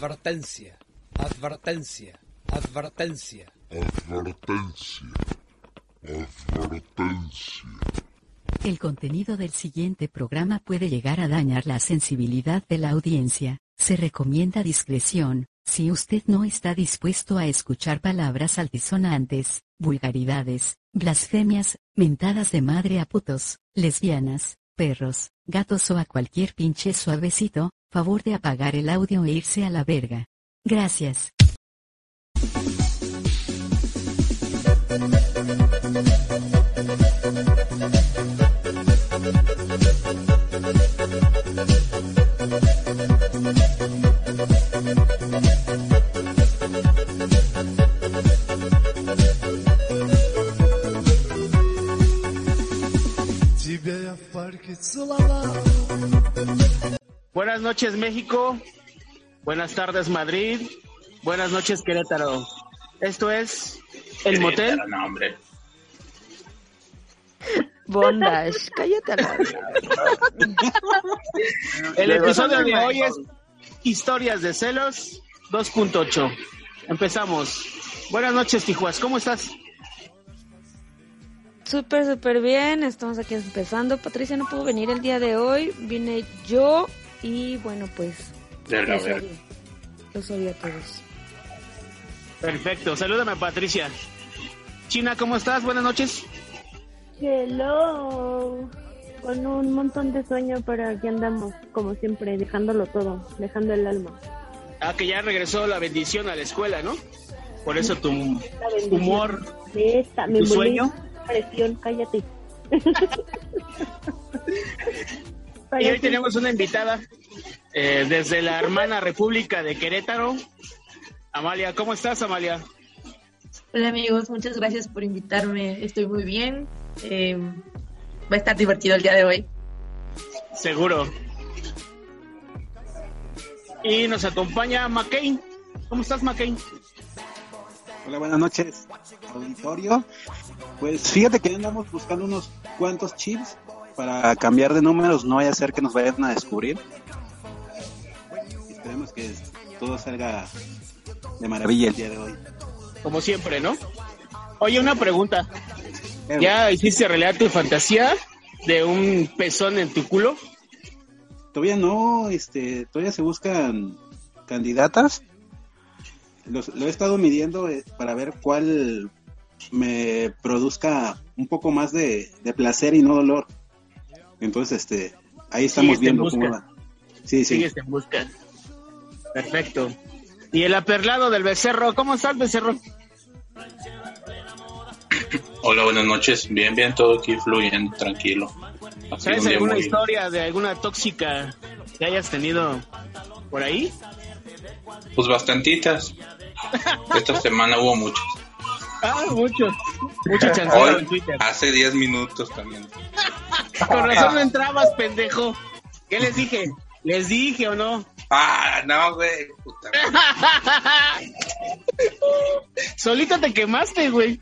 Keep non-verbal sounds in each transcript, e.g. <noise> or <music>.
Advertencia, advertencia, advertencia. Advertencia. Advertencia. El contenido del siguiente programa puede llegar a dañar la sensibilidad de la audiencia. Se recomienda discreción, si usted no está dispuesto a escuchar palabras altisonantes, vulgaridades, blasfemias, mentadas de madre a putos, lesbianas, perros, gatos o a cualquier pinche suavecito, favor de apagar el audio e irse a la verga. Gracias. Buenas noches México, buenas tardes Madrid, buenas noches Querétaro. Esto es El Motel. No, hombre. Bondage, cállate la <laughs> El episodio de hoy es Historias de Celos 2.8. Empezamos. Buenas noches Tijuas, ¿cómo estás? Súper, súper bien. Estamos aquí empezando. Patricia no pudo venir el día de hoy. Vine yo y bueno, pues. De la los verga. odio. Los odio a todos. Perfecto, salúdame Patricia. China, ¿cómo estás? Buenas noches. Hello. Con un montón de sueño, pero aquí andamos, como siempre, dejándolo todo, dejando el alma. Ah, que ya regresó la bendición a la escuela, ¿no? Por eso tu humor. de esta, me ¿Tu sueño? Presión, cállate. <laughs> Y hoy tenemos una invitada eh, desde la hermana República de Querétaro. Amalia, ¿cómo estás, Amalia? Hola amigos, muchas gracias por invitarme. Estoy muy bien. Eh, va a estar divertido el día de hoy. Seguro. Y nos acompaña McCain. ¿Cómo estás, McCain? Hola, buenas noches, auditorio. Pues fíjate que andamos buscando unos cuantos chips para cambiar de números, no vaya a ser que nos vayan a descubrir. Esperemos que todo salga de maravilla el día de hoy. Como siempre, ¿no? Oye, una pregunta. ¿Ya hiciste realidad tu fantasía de un pezón en tu culo? Todavía no, este, todavía se buscan candidatas. Los- lo he estado midiendo eh, para ver cuál me produzca un poco más de, de placer y no dolor. Entonces, este, ahí estamos viendo cómo va. Sí, sí. Sigues en busca. Perfecto. Y el aperlado del becerro, ¿cómo estás, becerro? <laughs> Hola, buenas noches. Bien, bien, todo aquí fluyendo, tranquilo. Así ¿Sabes alguna muy- historia de alguna tóxica que hayas tenido por ahí? Pues bastantitas. <laughs> Esta semana hubo muchas. Ah, muchos. Mucho chanceo en Twitter. hace 10 minutos también. Con razón no entrabas, pendejo. ¿Qué les dije? ¿Les dije o no? Ah, no, güey. Puta. Solito te quemaste, güey.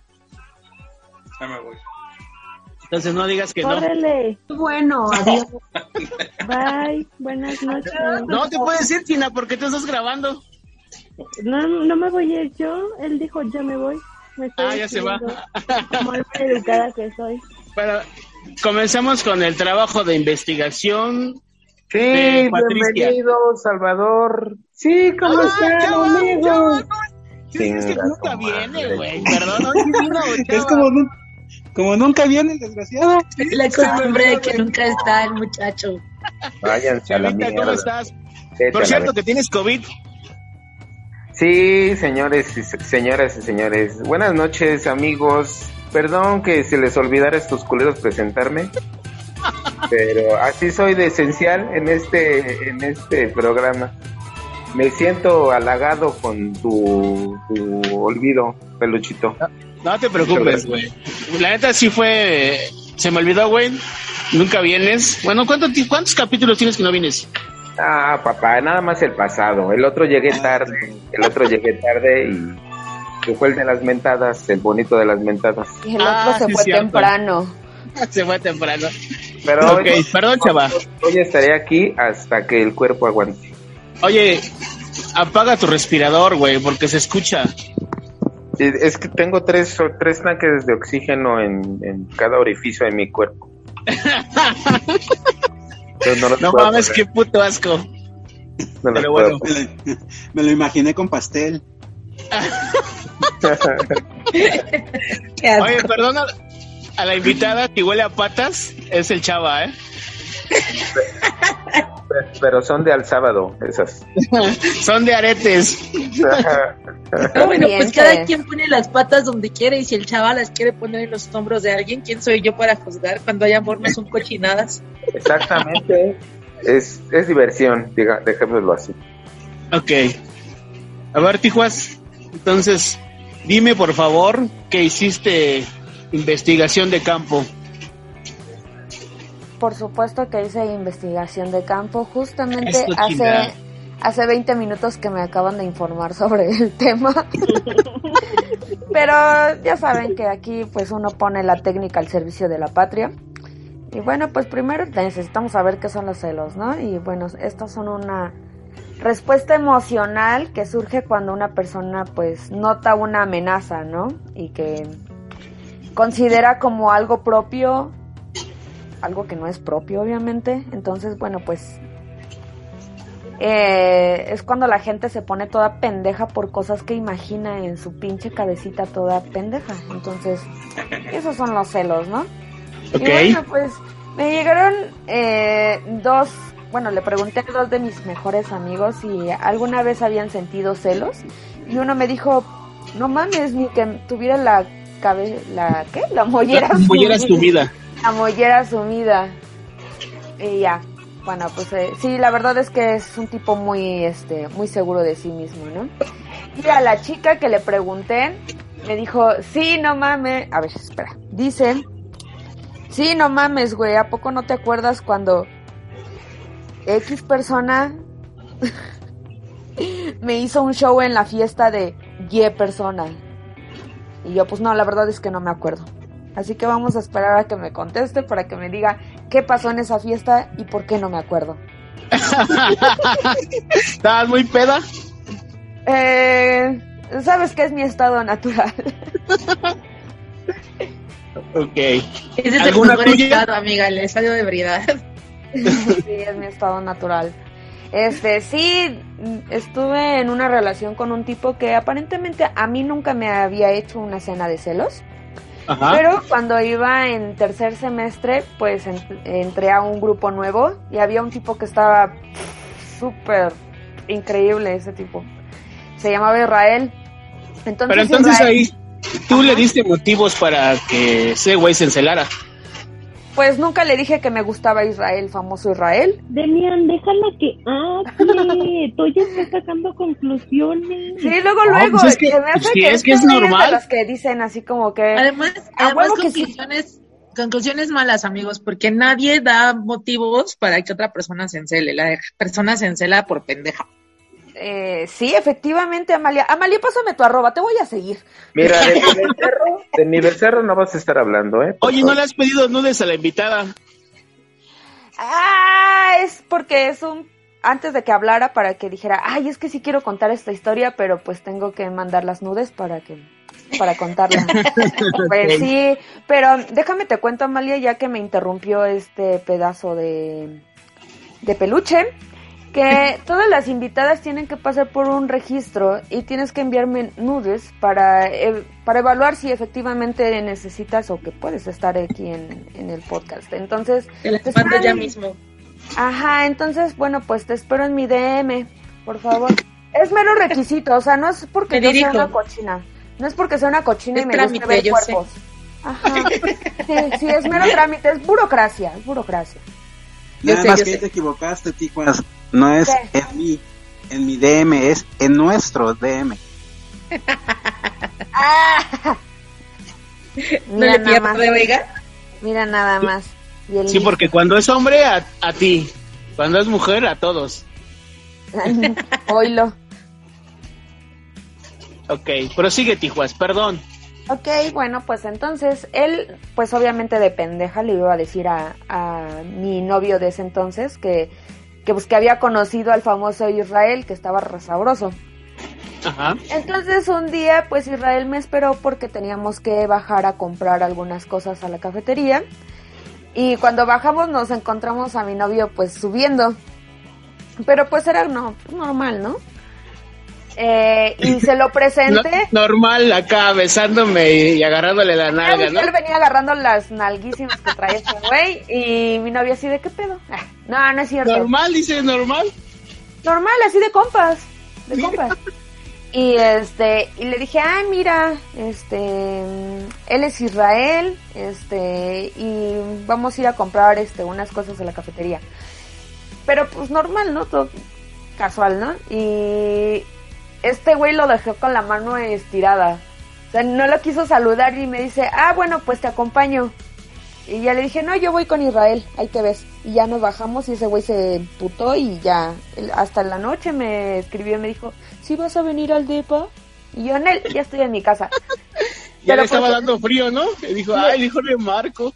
Ya me voy. Entonces no digas que no. Córrele. Bueno, adiós. <laughs> Bye. Buenas noches. No te puedes ir, Tina, porque tú estás grabando. No, no me voy a ir yo. Él dijo, ya me voy. Me estoy Ah, ya se va. la educada que soy. Bueno, comenzamos con el trabajo de investigación. Sí, de bienvenido, Salvador. Sí, ¿cómo están, amigos? Sí, es que nunca viene, güey. Perdón, sí vino, <laughs> Es como, como nunca viene el desgraciado. La costumbre de que nunca está el muchacho. Váyanse a la Chavita, mierda. ¿cómo estás? Por cierto, que tienes COVID. Sí, señores y se- señoras y señores. Buenas noches, amigos. Perdón que se les olvidara estos culeros presentarme. Pero así soy de esencial en este en este programa. Me siento halagado con tu, tu olvido, peluchito. No te preocupes, güey. La neta sí fue. Se me olvidó, güey. Nunca vienes. Bueno, ¿cuánto ¿cuántos capítulos tienes que no vienes? Ah, papá, nada más el pasado. El otro llegué tarde. El otro llegué tarde y que fue el de las mentadas, el bonito de las mentadas. Y el Ah, otro se sí, fue cierto. temprano. <laughs> Se fue temprano. Pero Ok, hoy, perdón, chava. hoy estaré aquí hasta que el cuerpo aguante. Oye, apaga tu respirador, güey, porque se escucha. Es que tengo tres, o- tres tanques de oxígeno en, en cada orificio de mi cuerpo. <laughs> No mames, poner, qué puto asco. no pero bueno. Me lo, me lo imaginé con pastel. Oye, perdona a la invitada que huele a patas, es el chava, ¿eh? <laughs> Pero son de al sábado, esas. <laughs> Son de aretes. Bueno, pues cada quien pone las patas donde quiere y si el chaval las quiere poner en los hombros de alguien, ¿quién soy yo para juzgar? Cuando hay amor no son cochinadas. Exactamente. Es, es diversión, diga, dejémoslo así. Ok. A ver, Tijuas, entonces, dime por favor que hiciste investigación de campo. Por supuesto que hice investigación de campo. Justamente hace, hace 20 minutos que me acaban de informar sobre el <laughs> tema. Pero ya saben que aquí pues uno pone la técnica al servicio de la patria. Y bueno, pues primero necesitamos saber qué son los celos, ¿no? Y bueno, estos son una respuesta emocional que surge cuando una persona pues nota una amenaza, ¿no? Y que considera como algo propio algo que no es propio, obviamente. Entonces, bueno, pues eh, es cuando la gente se pone toda pendeja por cosas que imagina en su pinche cabecita toda pendeja. Entonces, esos son los celos, ¿no? Ok. Y bueno, pues me llegaron eh, dos, bueno, le pregunté a dos de mis mejores amigos si alguna vez habían sentido celos. Y uno me dijo, no mames, ni que tuviera la cabeza, la, ¿qué? La mollera La mollera sumida. La mollera sumida. Y ya. Bueno, pues eh, sí, la verdad es que es un tipo muy, este, muy seguro de sí mismo, ¿no? Y a la chica que le pregunté, me dijo, sí, no mames. A ver, espera. Dice, sí, no mames, güey, ¿a poco no te acuerdas cuando X persona <laughs> me hizo un show en la fiesta de Y persona? Y yo, pues no, la verdad es que no me acuerdo. Así que vamos a esperar a que me conteste para que me diga qué pasó en esa fiesta y por qué no me acuerdo. <laughs> ¿Estabas muy peda? Eh, Sabes que es mi estado natural. <laughs> Ok. Ese es el ¿Alguna mejor tuya? estado, amiga, el estadio de ebriedad. <laughs> sí, es mi estado natural. Este, sí, estuve en una relación con un tipo que aparentemente a mí nunca me había hecho una cena de celos. Ajá. Pero cuando iba en tercer semestre, pues en- entré a un grupo nuevo y había un tipo que estaba súper increíble, ese tipo. Se llamaba Israel. Entonces, Pero entonces Israel- ahí tú le diste motivos para que ese güey se encelara. Pues nunca le dije que me gustaba Israel, famoso Israel. Demian, déjala que hable. <laughs> Tú ya estás sacando conclusiones. Sí, luego, No, luego. pues es que- se me hace sí, es que es normal. los que dicen así como que. Además, A además que sí. conclusiones, conclusiones malas, amigos, porque nadie da motivos para que otra persona se encele. La persona se encela por pendeja. Eh, sí, efectivamente, Amalia. Amalia, pásame tu arroba, te voy a seguir. Mira, de <laughs> mi becerro, de mi becerro no vas a estar hablando, ¿eh? Por Oye, ¿no le has pedido nudes a la invitada? Ah, es porque es un antes de que hablara para que dijera, ay, es que sí quiero contar esta historia, pero pues tengo que mandar las nudes para que para contarla. <laughs> pues sí, pero déjame te cuento, Amalia, ya que me interrumpió este pedazo de de peluche, que todas las invitadas tienen que pasar por un registro y tienes que enviarme nudes para, eh, para evaluar si efectivamente necesitas o que puedes estar aquí en, en el podcast. Entonces, Te las mando ya mismo. Ajá, entonces, bueno, pues te espero en mi DM, por favor. Es mero requisito, o sea, no es porque yo sea una cochina. No es porque sea una cochina Es y me guste ver yo sé. cuerpos. Ajá. Sí, sí, es mero trámite, es burocracia, es burocracia. Yo Nada sé, más yo que sé. te equivocaste, Tijuas. No es ¿Qué? en mi, en mi DM, es en nuestro DM. <laughs> ¡Ah! No Mira le nada más, de oiga. mira nada más. Y el Sí, porque cuando es hombre, a, a ti. Cuando es mujer, a todos. <laughs> Oilo. Ok, prosigue, Tijuas, perdón. Ok, bueno, pues entonces él, pues obviamente de pendeja le iba a decir a, a mi novio de ese entonces que, que pues que había conocido al famoso Israel que estaba resabroso. Ajá. Entonces un día pues Israel me esperó porque teníamos que bajar a comprar algunas cosas a la cafetería y cuando bajamos nos encontramos a mi novio pues subiendo. Pero pues era no, normal, ¿no? Eh, y se lo presenté. <laughs> No- normal acá besándome y, y agarrándole la nalga, ¿no? Él venía agarrando las nalguísimas que traía ese güey y mi novio así de qué pedo. Ah, no, no es cierto. Normal, dice normal. Normal, así de compas, de compas. Y este, y le dije, ay mira, este, él es Israel, este, y vamos a ir a comprar este unas cosas a la cafetería. Pero pues normal, ¿no? Todo casual, ¿no? Y este güey lo dejó con la mano estirada. O sea, no lo quiso saludar y me dice, ah, bueno, pues te acompaño. Y ya le dije, no, yo voy con Israel, ahí te ves. Y ya nos bajamos y ese güey se emputó y ya, hasta la noche me escribió y me dijo, ¿sí vas a venir al depa? Y yo, en él, ya estoy en mi casa. <laughs> Ya Pero le estaba pues- dando frío, ¿no? Y dijo, ay, el hijo de Marco.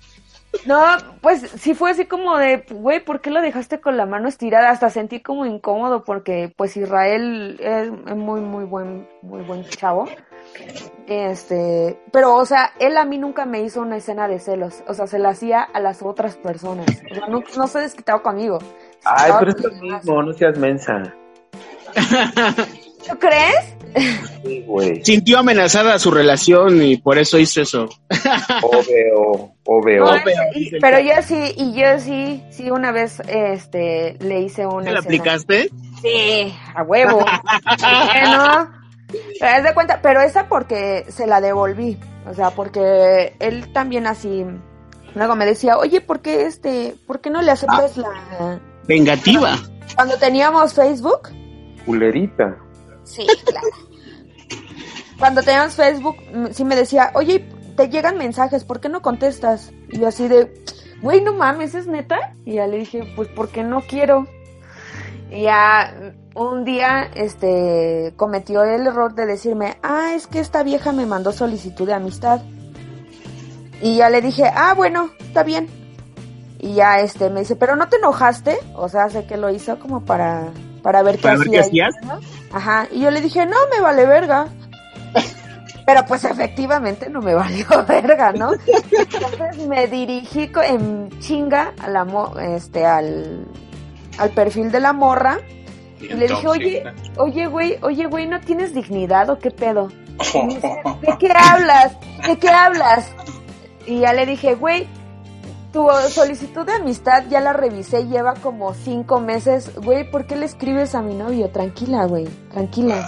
No, pues sí fue así como de, güey, ¿por qué lo dejaste con la mano estirada? Hasta sentí como incómodo porque pues Israel es muy, muy buen, muy buen chavo. Este, pero o sea, él a mí nunca me hizo una escena de celos, o sea, se la hacía a las otras personas. O sea, no, no se desquitaba conmigo. Se Ay, pero es lo mismo, no seas mensa. <laughs> ¿Tú crees? Sí, güey. Sintió amenazada su relación y por eso hizo eso. Obvio, obvio. No, pero- y- pero yo sí, y yo sí, sí una vez, este, le hice una ¿Te la escena. aplicaste? Sí, a huevo. bueno, te das de cuenta, pero esa porque se la devolví. O sea, porque él también así. Luego me decía, oye, ¿por qué este, por qué no le aceptas la. Vengativa. Cuando teníamos Facebook? Culerita. Sí, claro. Cuando teníamos Facebook, sí me decía, oye, te llegan mensajes, ¿por qué no contestas? Y yo así de, güey, no mames, ¿es neta? Y ya le dije, pues porque no quiero. Y ya un día, este, cometió el error de decirme, ah, es que esta vieja me mandó solicitud de amistad. Y ya le dije, ah, bueno, está bien. Y ya, este, me dice, pero no te enojaste? O sea, sé que lo hizo como para, para ver qué ¿Para ver qué hacía. hacías? ¿no? Ajá, y yo le dije, no, me vale verga. <laughs> Pero pues efectivamente no me <laughs> valió verga, ¿no? Entonces me dirigí en chinga a la mo- este, al, al perfil de la morra y le dije, oye, oye, güey, oye, güey, ¿no tienes dignidad o qué pedo? <laughs> Y me dice, ¿De qué hablas? ¿De qué hablas? Y ya le dije, güey, tu solicitud de amistad ya la revisé, lleva como cinco meses. Güey, ¿por qué le escribes a mi novio? Tranquila, güey, tranquila.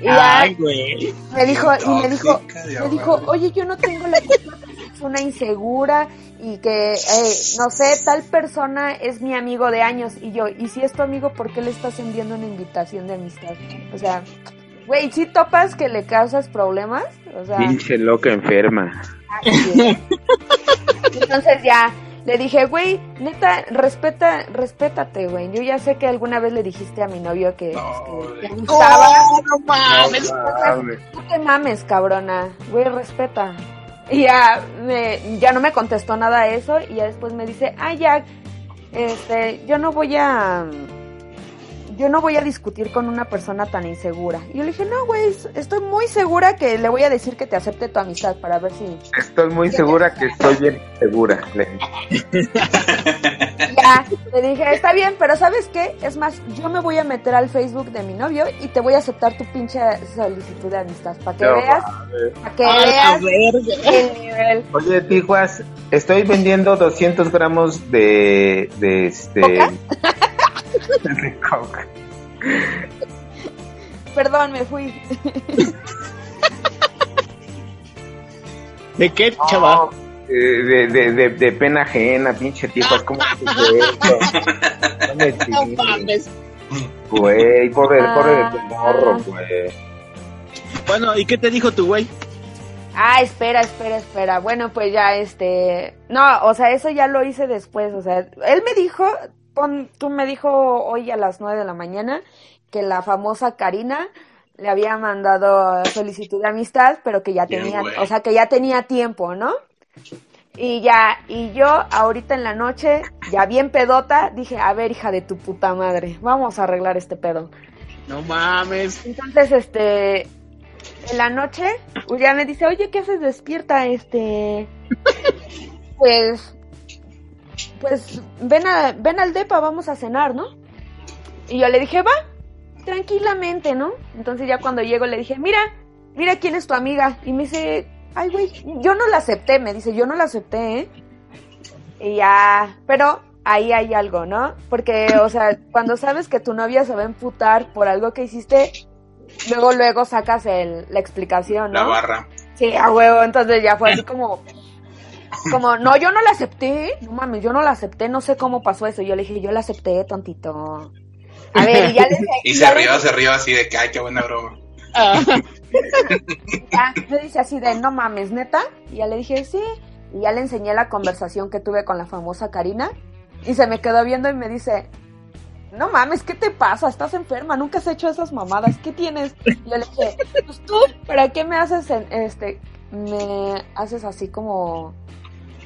Y ya Ay, güey. me dijo, y me dijo, me dijo, oye, yo no tengo la culpa que es una insegura y que, eh, no sé, tal persona es mi amigo de años. Y yo, y si es tu amigo, ¿por qué le estás enviando una invitación de amistad? O sea, güey, si topas que le causas problemas? O sea, Pinche loca enferma. Entonces ya le dije, güey, neta, respeta, respétate, güey. Yo ya sé que alguna vez le dijiste a mi novio que, que te gustaba. no mames. No te mames, cabrona. Güey, respeta. Y ya, me, ya no me contestó nada a eso. Y ya después me dice, ah, ya, este, yo no voy a. Yo no voy a discutir con una persona tan insegura. Y yo le dije, no, güey, estoy muy segura que le voy a decir que te acepte tu amistad para ver si. <laughs> Estoy muy segura que estoy bien segura. Le- <laughs> Ya, le dije, está bien, pero ¿sabes qué? Es más, yo me voy a meter al Facebook de mi novio y te voy a aceptar tu pinche solicitud de amistad. Para que No veas, para que A la veas el nivel. Oye, Tijuas, estoy vendiendo 200 gramos de, de este... Perdón, me fui. ¿De qué, chaval? Eh, De, de, de, de pena ajena, pinche Tijuas, ¿cómo haces eso? No me No mames. Güey, pobre, pobre de tu Ah. morro, güey. Bueno, ¿y qué te dijo tu güey? Ah, espera, espera, espera. Bueno, pues ya, este... No, o sea, eso ya lo hice después. O sea, él me dijo, pon, tú me dijo hoy a las nueve de la mañana que la famosa Karina le había mandado solicitud de amistad, pero que ya Bien, tenía, güey. o sea, que ya tenía tiempo, ¿no? Y ya, y yo ahorita en la noche, ya bien pedota, dije, a ver, hija de tu puta madre, vamos a arreglar este pedo. No mames. Entonces, este, en la noche, pues ya me dice, oye, ¿qué haces despierta? Este, <laughs> pues, pues, ven, a, ven al depa, vamos a cenar, ¿no? Y yo le dije, va, tranquilamente, ¿no? Entonces ya cuando llego le dije, mira, mira quién es tu amiga. Y me dice, ay, güey, yo no la acepté, me dice, yo no la acepté, ¿eh? Y ya, pero ahí hay algo, ¿no? Porque, o sea, cuando sabes que tu novia se va a emputar por algo que hiciste, luego, luego sacas el, la explicación, ¿no? La barra. Sí, a huevo, entonces ya fue así como, como, no, yo no la acepté, no mames, yo no la acepté, no sé cómo pasó eso. Yo le dije, yo la acepté, tontito. A ver, y ya le dije, Y ya se le- rió, se rió así de que, ay, qué buena broma. ya, me dice así de, no mames, neta. Y ya le dije, sí. Y ya le enseñé la conversación que tuve con la famosa Karina. Y se me quedó viendo y me dice, no mames, ¿qué te pasa? Estás enferma, nunca has hecho esas mamadas, ¿qué tienes? Y yo le dije, pues tú, ¿para qué me haces, en- este, me haces así como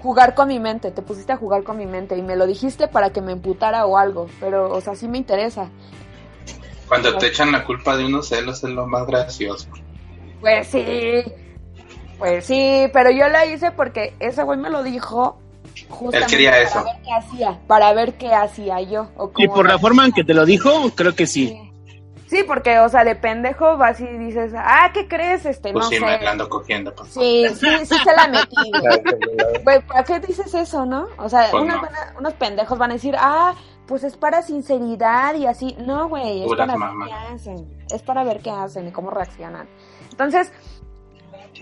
jugar con mi mente? Te pusiste a jugar con mi mente y me lo dijiste para que me emputara o algo, pero, o sea, sí me interesa. Cuando te echan la culpa de unos celos es lo más gracioso. Pues sí, pues sí, pero yo la hice porque ese güey me lo dijo justamente quería para eso. ver qué hacía, para ver qué hacía yo. O Y por la forma en que te lo dijo, creo que sí. Sí, porque, o sea, de pendejo vas y dices, ah, ¿qué crees? Este, Pues no sí, sé. me la ando cogiendo. Pues. Sí, sí, sí se la metí. <laughs> güey. ¿para qué dices eso, no? O sea, Pues unos, no. van a- unos pendejos van a decir, ah, pues es para sinceridad y así. No, güey, es Puras para ver qué hacen. Es para ver qué hacen y cómo reaccionan. Entonces,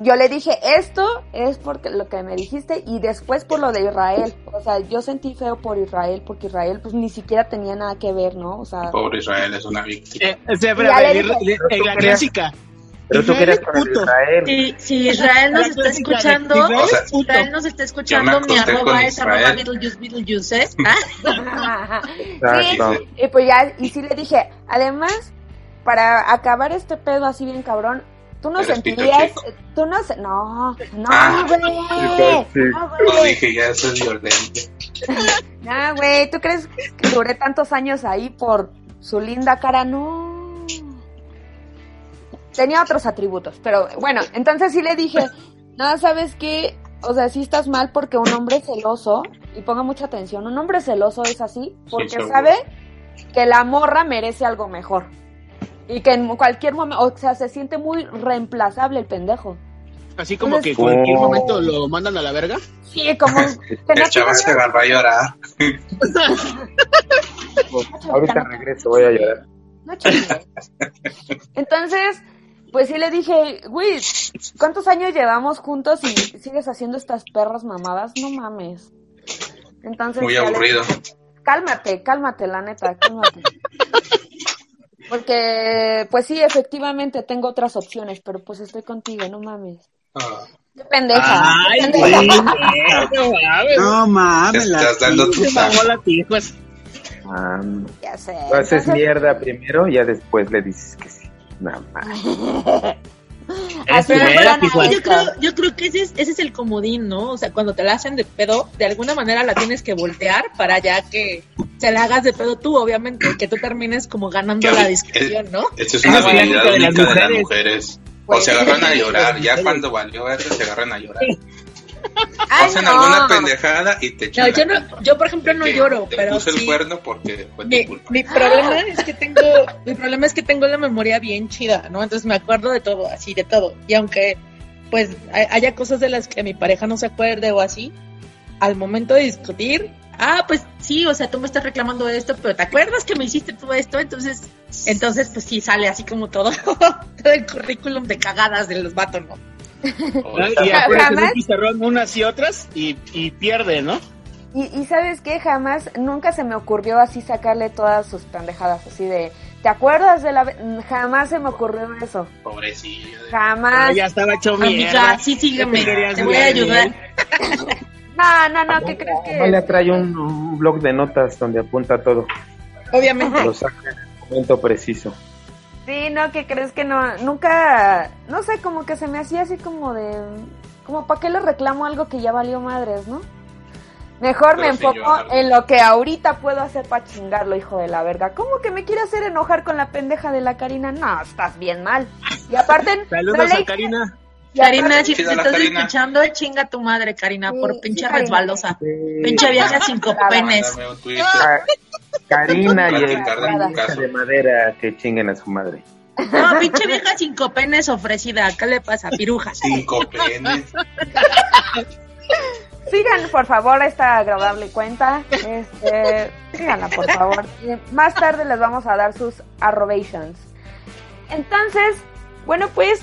yo le dije, esto es porque lo que me dijiste y después por lo de Israel. O sea, yo sentí feo por Israel porque Israel pues ni siquiera tenía nada que ver, ¿no? O sea, Pobre Israel es una víctima. Eh, o sea, pero, la- clásica. Pero tú Israel querías es con el. Israel. Si, si Israel nos está de escuchando, Israel O sea, si Israel nos está escuchando, mi arroba es arroba. Beetlejuice, Beetlejuice, ¿eh? <laughs> Ah, sí, y pues ya, y sí le dije, además, para acabar este pedo así bien cabrón, tú no sentirías, tú no, no, no, Ah. güey, Sí. no, Lo dije, ya eso es violento. <laughs> no, güey, ¿tú crees que duré tantos años ahí por su linda cara? No. Tenía otros atributos, pero bueno, entonces sí le dije, no, ¿sabes qué? O sea, sí estás mal porque un hombre celoso, y ponga mucha atención, un hombre celoso es así porque sabe que la morra merece algo mejor. Y que en cualquier momento, o sea, se siente muy reemplazable el pendejo. Así como Entonces- que en cualquier Oh. momento lo mandan a la verga. Sí, como <laughs> El chaval se agarró a llorar. <laughs> Ahorita regreso, voy a llorar. No. Entonces, pues sí le dije, güey, ¿cuántos años llevamos juntos y sigues haciendo estas perras mamadas? No mames. Entonces, Muy aburrido. dije, cálmate, cálmate, la neta, cálmate. <laughs> Porque, pues sí, efectivamente tengo otras opciones, pero pues estoy contigo, no mames. Ah, Qué pendeja. Ay, qué güey. pendeja. No mames. No mames, estás dando tu. Ah, Ya sé. tú haces mierda primero y ya después le dices que sí. Nada más. <laughs> yo esto. creo, yo creo que ese es, ese es el comodín, ¿no? O sea, cuando te la hacen de pedo, de alguna manera la tienes que voltear para ya que se la hagas de pedo tú, obviamente, que tú termines como ganando la discusión, ¿no? Esta es una es habilidad única de las única de las mujeres. O Pues se agarran a llorar. Ya cuando valió eso, se agarran a llorar. Hacen no. alguna pendejada y te echan No, yo, no, yo, por ejemplo, no lloro, te pero puse el sí. cuerno porque fue tu Mi, culpa. mi problema es que tengo mi problema es que tengo la memoria bien chida, ¿no? Entonces me acuerdo de todo, así de todo. Y aunque pues hay- haya cosas de las que mi pareja no se acuerde o así, al momento de discutir, ah, pues sí, o sea, tú me estás reclamando esto, pero ¿te acuerdas que me hiciste todo esto? Entonces, entonces pues sí sale así como todo, <laughs> todo el currículum de cagadas de los vatos, ¿no? Y <laughs> acuérdate en Jamás. un pizarrón unas y otras y, y pierde, ¿no? Y, y sabes qué, jamás, nunca se me ocurrió así sacarle todas sus pendejadas, así de, ¿te acuerdas de la... ve-?" Jamás se me ocurrió eso, Pobrecillo. jamás. Ya estaba hecho Amiga, mierda. sí, sígueme, te voy a ayudar. <laughs> No, no, no, ¿qué crees que...? Amalia trae un, un blog de notas donde apunta todo. Obviamente. Lo saca en el momento preciso. Sí, no, ¿qué crees que no? Nunca, no sé, como que se me hacía así como de... como para qué le reclamo algo que ya valió madres, ¿no? Mejor me Pero sí, enfoco yo- en lo que ahorita puedo hacer para chingarlo, hijo de la verga. ¿Cómo que me quiere hacer enojar con la pendeja de la Karina? No, estás bien mal. Y aparte, <laughs> Saludos a Karina. Karina, si te estás Karina. escuchando, chinga tu madre, Karina, por Sí, pinche sí, resbalosa. Pinche vieja cinco penes. Karina y el de madera que chinguen a su madre. No, pinche vieja cinco penes ofrecida. ¿Qué le pasa, piruja? Cinco penes. Sigan, por favor, esta agradable cuenta. Este, síganla, por favor. Y más tarde les vamos a dar sus arrobations. Entonces, bueno, pues,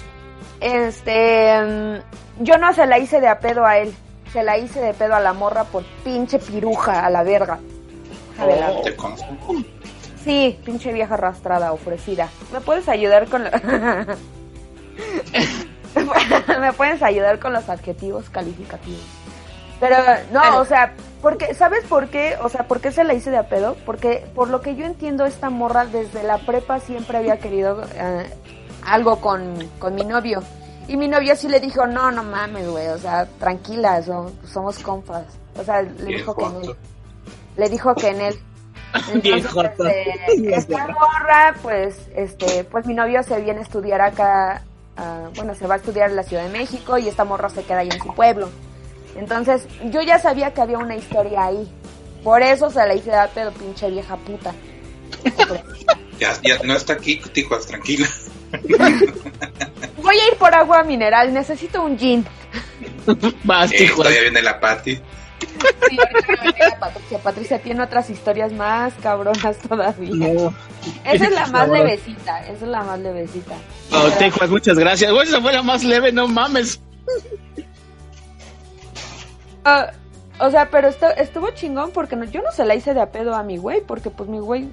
este, mm, yo no se la hice de a pedo a él. Se la hice de pedo a la morra por pinche piruja, a la verga. A ver, a ver. Te. Sí, pinche vieja arrastrada, ofrecida. ¿Me puedes ayudar con la- <laughs> ¿Me puedes ayudar con los adjetivos calificativos? Pero no, o sea, porque ¿sabes por qué? O sea, ¿por qué se la hice de a pedo? Porque por lo que yo entiendo esta morra desde la prepa siempre había querido eh, algo con, con mi novio. Y mi novio sí le dijo, "No, no mames, güey, o sea, tranquila, so- somos compas." O sea, le dijo que. Le dijo que en él. <laughs> Entonces, este, <laughs> esta morra, pues, este, pues mi novio se viene a estudiar acá, ah, bueno, se va a estudiar en la Ciudad de México y esta morra se queda ahí en su pueblo. Entonces, yo ya sabía que había una historia ahí. Por eso se la hice de pedo, pinche vieja puta. <laughs> Ya, ya no está aquí, Tijuas, tranquila. Voy a ir por agua mineral, necesito un gin. Vas, Eh, todavía viene la Pati. Sí, ahorita me llega Patricia. Patricia tiene otras historias más cabronas todavía. No. Esa es la <laughs> más levecita, esa es la más levecita. Oh, Tejuas, muchas gracias. Güey, esa fue la más leve, no mames. Ah, o sea, pero esto, estuvo chingón porque no- yo no se la hice de a pedo a mi güey, porque pues mi güey,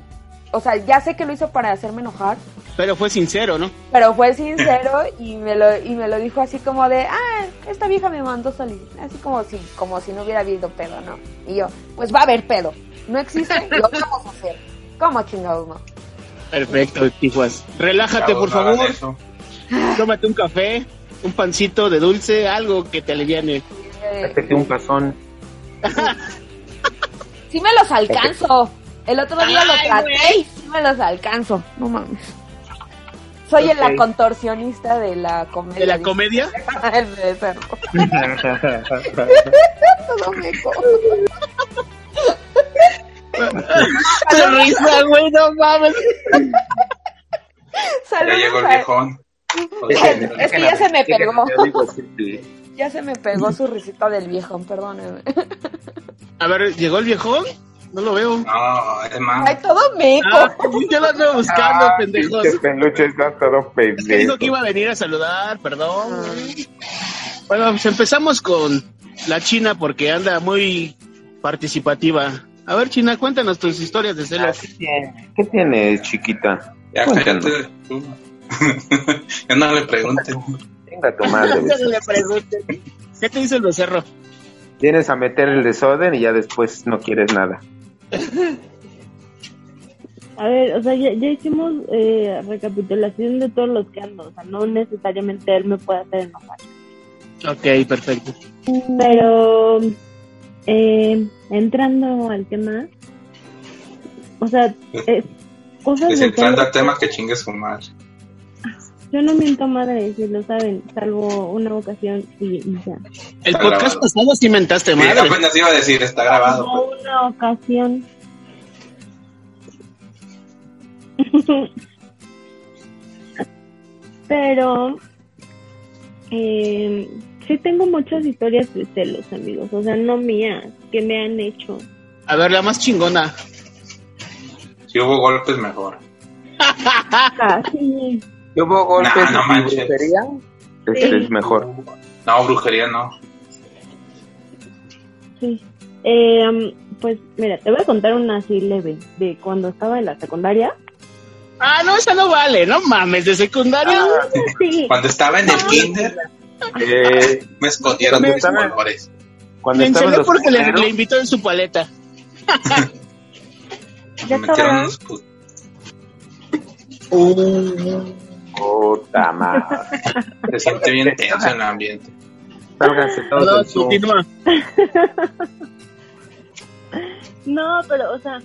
o sea, ya sé que lo hizo para hacerme enojar, Pero fue sincero, ¿no? pero fue sincero <laughs> y me lo, y me lo dijo así como de, ah, esta vieja me mandó salir, así como si, como si no hubiera habido pedo, ¿no? Y yo, pues va a haber pedo, no existe, <laughs> lo vamos a hacer. ¿Cómo chingados no? Perfecto, Tijuas. Relájate, por favor. <laughs> Tómate un café, un pancito de dulce, algo que te aliviane. Eh, un pasón. sí me los alcanzo. El otro día lo traté y sí me los alcanzo. No mames. Soy la contorsionista de la comedia. ¿De la comedia? <laughs> El de cerdo. <laughs> Todo meco. ¡Qué risa, güey! ¡No mames! Ya llegó el viejón. <laughs> Es que ya se me pegó. Ya se me pegó su risita del viejo, perdóneme. A ver, ¿llegó el viejón? No lo veo. No, es más. Ay, todo meco. Ah, yo lo ando buscando, Ah, pendejos. pinche peluche está todo Es que dijo pendejo. que iba a venir a saludar, perdón. Bueno, pues empezamos con la China porque anda muy participativa. A ver, China, cuéntanos tus historias de Ah, celos. ¿Qué tiene? ¿Qué tiene, chiquita? Ya Cuéntanos. cállate <laughs> ya no le pregunten. Venga tu madre. <laughs> No le pregunten. ¿Qué te dice el becerro? Vienes a meter el desorden y ya después no quieres nada. <laughs> A ver, o sea, ya, ya hicimos eh, recapitulación de todos los que ando. O sea, no necesariamente él me puede hacer enojar. Ok, perfecto. Pero eh, entrando al tema, o sea, eh, cosas Es entrando al tema que chingue su madre. Yo no miento madre, si lo saben, salvo una ocasión y, y ya. El Está podcast grabado. pasado sí mentaste Sí, madre. apenas iba a decir, está grabado. Salvo pues. una ocasión. <laughs> Pero eh, sí tengo muchas historias de celos, amigos. O sea, no mías, que me han hecho. A ver, la más chingona. Si hubo golpes, mejor. <laughs> Casi. ¿Y hubo golpes Nah, no y manches. brujería? Este Sí. es mejor. No, brujería no. Sí. Eh, pues mira, te voy a contar una así leve de cuando estaba en la secundaria. Ah, no, esa no vale, no mames, de secundaria. Sí. Cuando estaba en el kinder, Eh, me escondieron ¿Dónde de mis colores. cuando los porque le, le invitó en su paleta. <laughs> Ya Me metieron estaba. unos put- Puta madre. Se siente bien tenso en el ambiente. Sálganse todos No, continúa. <laughs> No, pero, o sea,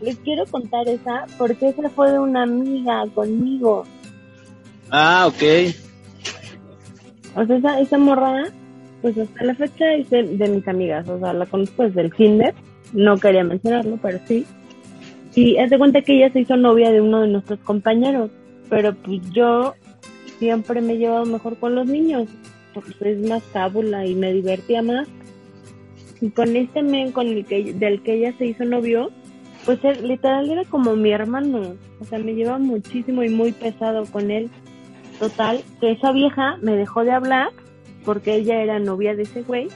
les quiero contar esa porque esa fue de una amiga conmigo. Ah, ok. O sea, esa, esa morra, pues hasta la fecha es de, de mis amigas. O sea, la conozco desde el kinder. No quería mencionarlo, pero sí. Y haz de cuenta que ella se hizo novia de uno de nuestros compañeros. Pero pues yo siempre me he llevado mejor con los niños. Porque es más cábula y me divertía más. Y con este men con el que, del que ella se hizo novio, pues él, literal era como mi hermano. O sea, me lleva muchísimo y muy pesado con él. Total, que esa vieja me dejó de hablar porque ella era novia de ese güey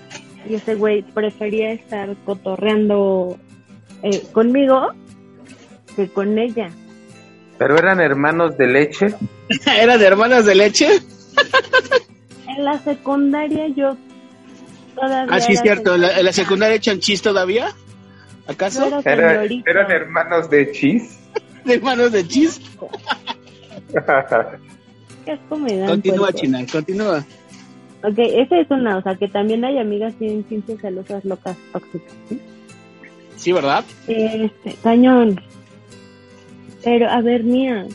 y ese güey prefería estar cotorreando eh, conmigo que con ella. Pero eran hermanos de leche. <laughs> ¿Eran hermanas de leche? En la secundaria yo todavía Ah, sí, es cierto. ¿En la, en la secundaria echan chis todavía? ¿Acaso? era Era- señorita. eran hermanos de chis. <laughs> ¿Hermanos de chis? <laughs> Qué asco me dan, Continúa. China, continúa. Ok, esa es una, o sea, que también hay amigas bien ciencias celosas locas tóxicas. ¿sí? Sí, ¿verdad? Este, cañón. Pero, a ver, mía.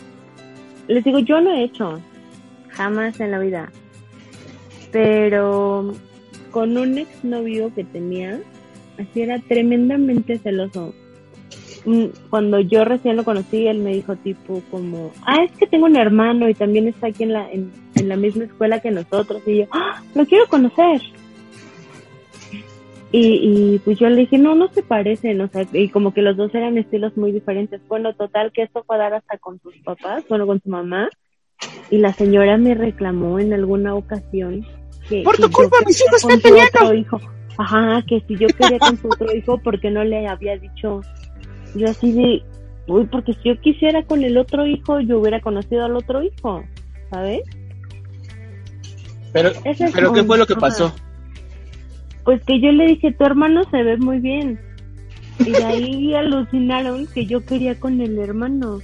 Les digo, yo no he hecho. Jamás en la vida. Pero con un exnovio que tenía, así era tremendamente celoso. Mm, Cuando yo recién lo conocí, él me dijo tipo como, ah, es que tengo un hermano y también está aquí en la, en, en la misma escuela que nosotros. Y yo, ah, lo quiero conocer. Y, y pues yo le dije, no, no se parecen, o sea, y como que los dos eran estilos muy diferentes. Bueno, total, que esto fue a dar hasta con sus papás, bueno, con su mamá. Y la señora me reclamó en alguna ocasión que, Por que tu yo culpa, mis hijos con están su peleando. otro hijo. Ajá, que si yo quería con su otro hijo, porque no le había dicho? Yo así de, uy, porque si yo quisiera con el otro hijo, yo hubiera conocido al otro hijo, ¿sabes? Pero, Ese pero ¿qué fue lo que ajá. Pues que yo le dije, tu hermano se ve muy bien. Y de ahí <laughs> alucinaron que yo quería con el hermano.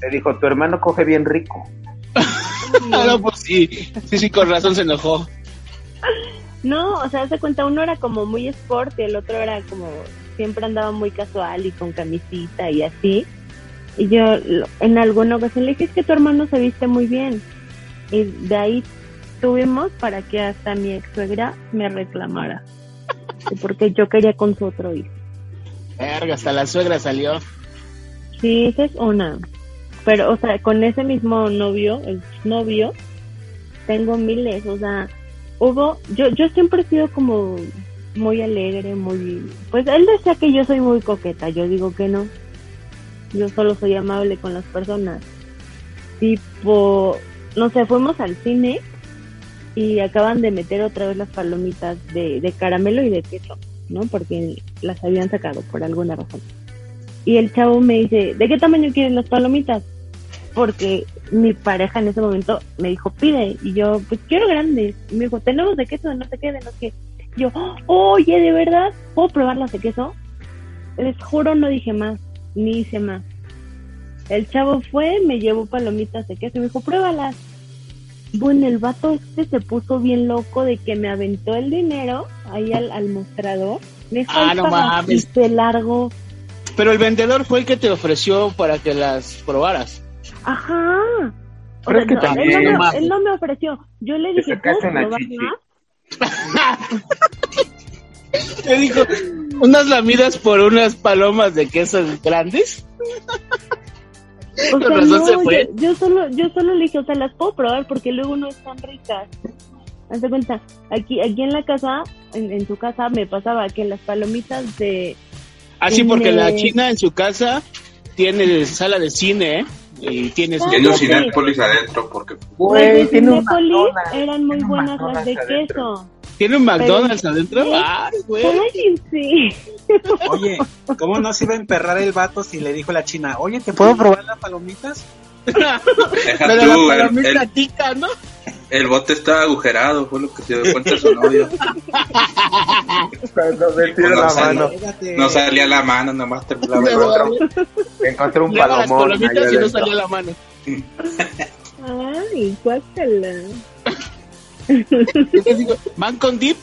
Le dijo, tu hermano coge bien rico. <laughs> Ah, no, pues sí. Sí, sí, con razón se enojó. <laughs> No, o sea, se cuenta, uno era como muy sport y el otro era como, siempre andaba muy casual y con camisita y así. Y yo lo- en alguna ocasión le dije, es que tu hermano se viste muy bien. Y de ahí tuvimos para que hasta mi ex suegra me reclamara. Que Porque yo quería con su otro hijo. Verga, hasta la suegra salió. Sí, esa es una. Pero, o sea, con ese mismo novio, el novio, tengo miles, o sea, hubo, yo, yo siempre he sido como muy alegre, muy, pues él decía que yo soy muy coqueta, yo digo que no, yo solo soy amable con las personas. Tipo, no sé, fuimos al cine y acaban de meter otra vez las palomitas de, de caramelo y de queso, ¿no? Porque las habían sacado por alguna razón. Y el chavo me dice, ¿de qué tamaño quieren las palomitas? Porque mi pareja en ese momento me dijo, pide. Y yo, pues quiero grandes. Y me dijo, tenemos de queso, no sé qué, de no sé yo, oye, ¿de verdad? ¿Puedo probar las de queso? Les juro, no dije más, ni hice más. El chavo fue, me llevó palomitas de queso y me dijo, pruébalas. Bueno, el vato este se puso bien loco de que me aventó el dinero ahí al, al mostrador. Me Ah, "Ahí no pagas", mames. Y se largó. Pero el vendedor fue el que te ofreció para que las probaras. Ajá. O Pero sea, es que no, también- él, no me, Mames. él no me ofreció. Yo le dije, ¿puedo una probarla? Te dijo, unas lamidas por unas palomas de queso grandes. <laughs> <laughs> O sea, no, se fue. Yo, yo solo, yo solo le dije, o sea, las puedo probar porque luego no están ricas. Haz de cuenta, aquí, aquí en la casa, en, en su casa, me pasaba que las palomitas de... Así porque Tiene- la china en su casa tiene sala de cine, ¿eh? Y tiene su... Tiene un sí. Cinépolis adentro porque Güey, tiene un Cinépolis McDonald's. eran muy buenas las de adentro. queso. ¿Tiene un McDonald's Pero- adentro? ¿Sí? Ay, güey. Cállense. Oye, ¿cómo no se iba a emperrar el vato si le dijo la china, oye, ¿te puedo probar las palomitas? <laughs> deja Pero tú, la el, palomita el, tica, ¿no? El bote estaba agujerado, fue lo que se dio cuenta su novio. Cuando metió No la mano. No salía la mano, nomás temblaba el bote. encontré un palomón. y no adentro. salía la mano. Ay, <laughs> digo, ¿van con dip?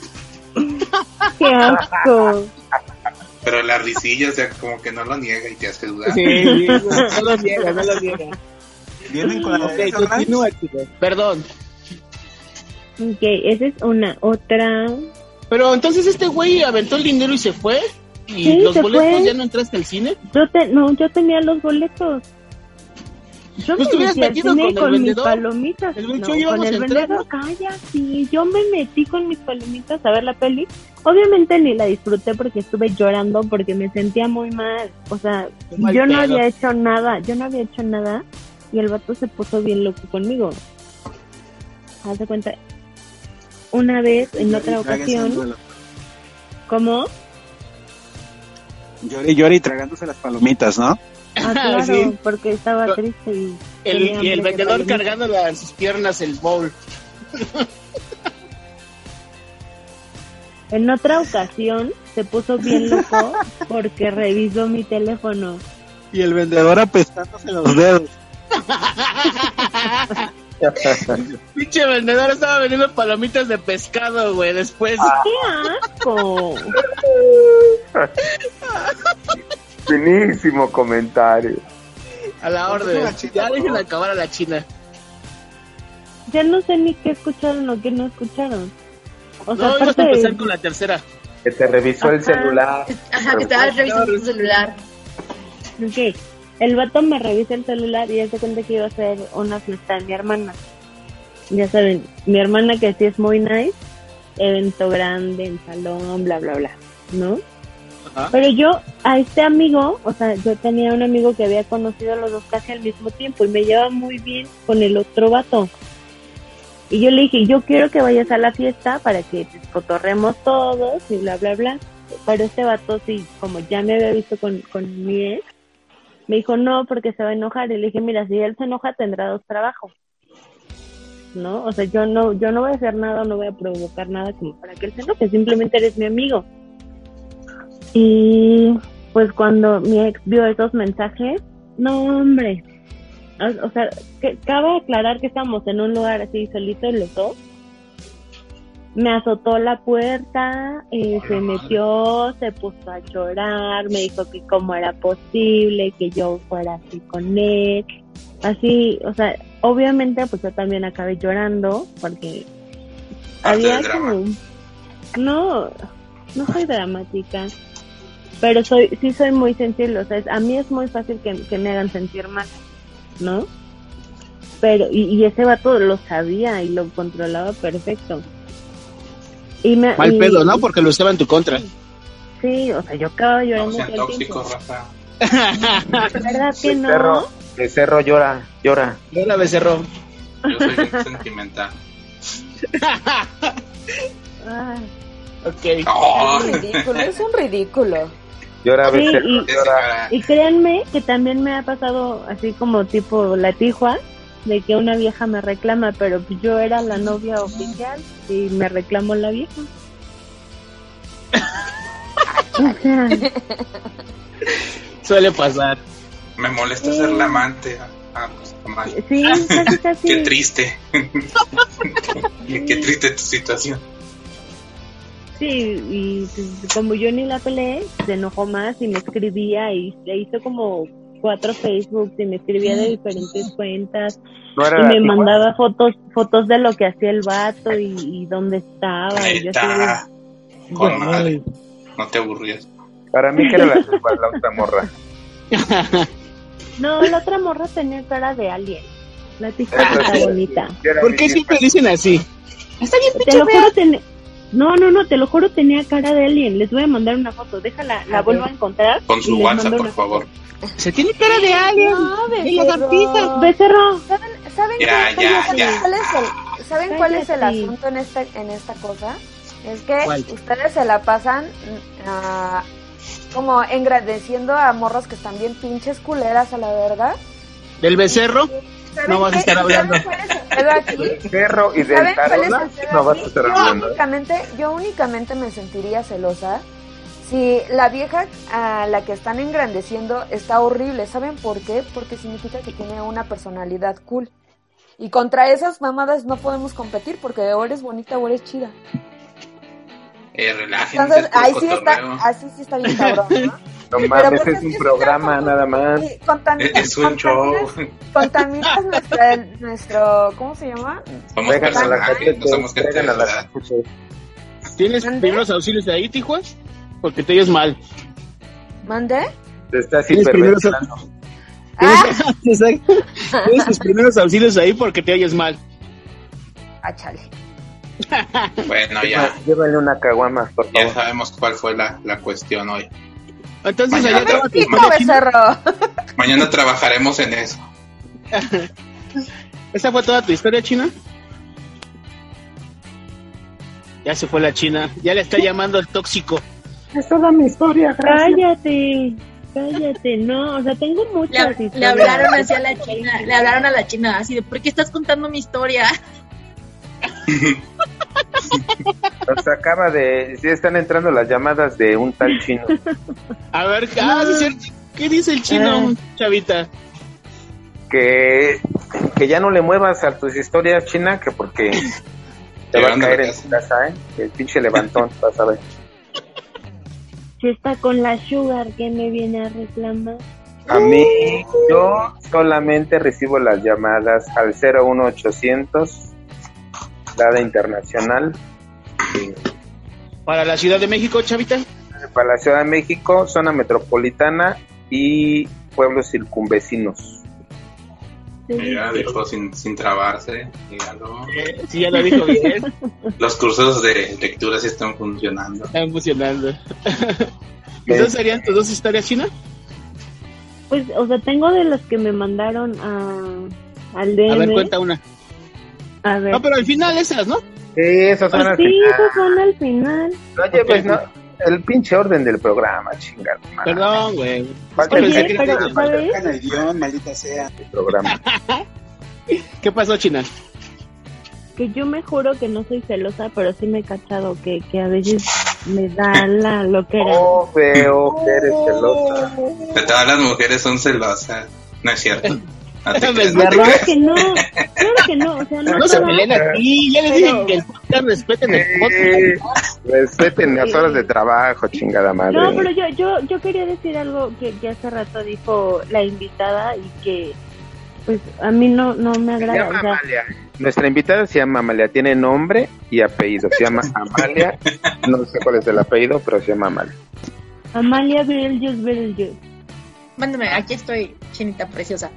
¡Qué asco! Pero la risilla, o sea, como que no lo niega y te hace dudar. Sí, no lo niega, no lo niega. Vienen con la Ok, continúa, chicos. Perdón. Ok, esa es una. Otra. Pero entonces este güey aventó el dinero y se fue. ¿Y Sí, los boletos fue. ya no entraste al cine? Yo te, no, yo tenía los boletos. Yo Pues me metí al metido cine con mis palomitas. El No, con el vendedor, cállate. Yo me metí con mis palomitas a ver la peli. Obviamente ni la disfruté porque estuve llorando porque me sentía muy mal. O sea, mal yo no había hecho nada. Yo no había hecho nada y el vato se puso bien loco conmigo. Haz de cuenta. Una vez, en otra ocasión, ¿cómo? Llore y llore y tragándose las palomitas, ¿no? Ah, <laughs> claro, Sí. porque estaba triste y... El, y vendedor cargando a sus piernas el bowl. En otra ocasión se puso bien loco <laughs> porque revisó mi teléfono. Y el vendedor apestándose los dedos. <laughs> Pinche vendedor estaba vendiendo palomitas de pescado, güey, después. ¡Qué asco! <laughs> Finísimo comentario. A la orden. Ya dejen acabar a la china. Ya no sé ni qué escucharon o qué no escucharon. O sea, No, ibas a empezar de- con la tercera. Que te revisó el Ajá. celular. Ajá, que estabas revisando tu celular. Ok, el vato me revisa el celular y ya se cuenta que iba a hacer una fiesta de mi hermana. Ya saben, mi hermana que sí es muy nice, evento grande, en salón, bla, bla, bla, ¿no? Ajá. Pero yo, a este amigo, o sea, yo tenía un amigo que había conocido a los dos casi al mismo tiempo y me llevaba muy bien con el otro vato. Y yo le dije, yo quiero que vayas a la fiesta para que cotorremos todos y bla, bla, bla. Pero este vato, sí, como ya me había visto con, con mi ex, me dijo, no, porque se va a enojar. Y le dije, mira, si él se enoja, tendrá dos trabajos. ¿No? O sea, yo no, yo no voy a hacer nada, no voy a provocar nada como para que él se enoje, simplemente eres mi amigo. Y pues cuando mi ex vio esos mensajes, no, hombre. O, sea, cabe aclarar que estamos en un lugar así solito los dos. Me azotó la puerta, eh, se metió, se puso a llorar, me dijo que cómo era posible que yo fuera así con él. Así, o sea, obviamente pues yo también acabé llorando porque Parte había como... No, no soy dramática, pero soy sí soy muy sensible, o sea, es- a mí es muy fácil que, que me hagan sentir mal, ¿no? Pero, y, y ese vato lo sabía y lo controlaba perfecto. Y me, Mal y- pedo, ¿no? Porque lo usaba en tu contra. Sí, o sea, yo acabo No llorando sean el tiempo. tóxicos, Rafa. ¿Verdad que no? Becerro, becerro llora, llora. Yo la becerró. Yo soy sentimental. Ok. Oh, Es un ridículo, es un ridículo. Llora, Sí, becerro, y- llora. Y créanme que también me ha pasado así como tipo la tijua, de que una vieja me reclama, pero yo era la novia oficial y me reclamó la vieja. O <laughs> sea, Suele pasar. Me molesta ser la amante. Ah, pues mal. sí, casi, <laughs> casi. Qué triste. <laughs> Qué triste tu situación. Sí, y pues, como yo ni la peleé, se enojó más y me escribía y le hizo como cuatro Facebook y me escribía de diferentes <laughs> cuentas No y me mandaba fotos fotos de lo que hacía el vato y, y dónde estaba. Y yo. Con madre. No te aburrías. Para mí que era la otra morra. <laughs> No, la otra morra tenía cara de alien. La tijua Eso está sí. bonita. ¿Por qué siempre dicen así? Te lo juro, ten- no, no, no, te lo juro, tenía cara de alien. Les voy a mandar una foto. Déjala, la vuelvo a encontrar. Con su WhatsApp, por favor. Se tiene cara de alien. No, de becerro. lagartija. Becerro, ¿Saben, saben Ya, qué- ya, ¿saben ya. cuál es el, ¿saben cuál es el asunto en esta, en esta cosa? Es que ¿Cuál? ustedes se la pasan ah, como engrandeciendo a morros que están bien pinches culeras a la verga. Del becerro. ¿Saben No vas a estar ¿Saben hablando. cuál es el pedo aquí? Becerro y del ¿Saben cuál es tarola no vas a estar Yo hablando. únicamente, yo únicamente me sentiría celosa si la vieja a la que están engrandeciendo está horrible. ¿Saben por qué? Porque significa que tiene una personalidad cool. Y contra esas mamadas no podemos competir porque o eres bonita o eres chida. Eh, relájense. Entonces, ahí sí está, así sí está bien cabrón, ¿no? <laughs> No mames, pues es un programa nada más. Es, es un show. contaminas nuestra- nuestro, ¿cómo se llama? Somos a la somos gente de la. ¿Tienes primeros auxilios de ahí, Tijuas? Porque te oyes mal. ¿Mande? Te estás ¿Tienes primeros, hiperventilando. <laughs> ¿Tienes, tienes tus primeros auxilios ahí porque te oyes mal. Ah, chale. <laughs> Bueno, ya, Llévale una caguama, por ya favor. sabemos cuál fue la, la cuestión hoy. Entonces, Mañana, allá China. becerro. <laughs> mañana trabajaremos en eso. ¿Esa fue toda tu historia, China? Ya se fue la China. Ya le está llamando el tóxico. Es toda mi historia, Cállate, cállate, no, o sea, tengo Le, muchas le historias. hablaron así a la china, le hablaron a la china así de, ¿por qué estás contando mi historia? <laughs> Nos acaba de... Sí, están entrando las llamadas de un tal chino. A ver, ah. ¿qué dice el chino, chavita? Que, que ya no le muevas a tus historias, China, que porque <laughs> te va a caer en tu casa, ¿eh? El pinche levantón, vas a ver. Si está con la sugar que me viene a reclamar. A mí, yo solamente recibo las llamadas al 01800, dada internacional, Para la Ciudad de México, chavita. para la Ciudad de México, zona metropolitana y pueblos circunvecinos. Ya dijo sin, sin trabarse. dígalo. Sí, ya lo dijo bien. <laughs> Los cursos de lectura sí están funcionando. Están funcionando. <laughs> ¿Esas serían tus dos historias, China? Pues, o sea, tengo de los que me mandaron a, al DM. A ver, cuenta una. A ver. No, pero al final esas, ¿no? Sí, esas son Pues al sí, final. esos son al final. No lleves, no, el pinche orden del programa, chingada. Perdón, güey. Falta el el guion, maldita sea. programa. <laughs> ¿Qué pasó, China? Que yo me juro que no soy celosa, pero sí me he cachado que, que a veces me da la loquera. Oh, veo que eres celosa. Todas las mujeres son celosas. No es cierto. <laughs> No te <laughs> Me creas, no te agarró. Claro creas. que no, claro que no, o sea, no, No se peleen aquí. Ya les dije que el podcast respeten el podcast. Respeten las horas de trabajo, chingada madre. No, pero yo, yo, yo quería decir algo que, que hace rato dijo la invitada y que pues a mí no, no me Se agrada. llama O sea, Amalia. Nuestra invitada se llama Amalia, tiene nombre y apellido. Se llama Amalia. No sé cuál es el apellido, pero se llama Amalia. Amalia Betelgeuse Betelgeuse. Mándame, aquí estoy, chinita preciosa.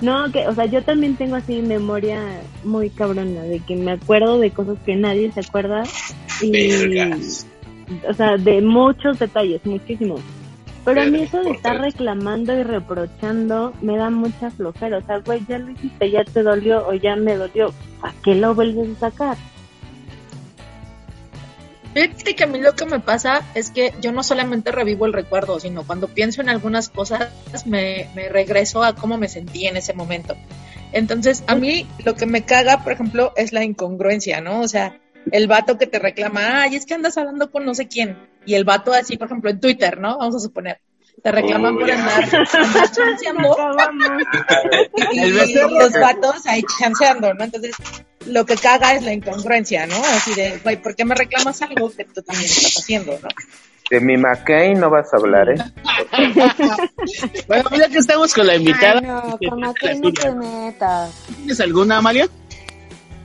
No, que, o sea, yo también tengo así memoria muy cabrona, de que me acuerdo de cosas que nadie se acuerda y, Vergas. o sea, de muchos detalles, muchísimos. Pero a mí eso de estar reclamando y reprochando me da mucha flojera. O sea, güey, ya lo hiciste, ya te dolió o ya me dolió. ¿Para qué lo vuelves a sacar? Fíjate que a mí lo que me pasa es que yo no solamente revivo el recuerdo, sino cuando pienso en algunas cosas me, me regreso a cómo me sentí en ese momento. Entonces, a mí lo que me caga, por ejemplo, es la incongruencia, ¿no? O sea, el vato que te reclama, ay, es que andas hablando con no sé quién. Y el vato así, por ejemplo, en Twitter, ¿no? Vamos a suponer. Te reclaman Oh, por ya. andar, andar chanceando <laughs> y los vatos ahí chanceando, ¿no? Entonces, lo que caga es la incongruencia, ¿no? Así de, güey, ¿por qué me reclamas algo que tú también estás haciendo, no? De mi McCain no vas a hablar, ¿eh? <laughs> Bueno, ya que estamos con la invitada, Ay, no, ¿qué con la no te metas. ¿tienes alguna, Amalia?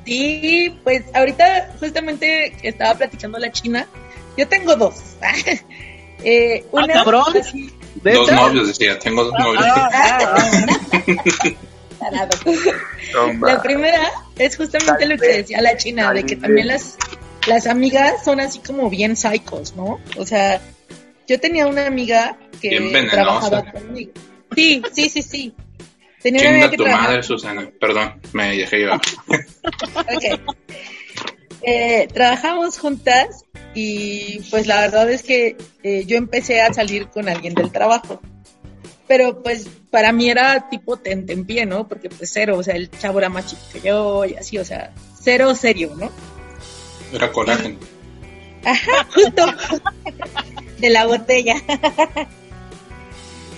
Sí, pues ahorita justamente estaba platicando la china. Yo tengo dos. <laughs> eh, Ah, una, cabrón. así, ¿De Dos novios, decía. Tengo dos novios. <laughs> tarado. Toma. La primera es justamente lo que decía la china, de que también las, las amigas son así como bien psicos, ¿no? O sea, yo tenía una amiga que Bien trabajaba conmigo. Sí, sí, sí, sí. Tenía una amiga que tu trabajaba madre, Susana. Perdón, me dejé llevar. <laughs> Ok. Eh, trabajamos juntas y pues la verdad es que eh, yo empecé a salir con alguien del trabajo. Pero pues para mí era tipo tentempié, ¿no? Porque pues cero, o sea, el chavo era más chico que yo y así, o sea, cero serio, ¿no? Era colágeno. Ajá, justo. De la botella.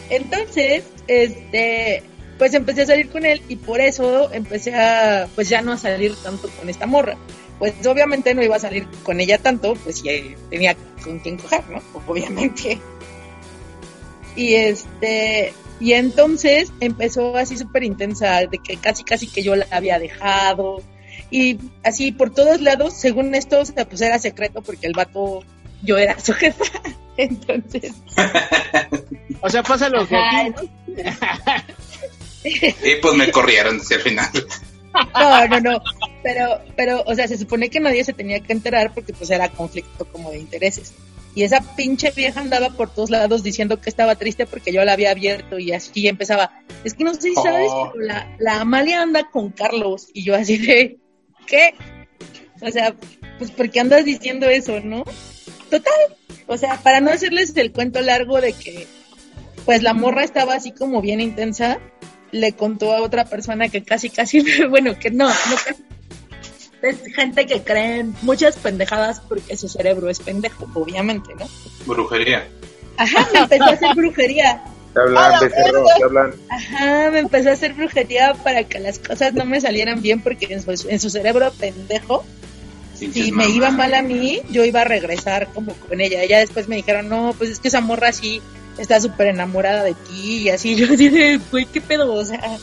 Entonces, este, pues empecé a salir con él y por eso empecé a, pues ya no a salir tanto con esta morra. Pues obviamente no iba a salir con ella tanto, pues si tenía con quien coger, ¿no? Obviamente. Y este, y entonces empezó así súper intensa, de que casi casi que yo la había dejado. Y así por todos lados, según esto, o sea, pues era secreto porque el vato, yo era su jefa. <laughs> Entonces. o sea, pasa lo que Ajá. aquí, ¿no? Y pues me corrieron hacia el final. No, no, no. Pero, pero, o sea, se supone que nadie se tenía que enterar porque pues era conflicto como de intereses. Y esa pinche vieja andaba por todos lados diciendo que estaba triste porque yo la había abierto y así empezaba. Es que no sé si sabes, Oh. pero la, la Amalia anda con Carlos. Y yo así de, ¿qué? O sea, pues ¿por qué andas diciendo eso, no? Total. O sea, para no hacerles el cuento largo de que, pues la morra estaba así como bien intensa, le contó a otra persona que casi, casi, <laughs> bueno, que no, no casi. Es gente que cree en muchas pendejadas porque su cerebro es pendejo, obviamente, ¿no? Brujería. Ajá, me empezó a hacer brujería. Te hablan, becerro, te hablan. Ajá, me empezó a hacer brujería para que las cosas no me salieran bien porque en su, en su cerebro pendejo, si me iba mal a mí, yo iba a regresar como con ella. Ella después me dijeron, no, pues es que esa morra sí está súper enamorada de ti y así. <laughs> Yo así de, güey, qué pedo, o sea.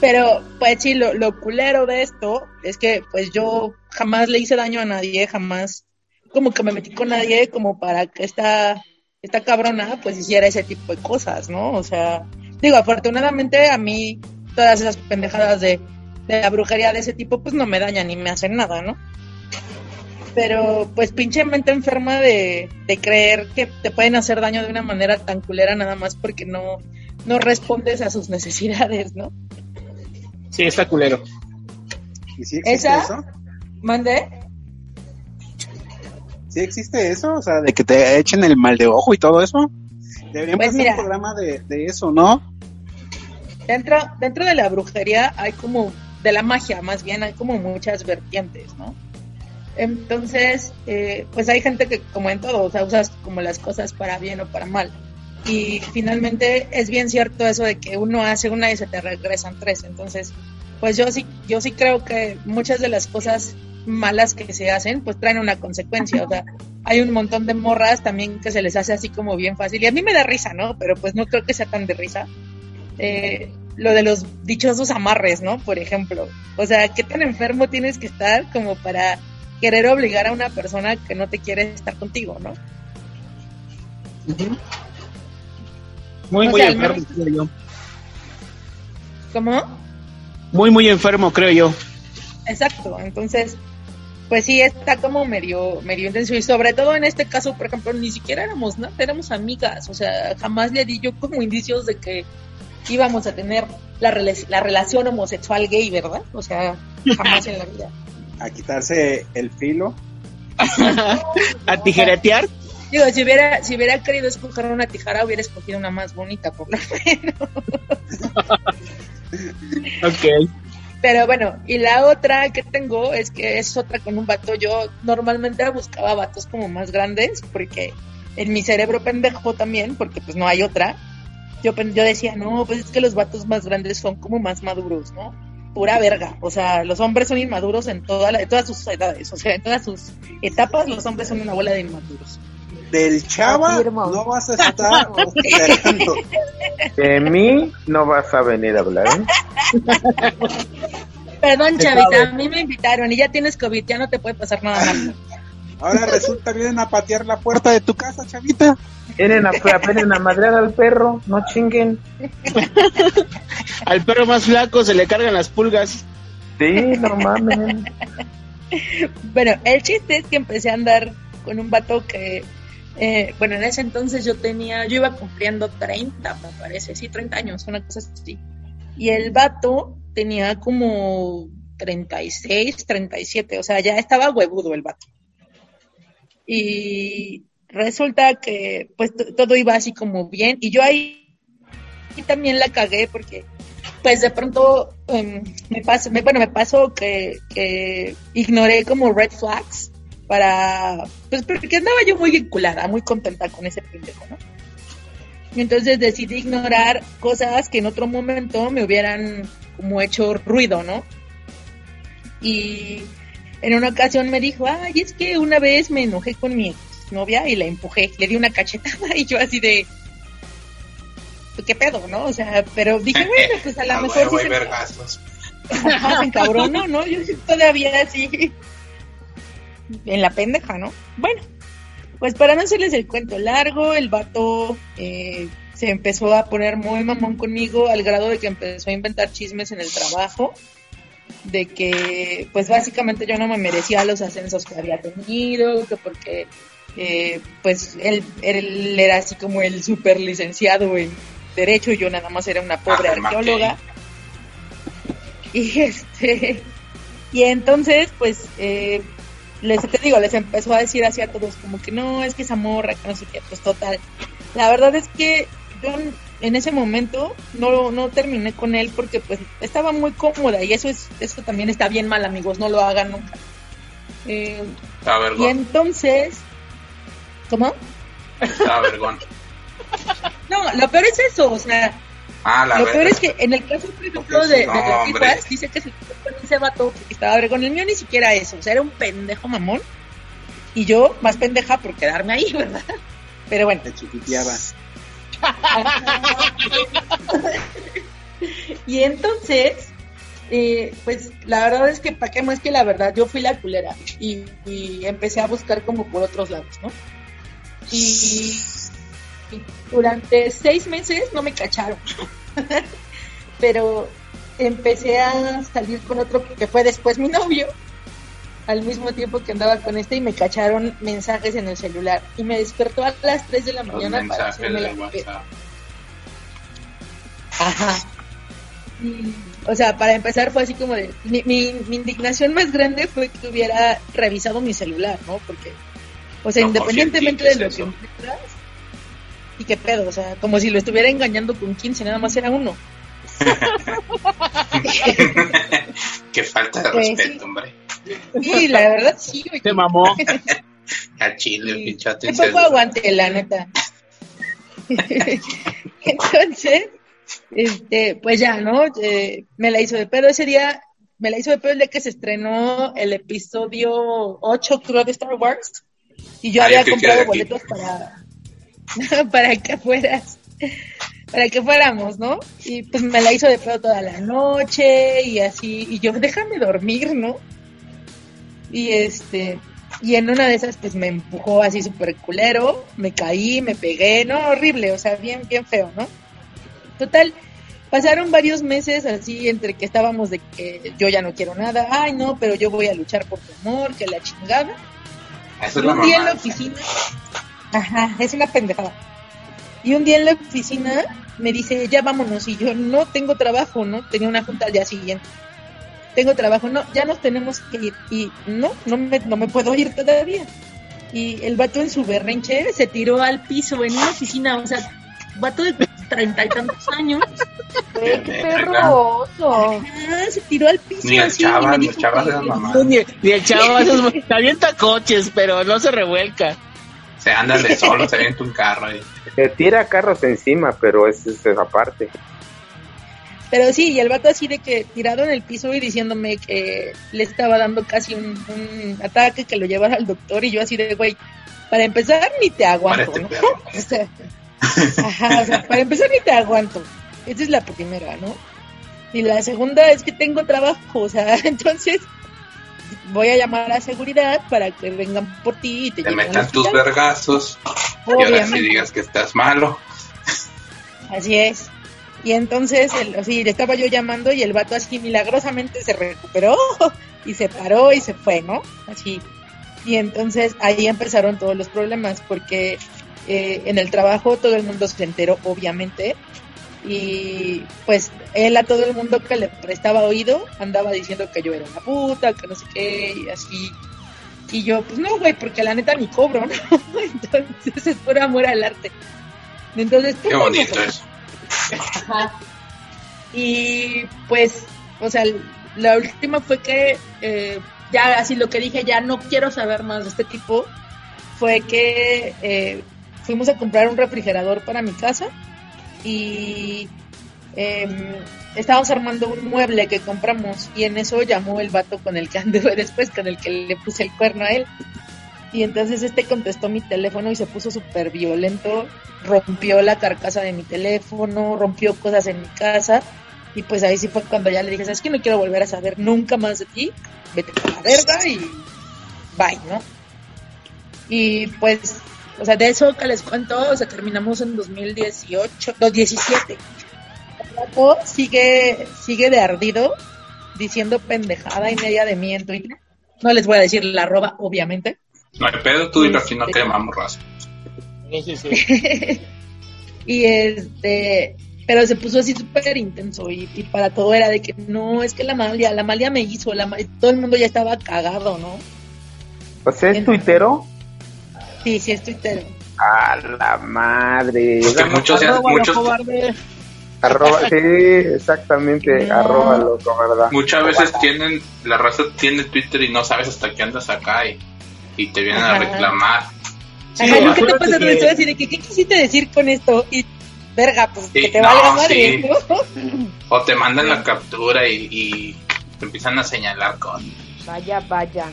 Pero, pues sí, lo, lo culero de esto es que, pues yo jamás le hice daño a nadie, jamás como que me metí con nadie como para que esta, esta cabrona pues hiciera ese tipo de cosas, ¿no? O sea, digo, afortunadamente a mí todas esas pendejadas de, de la brujería de ese tipo pues no me dañan ni me hacen nada, ¿no? Pero pues pinche mente enferma de, de creer que te pueden hacer daño de una manera tan culera nada más porque no, no respondes a sus necesidades, ¿no? Sí, está culero. ¿Y sí existe ¿Esa? eso? ¿Mande? ¿Sí existe eso? O sea, de que te echen el mal de ojo y todo eso. Deberíamos Pues hacer mira. un programa de, de eso, ¿no? Dentro, dentro de la brujería hay como, de la magia más bien, hay como muchas vertientes, ¿no? Entonces, eh, pues hay gente que, como en todo, o sea, usas como las cosas para bien o para mal. Y finalmente es bien cierto eso de que uno hace una y se te regresan tres. Entonces, pues yo sí, yo sí creo que muchas de las cosas malas que se hacen, pues traen una consecuencia. O sea, hay un montón de morras también que se les hace así como bien fácil. Y a mí me da risa, ¿no? Pero pues no creo que sea tan de risa. Eh, lo de los dichosos amarres, ¿no? Por ejemplo. O sea, ¿qué tan enfermo tienes que estar como para querer obligar a una persona que no te quiere estar contigo, ¿no? Muy, O muy sea, enfermo, menos- creo yo. ¿Cómo? Muy, muy enfermo, creo yo. Exacto, entonces, pues sí, está como medio, medio intenso y sobre todo en este caso, por ejemplo, ni siquiera éramos nada, éramos amigas, o sea, jamás le di yo como indicios de que íbamos a tener la, rela- la relación homosexual gay, ¿verdad? O sea, jamás en la vida. <laughs> A quitarse el filo. <laughs> a tijeretear. Digo, si hubiera, si hubiera querido escoger una tijara, hubiera escogido una más bonita, por lo menos. Ok. Pero bueno, y la otra que tengo es que es otra con un vato. Yo normalmente buscaba vatos como más grandes, porque en mi cerebro pendejo también, porque pues no hay otra. Yo, yo decía, no, pues es que los vatos más grandes son como más maduros, ¿no? Pura verga. O sea, los hombres son inmaduros en, toda la, en todas sus edades. O sea, en todas sus etapas, los hombres son una bola de inmaduros. Del chava Afirmo. no vas a estar <laughs> esperando. De mí no vas a venir a hablar, ¿eh? <laughs> Perdón, chavita, a mí me invitaron y ya tienes COVID, ya no te puede pasar nada mal. Ahora resulta vienen a patear la puerta de tu casa, chavita. Vienen a, vienen a madrear al perro, no chinguen. Al perro más flaco se le cargan las pulgas. Sí, no mames. Bueno, el chiste es que empecé a andar con un vato que, eh, bueno, en ese entonces yo tenía, yo iba cumpliendo 30, me parece, sí, 30 años, una cosa así. Y el vato tenía como 36, 37, o sea, ya estaba huevudo el vato. Y resulta que pues todo iba así como bien y yo ahí y también la cagué porque pues de pronto em, me pasó, me- bueno, me pasó que ignoré como red flags para, pues porque andaba yo muy vinculada, muy contenta con ese pendejo, ¿no? Entonces decidí ignorar cosas que en otro momento me hubieran como hecho ruido, ¿no? Y en una ocasión me dijo, ay, es que una vez me enojé con mi novia y la empujé, le di una cachetada <laughs> y yo así de, ¿qué pedo, no? O sea, pero dije, bueno, pues a lo <laughs> Ah, mejor sí se, vergazos. <laughs> Ajá, se encabronó, ¿no? Yo todavía así en la pendeja, ¿no? Bueno, pues para no hacerles el cuento largo, el vato eh, se empezó a poner muy mamón conmigo al grado de que empezó a inventar chismes en el trabajo, de que pues básicamente yo no me merecía los ascensos que había tenido, que porque eh, pues él, él era así como el super licenciado en derecho y yo nada más era una pobre Ah, arqueóloga. Y este y entonces pues eh, les te digo, les empezó a decir así a todos como que no, es que esa morra, que no sé qué, pues total. La verdad es que yo en ese momento no, no terminé con él porque pues estaba muy cómoda y eso es eso también está bien mal amigos, no lo hagan nunca. Eh, Está y entonces, ¿cómo? Está vergón. <laughs> No, lo peor es eso, o sea, Ah, la lo peor es que en el caso, por ejemplo, sí, de, no, los. Tijuas, dice que se ese vato que estaba vergón. El mío ni siquiera eso, o sea, era un pendejo mamón. Y yo, más pendeja por quedarme ahí, <laughs> ¿verdad? Pero bueno. Te chiquiteaba. <laughs> y entonces, eh, pues la verdad es que, ¿para qué más que la verdad? Yo fui la culera y, y empecé a buscar como por otros lados, ¿no? Y durante seis meses no me cacharon, <laughs> pero empecé a salir con otro que fue después mi novio, al mismo tiempo que andaba con este y me cacharon mensajes en el celular y me despertó a las 3 de la Los mañana para mensajes hacerme de la WhatsApp. Ajá. Y, o sea, para empezar fue así como de... Mi, mi, mi indignación más grande fue que hubiera revisado mi celular, ¿no? Porque, o sea, No, independientemente ¿qué de lo eso? que encuentras... Qué pedo, o sea, como si lo estuviera engañando con 15, nada más era uno. <laughs> Qué falta de Sí, respeto, hombre. Sí, la verdad sí, güey. Se mamó. <laughs> A Chile, pinche Qué atención. poco aguante, la neta. <laughs> Entonces, este, pues ya, ¿no? Eh, me la hizo de pedo ese día, me la hizo de pedo el día que se estrenó el episodio 8, creo, de Star Wars. Y yo Ah, había comprado boletos para, <laughs> para que fueras, para que fuéramos, ¿no? Y pues me la hizo de pedo toda la noche y así, y yo, déjame dormir, ¿no? Y este, y en una de esas pues me empujó así súper culero, me caí, me pegué, no, horrible, o sea, bien, bien feo, ¿no? Total, pasaron varios meses así entre que estábamos de que yo ya no quiero nada, ay no, pero yo voy a luchar por tu amor, que la chingada. Eso es un día en la oficina, ajá, es una pendejada. Y un día en la oficina me dice, ya vámonos, y yo no tengo trabajo, ¿no? Tenía una junta al día siguiente. Tengo trabajo, no, ya nos tenemos que ir. Y no, no me, no me puedo ir todavía. Y el vato en su berrinche se tiró al piso en una oficina, o sea, vato de treinta y tantos años. Qué perro se tiró al piso Ni el así y ni el chava que- eran mamá. No, ni, ni el chavo, esos, se avienta coches, pero no se revuelca. Se anda de solo, se avienta un carro. Se tira carros encima, pero es, es esa parte. Pero sí, y el vato así de que tirado en el piso y diciéndome que le estaba dando casi un, un ataque, que lo llevara al doctor, y yo así de, güey, para empezar ni te aguanto, ¿no? perro. <laughs> O sea, ajá, o sea, para empezar ni te aguanto. Esa es la primera, ¿no? Y la segunda es que tengo trabajo, o sea, <laughs> entonces voy a llamar a seguridad para que vengan por ti y te, Te metan tus vergazos. Y ahora sí digas que estás malo. Así es. Y entonces, el, le estaba yo llamando y el vato así milagrosamente se recuperó y se paró y se fue, ¿no? Así. Y entonces ahí empezaron todos los problemas porque eh, en el trabajo todo el mundo se enteró, obviamente. Y pues él a todo el mundo que le prestaba oído andaba diciendo que yo era una puta, que no sé qué, y así. Y yo, pues no, güey, porque la neta ni cobro, ¿no? <laughs> Entonces es por amor al arte. Entonces, Qué bonito eso. Y pues, o sea, la última fue que eh, ya así lo que dije, ya no quiero saber más de este tipo, fue que eh, fuimos a comprar un refrigerador para mi casa y em, estábamos armando un mueble que compramos y en eso llamó el vato con el que <laughs> anduve después, con el que le puse el cuerno a él. Y entonces este contestó mi teléfono y se puso súper violento, rompió la carcasa de mi teléfono, rompió cosas en mi casa. Y pues ahí sí fue cuando ya le dije, ¿sabes que No quiero volver a saber nunca más de ti, vete a la verga y bye, ¿no? Y pues, o sea, de eso que les cuento, o sea, terminamos en 2018, 2017. El vato sigue, sigue de ardido, diciendo pendejada y media de mí en Twitter. No les voy a decir la arroba, obviamente. No hay pedo, tú dilo aquí, no quemamos raza. <laughs> y este, pero se puso así súper intenso y, y para todo era de que no, es que la Malia, la Malia me hizo, la todo el mundo ya estaba cagado, ¿no? Sea, ¿es tuitero? Sí, sí, es Twitter. A la madre. Porque muchos, Arroba muchos. Arroba, <laughs> sí, exactamente, arroba loco, ¿verdad? muchas veces tienen, la raza tiene Twitter y no sabes hasta qué andas acá y, y te vienen a reclamar. Ajá, ¿no? ¿qué te pasa? que- Tú así de que, ¿qué quisiste decir con esto? Y, verga, pues Sí, que te no, valga madre, sí. ¿no? <laughs> O te mandan la captura y, y te empiezan a señalar con... Vaya, vaya.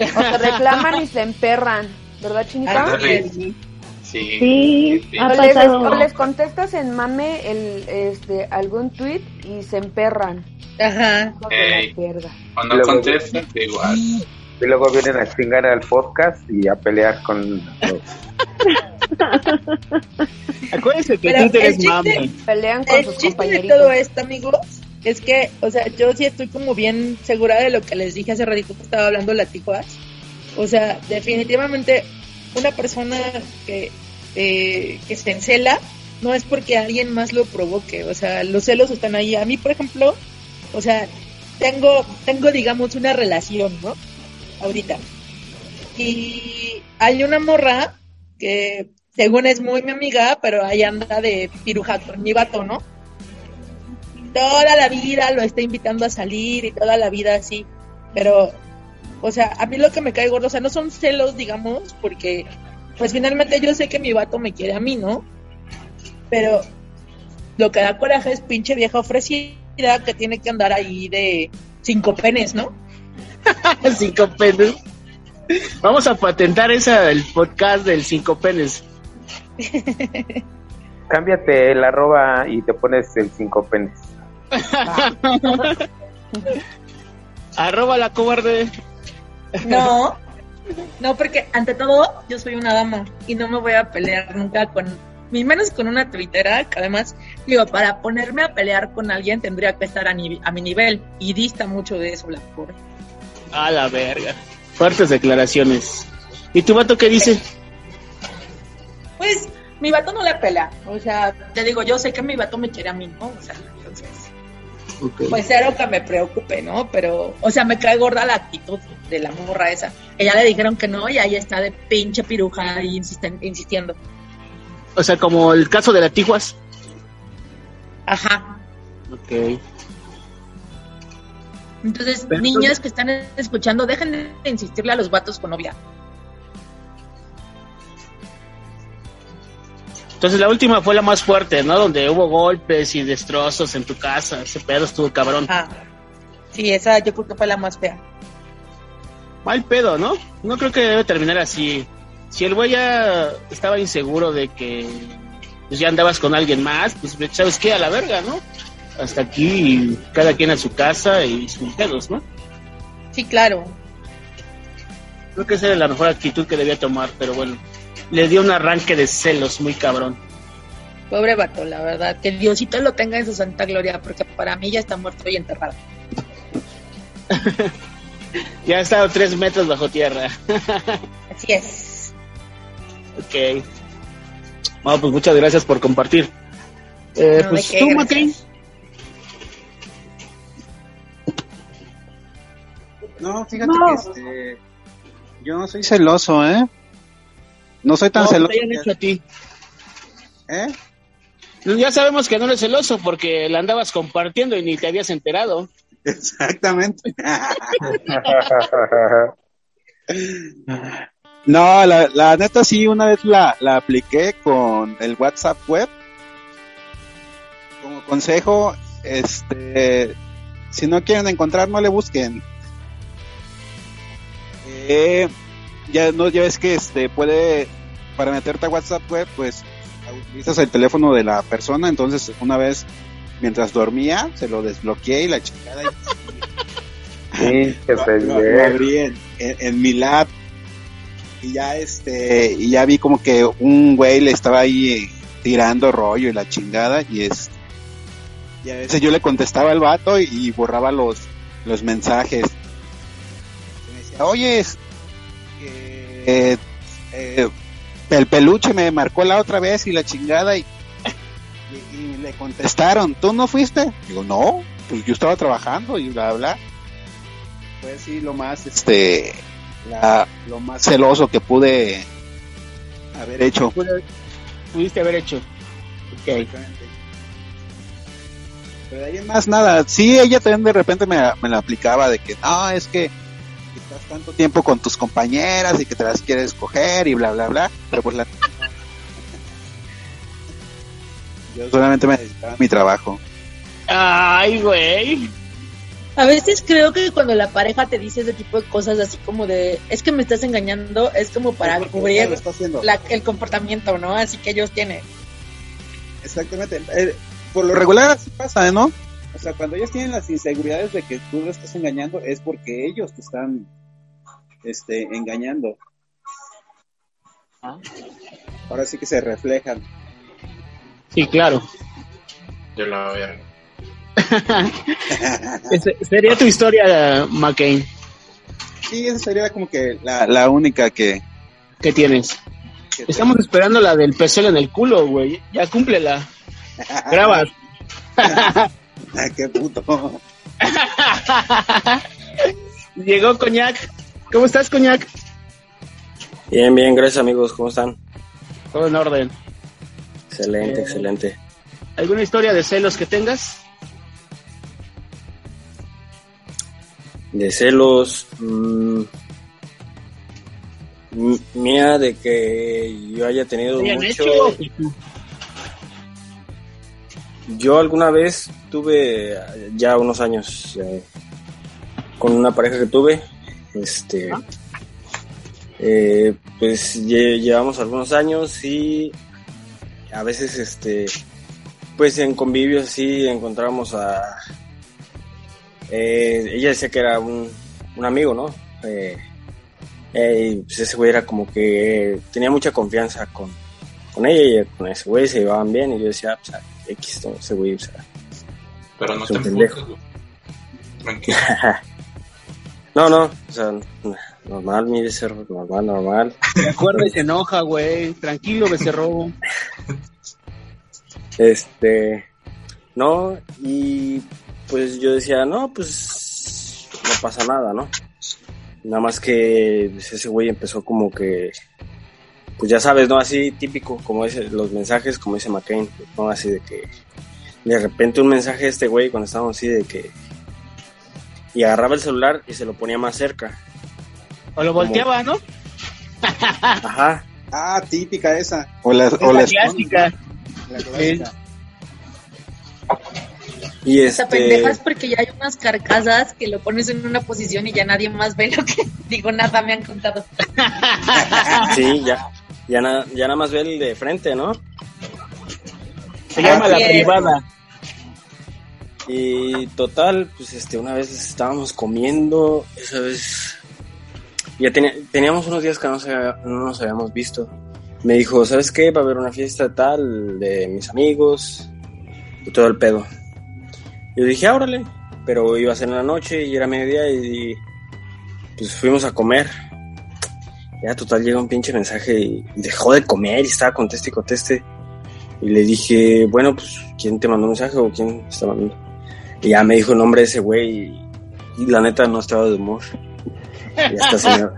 O te reclaman y se emperran, ¿verdad, Chinita? Ándale. Sí. Sí, ha O les, pasado. les contestas en mame el, este, algún tweet y se emperran. Ajá. Ey. Cuando Luego- contestan, igual. Y luego vienen a chingar al podcast y a pelear con... <laughs> Acuérdense que Pero Twitter es chiste- mame. Pelean con El sus chiste de compañeritos. todo esto, amigos, es que, o sea, yo sí estoy como bien segura de lo que les dije hace ratito que estaba hablando la Tijuas. O sea, definitivamente una persona que, eh, que se encela no es porque alguien más lo provoque. O sea, los celos están ahí. A mí, por ejemplo, o sea, tengo, tengo, digamos, una relación, ¿no? Ahorita. Y hay una morra que, según es muy mi amiga, pero ahí anda de piruja con mi vato, ¿no? Toda la vida lo está invitando a salir y toda la vida así. Pero, o sea, a mí lo que me cae gordo, o sea, no son celos, digamos, porque, pues finalmente yo sé que mi vato me quiere a mí, ¿no? Pero lo que da coraje es pinche vieja ofrecida que tiene que andar ahí de cinco penes, ¿no? <laughs> Cinco penes. Vamos a patentar esa el podcast del cinco penes. <laughs> Cámbiate el arroba y te pones el cinco penes. <laughs> Arroba la cobarde. No, <laughs> no, porque ante todo yo soy una dama y no me voy a pelear nunca con, ni menos con una twittera, que además, digo, para ponerme a pelear con alguien tendría que estar a, ni- a mi nivel y dista mucho de eso la pobre. A la verga. Fuertes declaraciones. ¿Y tu vato qué dice? Pues mi vato no le pela, o sea, te digo, yo sé que mi vato me quiere a mí, ¿no? O sea, entonces, pues cero que me preocupe, ¿no? Pero, o sea, me cae gorda la actitud de la morra esa. Ella le dijeron que no y ahí está de pinche piruja ahí insisten- insistiendo. O sea, como el caso de la Tijuas. Ajá. Ok. Entonces, Pero niñas que están escuchando, dejen de insistirle a los vatos con novia. Entonces la última fue la más fuerte, ¿no? Donde hubo golpes y destrozos en tu casa. Ese pedo estuvo cabrón. Ah, sí, esa yo creo que fue la más fea. Mal pedo, ¿no? No creo que debe terminar así. Si el güey ya estaba inseguro de que pues, ya andabas con alguien más, pues sabes qué, a la verga, ¿no? Hasta aquí cada quien a su casa y sus pedos, ¿no? Sí, claro. Creo que esa era la mejor actitud que debía tomar, pero bueno, le dio un arranque de celos muy cabrón. Pobre vato, la verdad. Que Diosito lo tenga en su santa gloria, porque para mí ya está muerto y enterrado. <laughs> Ya ha estado tres metros bajo tierra. Así es. ok. Bueno, pues muchas gracias por compartir. Eh, No, pues tú. Macri. No, fíjate No. que este, yo no soy celoso, ¿eh? No soy tan No, celoso. te hayan hecho a ti. ¿Eh? Ya sabemos que no eres celoso porque la andabas compartiendo y ni te habías enterado. Exactamente. <laughs> No, la, la neta sí, una vez la, la apliqué con el WhatsApp web. Como consejo, este, si no quieren encontrar, no le busquen. Eh, ya no, ya ves que este puede, para meterte a WhatsApp web, pues utilizas el teléfono de la persona, entonces una vez mientras dormía, se lo desbloqueé y la chingada Sí, qué <laughs> lo, lo- lo abrí en, en- en mi lab. Y ya este y ya vi como que un güey le estaba ahí eh, tirando rollo y la chingada y es y a veces yo le contestaba al vato y, y borraba los los mensajes. Y me decía oye eh, eh, el peluche me marcó la otra vez y la chingada y, y, y le contestaron ¿tú no fuiste? digo no pues yo estaba trabajando y bla bla fue así lo más este la, lo más celoso que pude haber hecho Pudiste haber hecho. Ok. pero de ahí en más nada sí ella también de repente me, me la aplicaba de que no es que estás tanto tiempo con tus compañeras y que te las quieres coger y bla bla bla pero pues la yo solamente me dedicaba a mi trabajo Ay, güey. A veces creo que cuando la pareja te dice ese tipo de cosas así como de, es que me estás engañando, es como para cubrir la- el comportamiento, ¿no? Así que ellos tienen. Exactamente. Eh, por lo regular así pasa, ¿no? O sea, cuando ellos tienen las inseguridades de que tú lo estás engañando es porque ellos te están este, engañando. Ahora sí que se reflejan. Sí, claro. Yo la veo. <laughs> Ese- sería tu historia, McCain. Sí, esa sería como que la, la única que... ¿Qué tienes? que te- Estamos esperando la del pecel en el culo, güey. Ya cúmplela. <laughs> Grabas. <laughs> Qué puto. Llegó Coñac. ¿Cómo estás, Coñac? Bien, bien, gracias amigos, ¿cómo están? Todo en orden. Excelente, Eh, excelente. ¿Alguna historia de celos que tengas? De celos, mm, m- mía de que yo haya tenido ¿Hayan mucho... hecho? Yo alguna vez tuve, ya unos años, eh, con una pareja que tuve, este, eh, pues lle- llevamos algunos años y a veces, este, pues en convivios así encontramos a, eh, ella decía que era un, un amigo, ¿no? Eh, eh, y pues ese güey era como que tenía mucha confianza con, con ella y con ese güey se llevaban bien y yo decía, pues, ah, X, ¿no? ese güey, o sea, Pero no te güey. Tranquilo. <laughs> no, no, o sea, normal, mire, ser normal, normal. Se acuerda y se enoja, güey. Tranquilo, becerro. Este, no, y pues yo decía, no, pues no pasa nada, ¿no? Nada más que pues, ese güey empezó como que, pues ya sabes, ¿no? Así típico, como ese, los mensajes, como dice McCain, ¿no? Así de que de repente un mensaje de este güey cuando estábamos así de que, y agarraba el celular y se lo ponía más cerca. O lo volteaba, ¿no? Ajá. Ah, típica esa. O la, Es o la la clásica. La clásica. Y Esta este, pendeja es porque ya hay unas carcasas que lo pones en una posición y ya nadie más ve lo que <laughs> digo, nada me han contado. <laughs> sí, ya, ya, na- ya nada más ve el de frente, ¿no? Se llama la privada. Y total, pues este, una vez estábamos comiendo, esa vez ya tenía, teníamos unos días que no, se, no nos habíamos visto. Me dijo, ¿sabes qué? Va a haber una fiesta tal de mis amigos y todo el pedo. Yo dije, "Ah, órale, pero iba a ser en la noche y era mediodía y pues fuimos a comer. Ya total llega un pinche mensaje y dejó de comer y estaba conteste y conteste. Y le dije, bueno, pues, ¿quién te mandó un mensaje o quién está mandando? Y ya me dijo el nombre de ese güey y, y la neta no estaba de humor. Y hasta se me,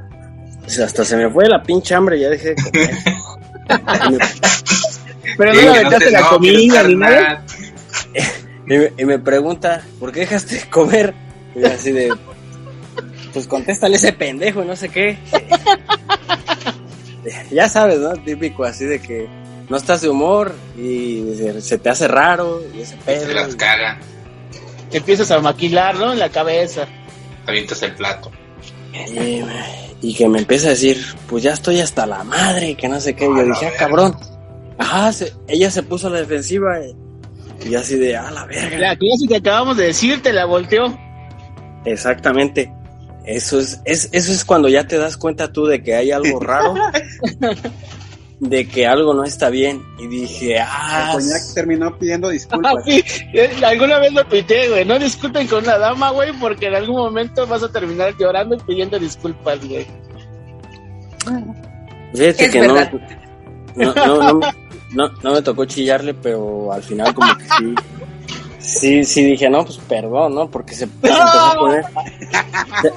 sea, hasta se me fue la pinche hambre, ya dejé de comer. Y <laughs> me- Pero no le que aventaste te- la comida ni nada. Y me, y me pregunta, ¿por qué dejaste de comer? Y así de, pues contéstale ese pendejo, y no sé qué. <laughs> ya sabes, ¿no? Típico así de que no estás de humor y se, se te hace raro y ese pedo. Se las y- cagan. Empiezas a maquilar, ¿no? En la cabeza. Avientas el plato. Y, y que me empieza a decir, pues ya estoy hasta la madre, que no sé qué. Y yo dije, ah, cabrón. Ajá, se- ella se puso a la defensiva. eh. Y así de, ah, la verga. La clase que acabamos de decir te la volteó. Exactamente. Eso es, es, eso es cuando ya te das cuenta tú de que hay algo raro, <laughs> de que algo no está bien. Y dije, ah, El coñac terminó pidiendo disculpas. <laughs> Sí, alguna vez lo tuiteé, güey. No disculpen con una dama, güey, porque en algún momento vas a terminar llorando y pidiendo disculpas, güey. fíjate Es que no, no, no, no, no me tocó chillarle, pero al final como que sí. <laughs> Sí, sí dije, no, pues perdón, ¿no? Porque se, se <laughs> empezó a poner.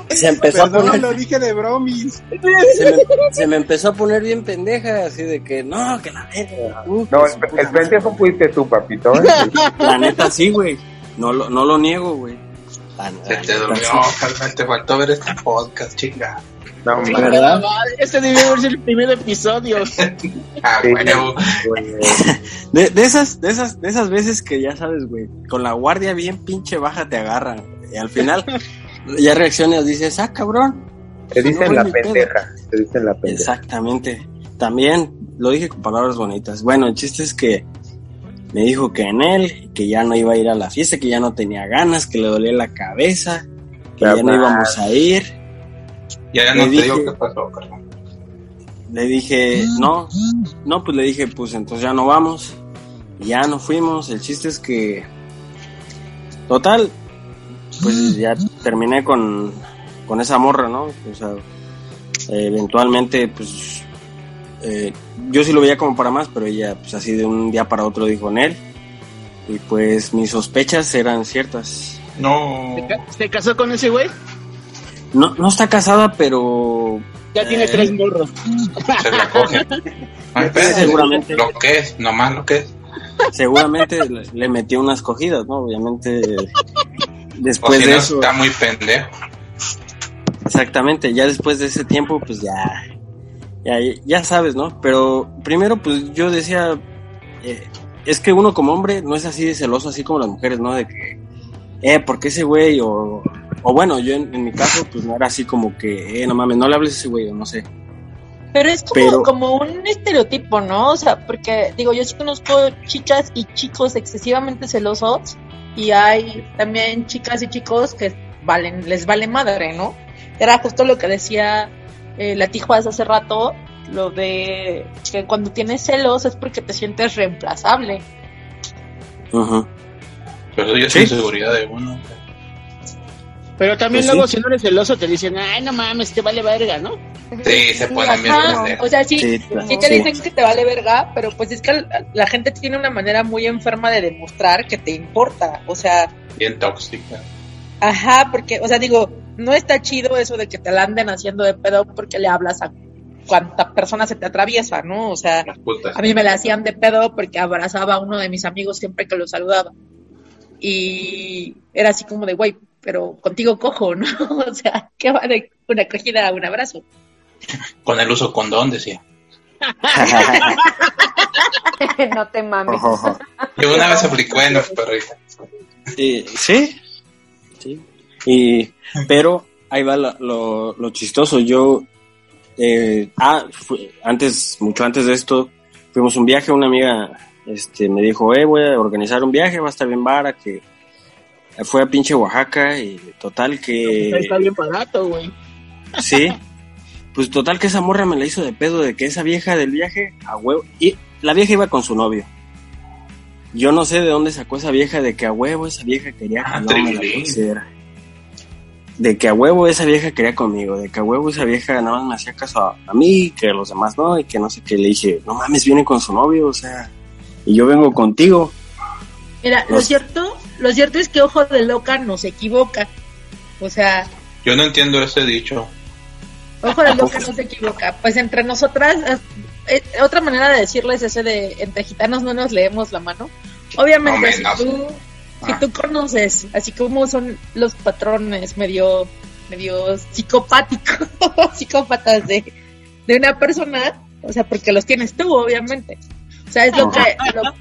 Se, se empezó Perdón, a poner. lo dije de bromis. Se me, se me empezó a poner bien pendeja, así de que no, que la verga. uh, No, el, pendejo fuiste tú, papito. ¿eh? <laughs> La neta sí, güey. No lo, no lo niego, güey. Se te durmió. Carmen, te faltó ver este podcast, chinga. No, ¿Verdad? Este debió haber sido el primer episodio. <laughs> Ah, bueno. De, de esas, de esas, de esas veces que ya sabes, güey, con la guardia bien pinche baja te agarran. Y al final ya reaccionas, dices, ah, cabrón. Te dicen No, la pedo. pendeja. Te dicen la pendeja. Exactamente. También lo dije con palabras bonitas. Bueno, el chiste es que me dijo que en él, que ya no iba a ir a la fiesta, que ya no tenía ganas, que le dolía la cabeza, que ya no Jamás. íbamos a ir. Ya no Le te digo dije- qué pasó, Carmen. Le dije, no, no, pues le dije, pues entonces ya no vamos. Y ya no fuimos. El chiste es que, total, pues ya terminé con, con esa morra, ¿no? O sea, eventualmente, pues, eh, yo sí lo veía como para más, pero ella, pues así de un día para otro dijo en él. Y pues mis sospechas eran ciertas. No. ¿Se, ca- se casó con ese güey? No, no está casada, pero Ya tiene Eh. tres morros. Se la coge. <laughs> Ay, pero, Seguramente. Lo que es, nomás lo que es. seguramente le, metió unas cogidas, ¿no? Obviamente, O después si de no, eso. está muy pendejo. Exactamente, ya después de ese tiempo, pues ya, ya, ya sabes, ¿no? Pero primero, pues yo decía, eh, es que uno como hombre no es así de celoso, así como las mujeres, ¿no? De que, eh, ¿por qué ese güey? O, o bueno, yo en, en mi caso, pues no era así como que, eh, no mames, no le hables a ese güey, o no sé. Pero es como, Pero- como un estereotipo, ¿no? O sea, porque digo, yo sí conozco chicas y chicos excesivamente celosos y hay también chicas y chicos que valen, les vale madre, ¿no? Era justo lo que decía eh, la Tijuas hace rato, lo de que cuando tienes celos es porque te sientes reemplazable. Ujú. Pero eso ya es Sí. inseguridad de uno. Pero también Pues luego, sí. si no eres celoso, te dicen, ay, no mames, te vale verga, ¿no? Sí, se ponen bien o sea, sí, Sí, sí te sí. dicen que te vale verga, pero pues es que la, la gente tiene una manera muy enferma de demostrar que te importa. O sea, Bien tóxica. Ajá, porque, o sea, digo, no está chido eso de que te la anden haciendo de pedo porque le hablas a cuánta persona se te atraviesa, ¿no? O sea, a mí me la hacían de pedo porque abrazaba a uno de mis amigos siempre que lo saludaba. Y era así como de, güey, pero contigo cojo, ¿no? <laughs> O sea, ¿qué va de una acogida a un abrazo? Con el uso condón, decía. <laughs> no te mames. Yo una vez aplicó en los perritos. Y- sí, sí. Y, pero ahí va lo, lo, lo chistoso. Yo, eh, ah, fue- antes, mucho antes de esto, fuimos un viaje. Una amiga, este, me dijo, eh, voy a organizar un viaje, va a estar bien vara, que fue a pinche Oaxaca y total que, Está bien barato, güey. sí. Pues total que esa morra me la hizo de pedo de que esa vieja del viaje, a huevo, y la vieja iba con su novio. Yo no sé de dónde sacó esa vieja de que a huevo esa vieja quería Ah, que no me la pusiera. De que a huevo esa vieja quería conmigo, de que a huevo esa vieja nada más me hacía caso a, a mí, que a los demás no, y que no sé qué. Le dije, no mames, viene con su novio, o sea, y yo vengo contigo. Mira, lo cierto, lo cierto es que ojo de loca no se equivoca. O sea, Yo no entiendo ese dicho. Ojo de loca <laughs> no se equivoca. Pues entre nosotras, eh, eh, otra manera de decirles ese de entre gitanos no nos leemos la mano. Obviamente, No si tú, si Ah. tú conoces, así como son los patrones medio, medio psicopáticos, <laughs> psicópatas de, de una persona, O sea, porque los tienes tú, obviamente. O sea, es lo que... lo-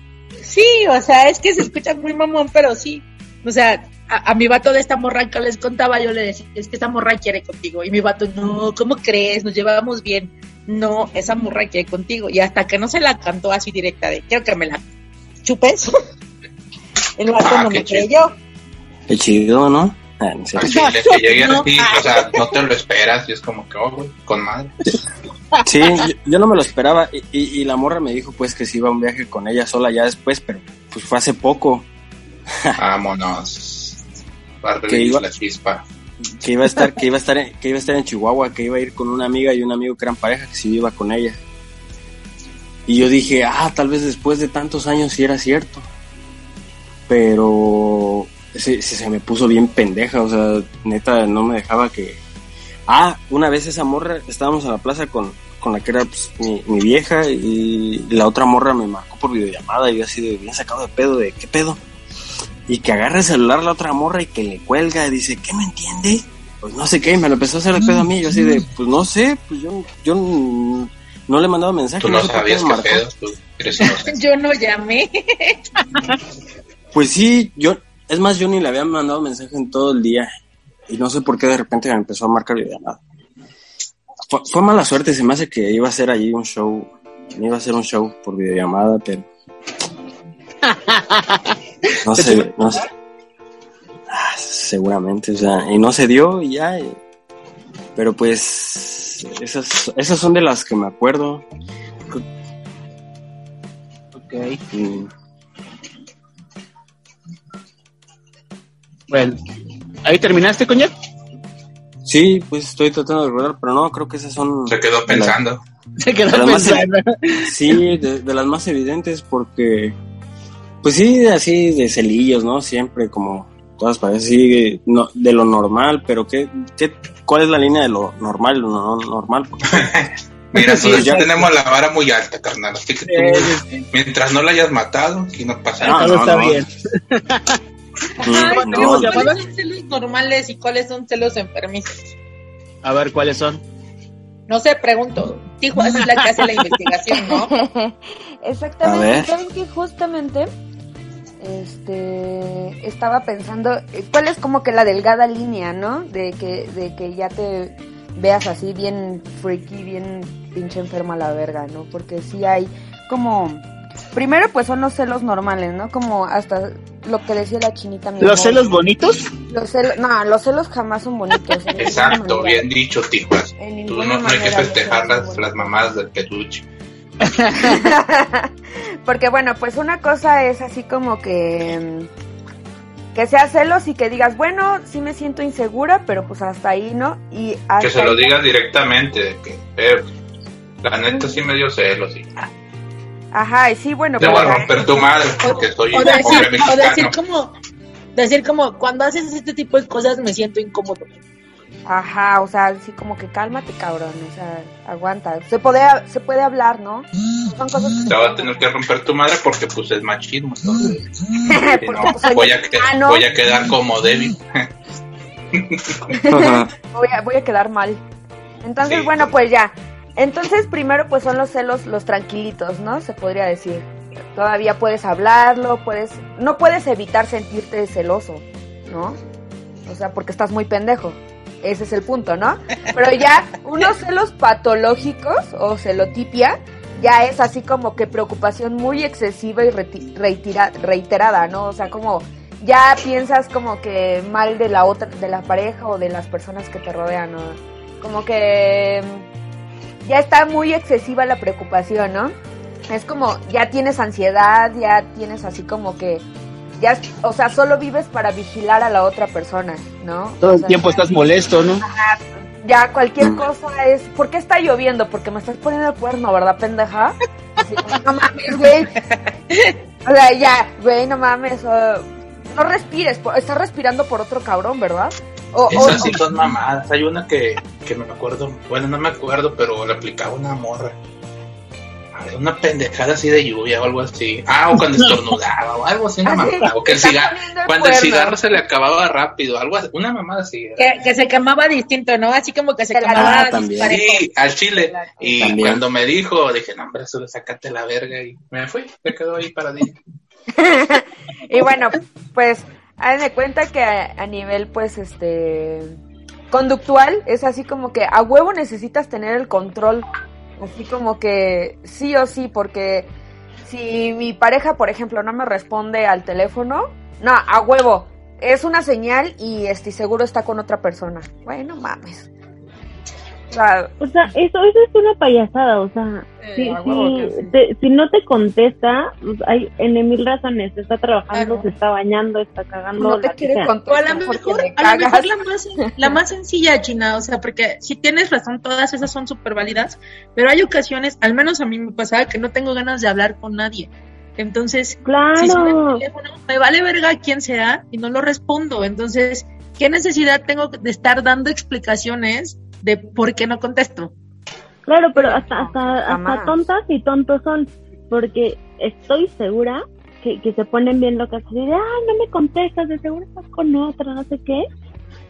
sí, o sea, es que se escucha muy mamón, pero sí. O sea, a, a mi vato de esta morra que les contaba, yo le decía, es que esta morra quiere contigo. Y mi vato, no, ¿cómo crees? Nos llevábamos bien. No, esa morra quiere contigo. Y hasta que no se la cantó así directa de, quiero que me la chupes. <laughs> El vato Ah, no me creyó. Qué chido, ¿no? Ah, no sé. Así, le- que llegue No. así, o sea, no te lo esperas y es como que, oh, con madre. Sí, yo, yo no me lo esperaba y, y- y la morra me dijo pues que se iba a un viaje con ella sola ya después, pero pues fue hace poco <laughs> Vámonos. Que iba- la chispa. que iba a estar que iba a estar en, que iba a estar en Chihuahua, que iba a ir con una amiga y un amigo que eran pareja que se iba con ella. Y yo dije, ah, tal vez después de tantos años sí era cierto. Pero se, se, se me puso bien pendeja, o sea, neta no me dejaba que... Ah, una vez esa morra, estábamos en la plaza con, con la que era pues, mi, mi vieja y la otra morra me marcó por videollamada y yo así de bien sacado de pedo, de qué pedo. Y que agarra el celular la otra morra y que le cuelga y dice, ¿qué me entiende? Pues no sé qué, y me lo empezó a hacer de pedo a mí. Yo así de, pues no sé, pues yo, yo mm, no le he mandado mensaje. Tú no sabías qué marcó. pedo, tú eres inocente. <laughs> Yo no llamé. Pues sí, yo, es más, yo ni le había mandado mensaje en todo el día. Y no sé por qué de repente me empezó a marcar videollamada. Fue, fue mala suerte, se me hace que iba a hacer allí un show. Iba a hacer un show por videollamada, pero. <laughs> No sé, no sé. Ah, seguramente, o sea, y no se dio y ya. y- pero pues, esas, esas son de las que me acuerdo. Ok. Mm, Bueno, ¿ahí terminaste, coño? Sí, pues estoy tratando de recordar, pero no, creo que esas son. Se quedó pensando. Se quedó de las más- pensando. sí, de, de las más evidentes, porque. Pues sí, así de celillos, ¿no? Siempre como todas parejas, sí, de, no, de lo normal, pero ¿qué, qué, ¿cuál es la línea de lo normal y lo no normal? <laughs> Mira, Sí, pues ya tenemos la vara muy alta, carnal. Así que tú, mientras no la hayas matado, aquí no pasa No, nada. no, está no. bien. <laughs> ¿cuáles no, son celos normales y cuáles son celos enfermizos? A ver, ¿cuáles son? No sé, pregunto. Tijuana es la que hace la investigación, ¿no? <laughs> Exactamente. ¿Saben que justamente este estaba pensando cuál es como que la delgada línea, ¿no? De que de que ya te veas así bien freaky, bien pinche enferma a la verga, ¿no? Porque sí hay como primero pues son los celos normales, ¿no? Como hasta lo que decía la chinita mi ¿Los amor. celos bonitos? Los celos, no, los celos jamás son bonitos. Exacto, manera. bien dicho, Tijuas. En Tú no, no hay que festejar las, las mamadas del peluche. <laughs> Porque bueno, pues una cosa es así como que mm, que sea celos y que digas, bueno, sí me siento insegura, pero pues hasta ahí, ¿no? Y hasta Que se lo digas directamente, de que, eh, la neta sí me dio celos. Y Ajá, y sí, bueno, te pues voy a romper tu madre porque soy O decir, hombre o mexicano. decir como, decir como, cuando haces este tipo de cosas me siento incómodo. ajá, o sea, así como que cálmate, cabrón, o sea, aguanta. Se puede se puede hablar, ¿no? Son cosas que Te va a tener que romper tu madre porque pues es machismo. Entonces, <laughs> no, pues, soy voy, a que- mexicano. voy a quedar como débil. <laughs> voy a, voy a quedar mal. Entonces, Sí. bueno, pues ya. Entonces, primero, pues son los celos, los tranquilitos, ¿no? Se podría decir. Todavía puedes hablarlo, puedes, no puedes evitar sentirte celoso, ¿no? O sea, porque estás muy pendejo. Ese es el punto, ¿no? Pero ya unos celos patológicos o celotipia ya es así como que preocupación muy excesiva y reiterada, ¿no? O sea, como ya piensas como que mal de la otra, de la pareja o de las personas que te rodean, ¿no? Como que ya está muy excesiva la preocupación, ¿no? Es como ya tienes ansiedad, ya tienes así como que ya, o sea, solo vives para vigilar a la otra persona, ¿no? Todo O el tiempo estás molesto, ¿no? ya cualquier cosa es, ¿por qué está lloviendo? Porque me estás poniendo el cuerno, ¿verdad, pendeja? Así, no mames, güey. O sea, ya, güey, no mames. o- no respires, estás respirando por otro cabrón, ¿verdad? Esas sí son mamadas. Hay una que, que me acuerdo, bueno, no me acuerdo, pero le aplicaba una morra. una pendejada así de lluvia o algo así. Ah, o cuando <laughs> estornudaba o algo así, una Ah, mamada. O que el cigarro, cuando el cigarro se le acababa rápido, algo así, una mamada así. Que, que se quemaba distinto, ¿no? Así como que se quemaba disparejo. Sí, al chile. Y También. cuando me dijo, dije, no, hombre, eso le sacaste la verga y me fui, me quedó ahí paradillo. <laughs> Y bueno, pues, de cuenta que a, a nivel, pues, este, conductual, es así como que a huevo necesitas tener el control. Así como que sí o sí, porque si mi pareja, por ejemplo, no me responde al teléfono, no, a huevo. Es una señal y este seguro está con otra persona. Bueno, mames. O sea, O sea, eso, eso es una payasada, o sea, si, a huevo que si, te- si no te contesta, pues, hay en mil razones, está trabajando, se está bañando, está cagando, No te quiere contar. O a lo mejor, a lo mejor la más, la más sencilla, China, o sea, porque si tienes razón, todas esas son súper válidas, pero hay ocasiones, al menos a mí me pasaba, que no tengo ganas de hablar con nadie. Entonces, Claro. si suena el teléfono, me vale verga quién sea y no lo respondo. Entonces, ¿qué necesidad tengo de estar dando explicaciones de por qué no contesto? Claro, pero hasta, hasta, hasta tontas y tontos son, porque estoy segura que, que se ponen bien locas y de, ah, no me contestas, de seguro estás con otra, no sé qué.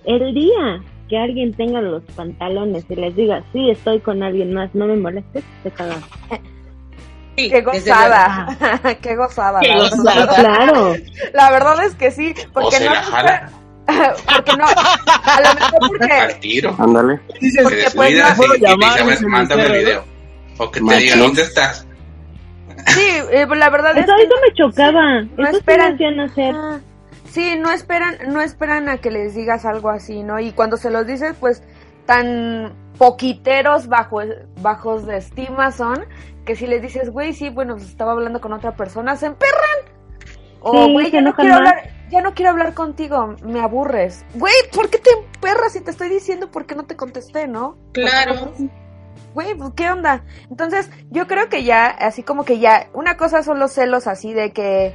El día que alguien tenga los pantalones y les diga, sí, estoy con alguien más, no me molestes, se cagan. Qué gozada, <laughs> qué gozada. Qué la verdad. gozada. Claro. La verdad es que sí, porque o se no, la jala <laughs> porque no, a lo mejor porque al tiro. Ándale. Que Porque, pues, descuida no así puedo y te llamar, "A ver, dice mándame el video. O que te diga, ¿dónde estás? sí, eh, la verdad es Eso, que eso me chocaba. no eso sí esperan. hacían hacer. Ah, sí, no esperan, no esperan a que les digas algo así, ¿no? Y cuando se los dices, pues tan poquiteros bajo, bajos de estima son que si les dices, güey, sí, bueno, pues estaba hablando con otra persona, se emperran. O, Sí, güey, ya no quiero hablar, ya no quiero hablar contigo, me aburres. Güey, ¿por qué te emperras si te estoy diciendo por qué no te contesté, no? Claro. Güey, pues qué onda. Entonces, yo creo que ya, así como que ya, una cosa son los celos así de que,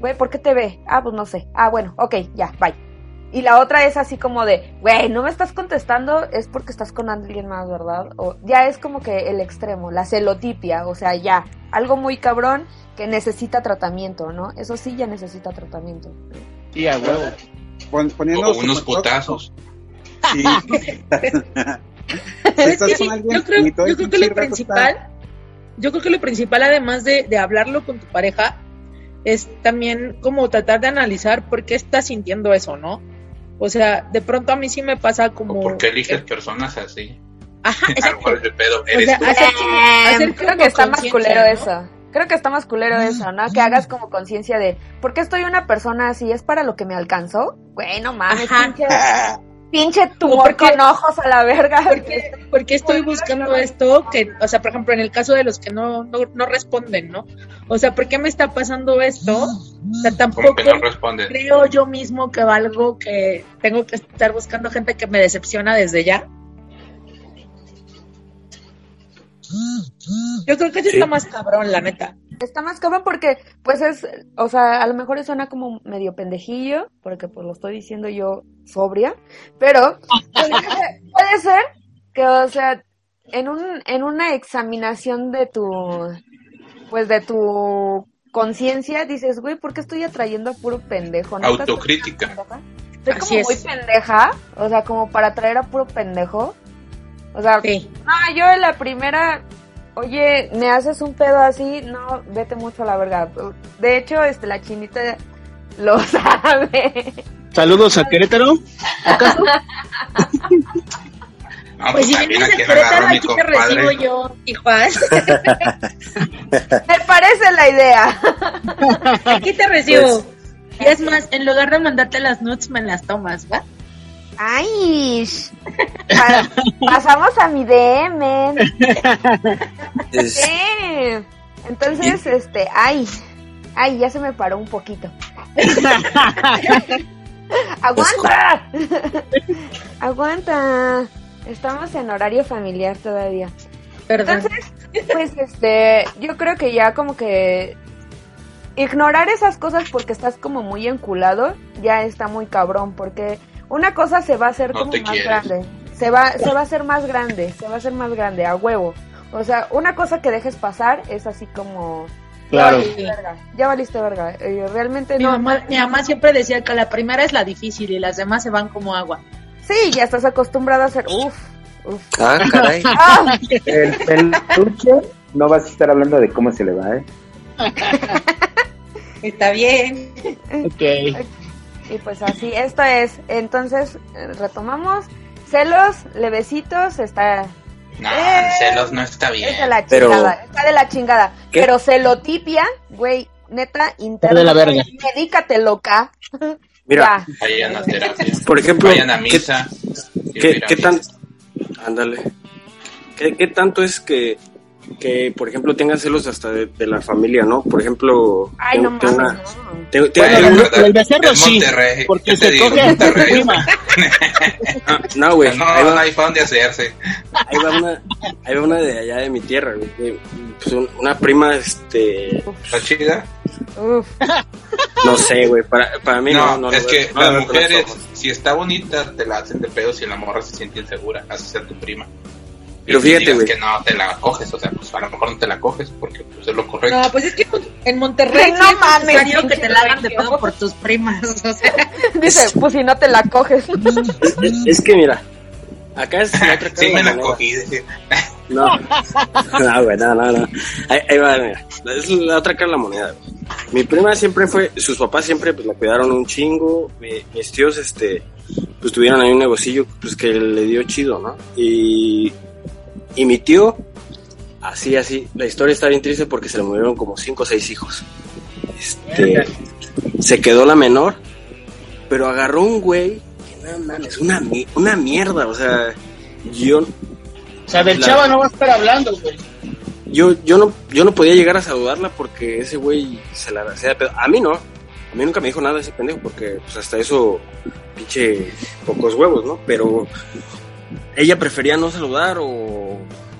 güey, ¿por qué te ve? Ah, pues no sé. Ah, bueno, ok, ya, bye. Y la otra es así como de, güey, no me estás contestando, es porque estás con alguien más, ¿verdad? O ya es como que el extremo, la celotipia, o sea, ya, algo muy cabrón que necesita tratamiento, ¿no? Eso sí ya necesita tratamiento. Sí, a huevo. Pon- poniendo O unos super putazos. Sí. <laughs> <laughs> Es que yo creo, y yo que lo principal, yo creo que lo principal, además de, de hablarlo con tu pareja, es también como tratar de analizar por qué estás sintiendo eso, ¿no? O sea, de pronto a mí sí me pasa como... ¿Por qué eliges personas así? Ajá, <laughs> Algo de pedo. O Eres sea, tú. hacer como- hacer Em, creo que está más culero ¿no? eso. Creo que está más culero eso, ¿no? Que hagas como conciencia de, ¿por qué estoy una persona así? ¿Es para lo que me alcanzó? Güey, no mames, pinche, pinche tumor con ojos a la verga. porque estoy buscando esto que, o sea, por ejemplo, en el caso de los que no, no, no responden, ¿no? O sea, ¿por qué me está pasando esto? O sea, tampoco no creo yo mismo que valgo que tengo que estar buscando gente que me decepciona desde ya. Yo creo que eso Sí. está más cabrón, la neta. Está más cabrón porque, pues es, o sea, a lo mejor suena como medio pendejillo, porque pues lo estoy diciendo yo sobria, pero puede ser, puede ser que, o sea, en un, en una examinación de tu, pues de tu conciencia, dices, güey, ¿por qué estoy atrayendo a puro pendejo? ¿Neta estoy Autocrítica. Estoy Así como es. muy pendeja, o sea, como para atraer a puro pendejo. O sea, no, yo en la primera, oye, me haces un pedo así, no, vete mucho a la verga. De hecho, este, la chinita <laughs> lo sabe. Saludos a Querétaro. ¿Acaso? <laughs> No, Pues si vienes a Querétaro, aquí te recibo yo, Tijuas. Me parece la idea. Aquí te recibo. Pues- y es más, en lugar de mandarte las nuts, me las tomas, ¿va? Ay, pa- pasamos a mi DM. Es- Sí. Entonces, este, ay, ay, ya se me paró un poquito. <laughs> Aguanta. Aguanta. Estamos en horario familiar todavía. Entonces, pues este, yo creo que ya como que ignorar esas cosas porque estás como muy enculado ya está muy cabrón porque una cosa se va a hacer No como más quieres. grande. Se va se va a hacer más grande, se va a hacer más grande a huevo. O sea, una cosa que dejes pasar es así como... Claro. Ya valiste verga. Ya valiste verga. Eh, realmente Mi no... mamá, mi mamá siempre decía que la primera es la difícil y las demás se van como agua. Sí, ya estás acostumbrado a hacer... Uf, uf. Ah, caray. <laughs> Ah, El peluche no vas a estar hablando de cómo se le va, ¿eh? <laughs> Está bien. Ok. Y pues así, esto es. Entonces, eh, retomamos. Celos, levecitos, está... No, Eh, celos no está bien. Es de la Pero- chingada, está de la chingada. ¿Qué? Pero celotipia, güey, neta, interna. de la verga. Medícate, loca. <laughs> Mira, Ya. Vayan a terapia. por ejemplo, Vayan a ¿qué- misa. ¿Qué, qué tan... Ándale. ¿Qué, qué tanto es que, que, por ejemplo, tengan celos hasta de, de la familia, no? Por ejemplo, Ay, tengo, no tengo mames, una... no. tengo- Bueno, el becerro Es sí, porque ¿qué se te digo? coge a tu prima. <laughs> No, güey. No, ahí, no va, hay pa' dónde hacerse. ahí va una, ahí va una de allá de mi tierra, güey. pues, un- una prima, este... ¿Está chida? Uf. <laughs> No sé, güey. Para, para mí no, No, no, es lo que no las mujeres, si está bonita, te la hacen de pedo si la morra se siente insegura. Así sea tu prima. Pero Y fíjate, güey. que no te la coges, o sea, pues a lo mejor no te la coges porque pues, es lo correcto. No, pues es que en Monterrey No sí es mames, necesario que te la hagan de pedo por tus primas. O sea, <laughs> Dice, pues si no te la coges. <laughs> Es, es que mira, acá es la otra <laughs> cara sí de me la moneda. cogí. No, no, güey, no, no, no. Ahí, ahí va, mira. Es la otra cara de la moneda. güey. Mi prima siempre fue, sus papás siempre pues, la cuidaron un chingo. Mi- mis tíos, este, pues tuvieron ahí un negocillo pues que le dio chido, ¿no? Y, y mi tío, así, así. La historia está bien triste porque se le murieron como cinco o seis hijos. Este, se quedó la menor, pero agarró un güey que no mames, una, una mierda, o sea, yo O sea, del La- chava no va a estar hablando, güey. yo, yo no, yo no podía llegar a saludarla porque ese güey se la hacía de pedo. A mí no. A mí nunca me dijo nada ese pendejo porque pues hasta eso, pinche pocos huevos, ¿no? Pero ella prefería no saludar o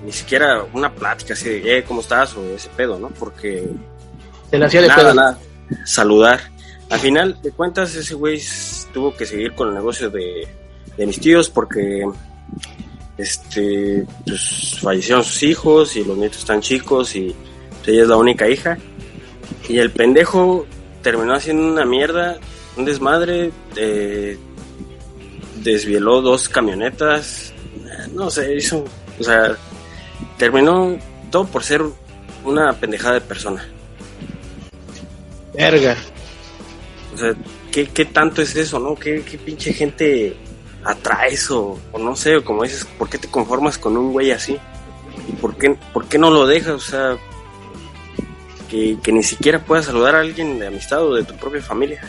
ni siquiera una plática así de, eh, ¿cómo estás? O ese pedo, ¿no? Porque Se la hacía de nada, pedo. nada, saludar. Al final de cuentas, ese güey tuvo que seguir con el negocio de, de mis tíos porque este pues fallecieron sus hijos y los nietos están chicos y pues, ella es la única hija. Y el pendejo terminó haciendo una mierda, un desmadre, eh, desvieló dos camionetas, no sé, hizo, o sea, terminó todo por ser una pendejada de persona. Verga. O sea, ¿qué, qué tanto es eso, no? ¿Qué, qué pinche gente atraes o, o no sé, o como dices, ¿por qué te conformas con un güey así? ¿Y por qué, por qué no lo dejas? O sea, que, que ni siquiera puedas saludar a alguien de amistad o de tu propia familia.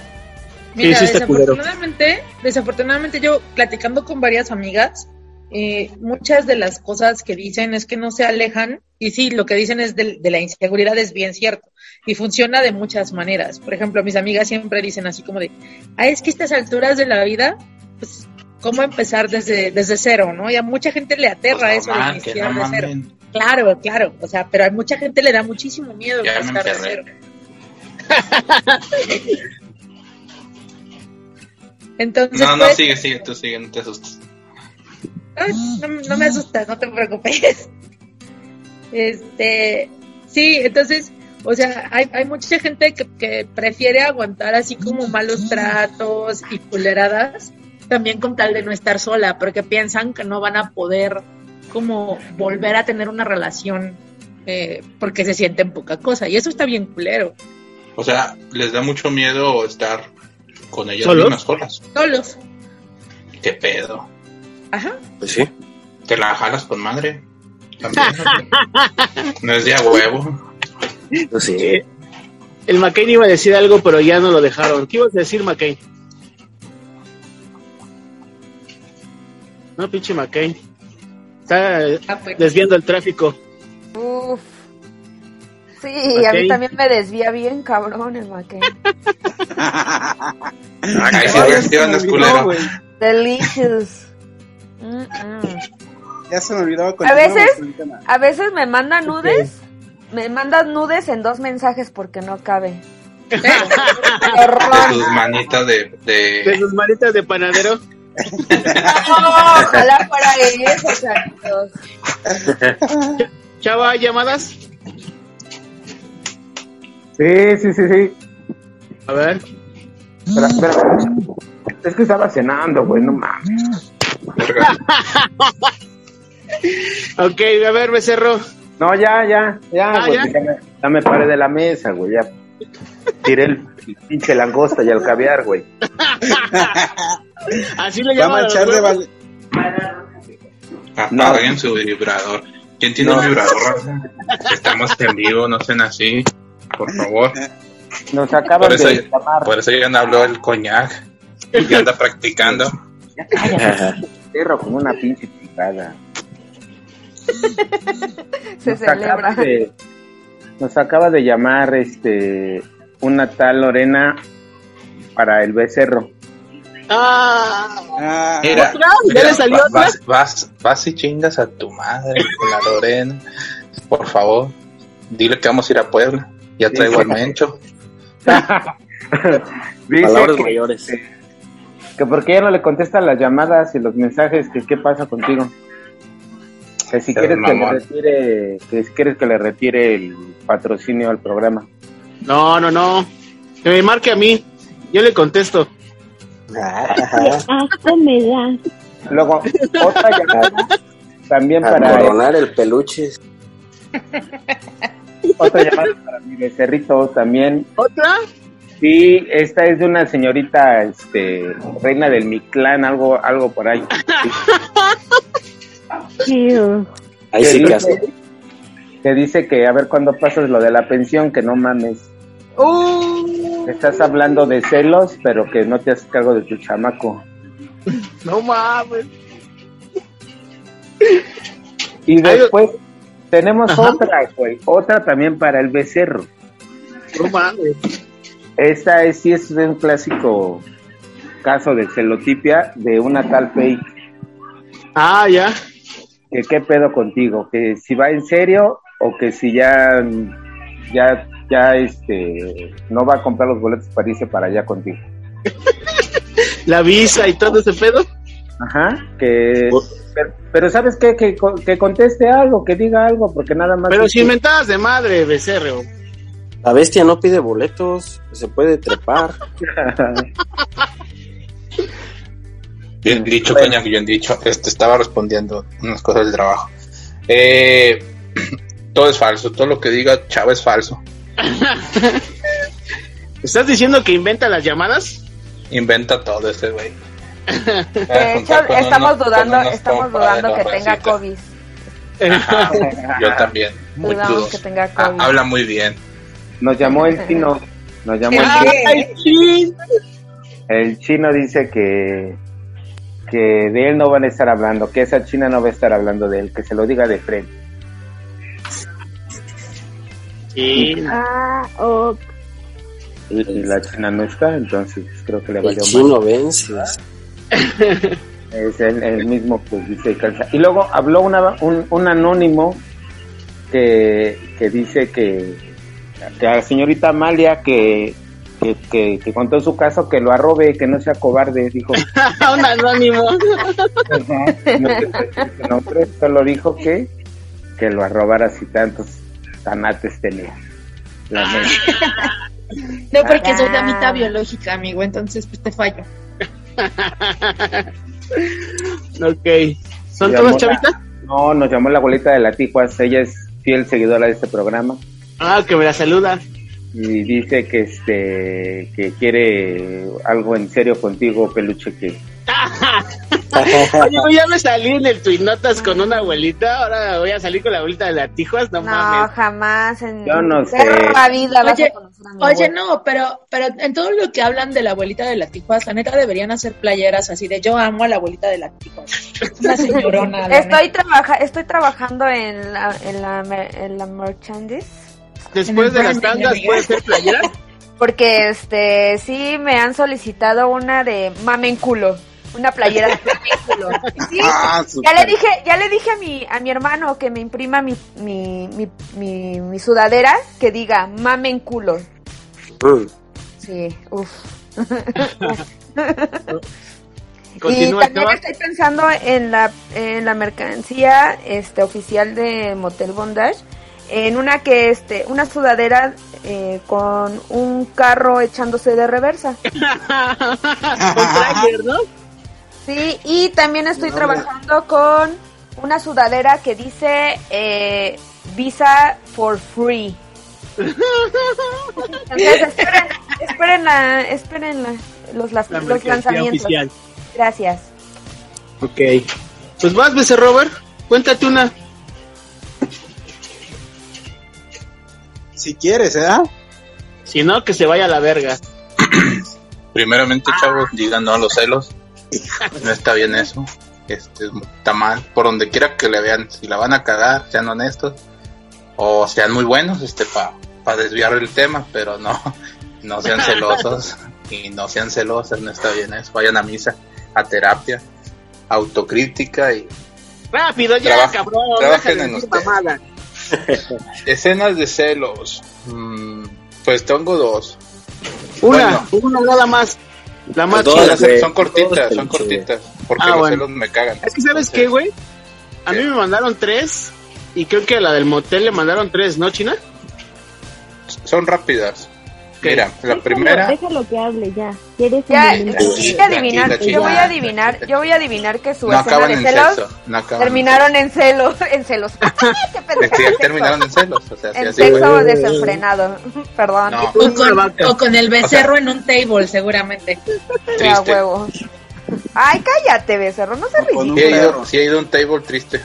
Mira, sí desafortunadamente, desafortunadamente yo platicando con varias amigas, eh, muchas de las cosas que dicen es que no se alejan y sí, lo que dicen es de, de la inseguridad es bien cierto y funciona de muchas maneras. Por ejemplo, mis amigas siempre dicen así como de, ah, es que a estas alturas de la vida, pues, ¿cómo empezar desde, desde cero, no? Y a mucha gente le aterra Pues, eso de iniciar no de cero. Claro, claro, o sea, pero a mucha gente le da muchísimo miedo empezar de cero. <laughs> Entonces, No, no, pues, sigue, sigue, tú sigue, no te asustes. No, no me asustas, no te preocupes. <laughs> Este, sí, entonces, o sea, hay, hay mucha gente que, que prefiere aguantar así como malos tratos y culeradas, también con tal de no estar sola, porque piensan que no van a poder como volver a tener una relación eh, porque se sienten poca cosa, y eso está bien culero. O sea, les da mucho miedo estar con ellas ¿Solos? mismas solas. Solos. ¿Qué pedo? Ajá. Pues sí. ¿Te la jalas con madre? También, ¿no? No es de a huevo. Pues sí. El McCain iba a decir algo, pero ya no lo dejaron. ¿Qué ibas a decir, McCain? No, pinche McCain. Está Ah, pues. desviando el tráfico. Uf. Sí, a mí también me desvía bien cabrón el McCain. Ahí sí activas, culero. Delicious. Mm, mm. Ya se me olvidó. A veces, con el tema. a veces me manda nudes, me mandas nudes en dos mensajes porque no cabe. <laughs> De Horror. tus manitas de... De de... sus manitas de panadero. No, <laughs> ojalá fuera eso. Chava, ¿hay llamadas? Sí, sí, sí, sí. A ver. Espera, espera. Es que estaba cenando, güey, no mames. <laughs> Ok, a ver, Becerro. No, ya, ya, ya, Ah, güey, ¿ya? ya, me, ya me paré de la mesa, güey, ya. Tiré el, el pinche langosta y el caviar, güey. <laughs> Así le Va a llaman Apaguen su vibrador. ¿Quién tiene No. un vibrador? Estamos en vivo, no sean así. Por favor. Nos acaban Por eso, de llamar. por eso ya no habló el coñac. Y anda practicando. Ya cállate, perro, con una pinche picada. Se nos acaba de, nos acaba de llamar este una tal Lorena para el becerro. Ah, Mira, ¿Otra? ¿Ya mira, le salió va- otra? vas, vas, vas y chingas a tu madre con la Lorena. Por favor, dile que vamos a ir a Puebla. Ya traigo al Mencho. <laughs> Dice Palabras que, mayores. Que porque ya no le contestan las llamadas y los mensajes, que qué pasa contigo. Que si quieres que le retire, que si quieres que le retire el patrocinio al programa. no, no, no. Que me marque a mí. Yo le contesto. Asco me da. Luego, otra llamada también A para coronar el peluche. otra llamada para mi becerrito también. ¿Otra? Sí, esta es de una señorita, este, reina del Mictlán, algo, algo por ahí. <laughs> Ahí sí que dice-. Que dice que a ver cuándo pasas lo de la pensión, que no mames. Uh, Estás hablando de celos, pero que no te haces cargo de tu chamaco. <laughs> no mames. Y Ay, después tenemos Ajá. otra, güey, otra también para el becerro. No mames. Esta es, sí es un clásico caso de celotipia de una tal fake. Ah, ya. Que qué pedo contigo, que si va en serio o que si ya, ya, ya, este, no va a comprar los boletos para irse para allá contigo. <laughs> La visa y todo ese pedo. Ajá, que, pero, pero ¿sabes qué? Que, que conteste algo, que diga algo, porque nada más... Pero que- mentadas de madre, becerro. La bestia no pide boletos, se puede trepar. Bien dicho, coñac, bien dicho. Este estaba respondiendo unas cosas del trabajo. Eh, <clears throat> todo es falso. Todo lo que diga Chava es falso. ¿Estás diciendo que inventa las llamadas? Inventa todo este güey. <laughs> De hecho, estamos dudando, estamos dudando que tenga COVID. Ajá, <laughs> yo también. Muy Dudamos que tenga Ah, COVID. habla muy bien. Nos llamó el chino, nos llamó el chino. El chino dice que, que de él no van a estar hablando, que esa china no va a estar hablando de él, que se lo diga de frente. Sí. Ah, ok. Y, y la china no está, entonces creo que le El valió chino vence. mal. Es el, el mismo que dice calza. Y luego habló una, un, un anónimo que, que dice que, la señorita Amalia que, que, que, que contó su caso que lo arrobe, que no sea cobarde, dijo. <laughs> Un anónimo. No nombre, solo dijo que, que lo arrobara si tantos tanates tenía. La neta. No, porque soy de Ah. mitad biológica, amigo, entonces pues te fallo. <laughs> ok. ¿Son la- chavitas? No, nos llamó la abuelita de la Tijuas, ella es fiel seguidora de este programa Ah, que me la saluda. y dice que este que quiere algo en serio contigo, peluche que <laughs> Oye, ya me salí en el Twin Notas con una abuelita, ahora voy a salir con la abuelita de la Tijuas, no, No, mames. jamás. En Yo no sé. vida Oye, Oye, no, pero, pero en todo lo que hablan de la abuelita de la Tijuas, la neta deberían hacer playeras así de yo amo a la abuelita de la Tijuas. <laughs> Una señorona. Estoy, trabaja estoy trabajando en la, en la, en la merchandise. Después de las amiga. ¿puede ser playera? <laughs> Porque este sí me han solicitado una de mamen culo. Una playera de. <laughs> Sí, Ah, ya le dije, ya le dije a mi, a mi hermano que me imprima mi, mi, mi, mi, mi sudadera que diga mamen culo. Sí, uff. <laughs> Y también estoy pensando en la, en la mercancía este oficial de Motel Bondage, en una que este, una sudadera eh, con un carro echándose de reversa. <laughs> Con trailer, ¿no? Sí, y también estoy No, trabajando con una sudadera que dice eh, Visa for Free. <laughs> Entonces, esperen, esperen, la, esperen la- los, las- La los mercancía lanzamientos. oficial. Gracias. Ok. Pues vas, Bese Robert. Cuéntate una. Si quieres, ¿eh? Si no, que se vaya a la verga. Primeramente, chavos, digan no a los celos. No está bien eso. Este, está mal. Por donde quiera que le vean, si la van a cagar, sean honestos. O sean muy buenos, este, para desviar el tema, pero no, no sean <laughs> celosos. Y no sean celosas, no está bien eso. Vayan a misa, a terapia, autocrítica y Rápido, ya, cabrón. trabajen en decir ustedes. mamada. <laughs> escenas de celos. Mm, pues tengo dos. Una, una nada más. La más son, son cortitas, son cortitas. Porque Ah, los bueno. celos me cagan. Es que, ¿sabes qué, güey? A mí me mandaron tres. Y creo que a la del motel le mandaron tres, ¿no, China? Son rápidas. Mira, la Déjalo- primera. Déjalo que hable ya. ¿Quieres Ya, un momento? voy a adivinar, Tranquila, yo voy a chica. adivinar, yo voy a adivinar que su No escena de en celos sexo. No terminaron en celos, en celos. <laughs> ¡Qué. Ya terminaron en celos. O sea, sí, En así sexo fue. desenfrenado. <laughs> Perdón. No. O con, o con el becerro en un table, seguramente. A Triste. huevo. Ay, cállate, becerro, no se ridículo. Sí he, ido, sí he ido a un table triste.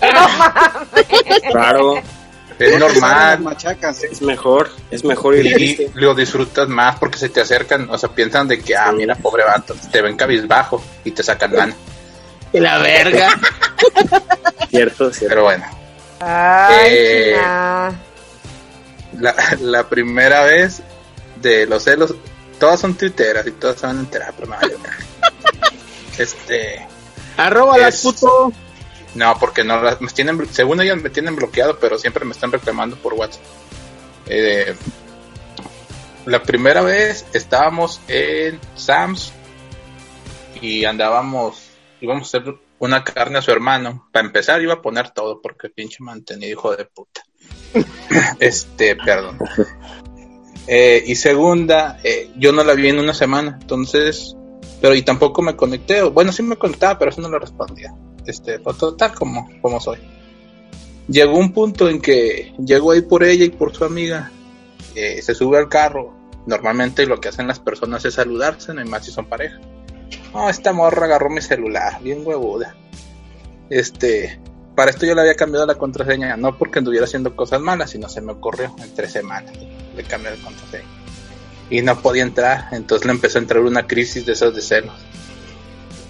No mames. Claro, Es normal. Machacas. es mejor, es mejor ir Y triste. lo disfrutas más porque se te acercan, o sea, piensan de que, ah, mira, pobre vato, te ven cabizbajo y te sacan lana. Que la verga. <laughs> Cierto, cierto. Pero bueno, Ay, Eh, la, <laughs> la primera vez de los celos, todas son tuiteras y todas se van a enterar, pero verga. <laughs> Este, Arroba las Es- puto. No, porque no las, tienen, según ellos me tienen bloqueado, pero siempre me están reclamando por WhatsApp. Eh, la primera vez estábamos en Sam's y andábamos, íbamos a hacer una carne a su hermano. Para empezar iba a poner todo porque pinche mantenido hijo de puta. <laughs> este, perdón. Eh, y segunda, eh, yo no la vi en una semana, entonces, pero y tampoco me conecté. Bueno, sí me conectaba, pero eso no lo respondía. Este, fue total como, como soy. Llegó un punto en que llegó ahí por ella y por su amiga. eh, se sube al carro. Normalmente lo que hacen las personas es saludarse, no hay más si son pareja. No, esta morra agarró mi celular, bien huevuda. Este, para esto yo le había cambiado la contraseña, no porque anduviera haciendo cosas malas, sino se me ocurrió en tres semanas. Le cambié la contraseña. Y no podía entrar, entonces le empezó a entrar una crisis de esos de celos.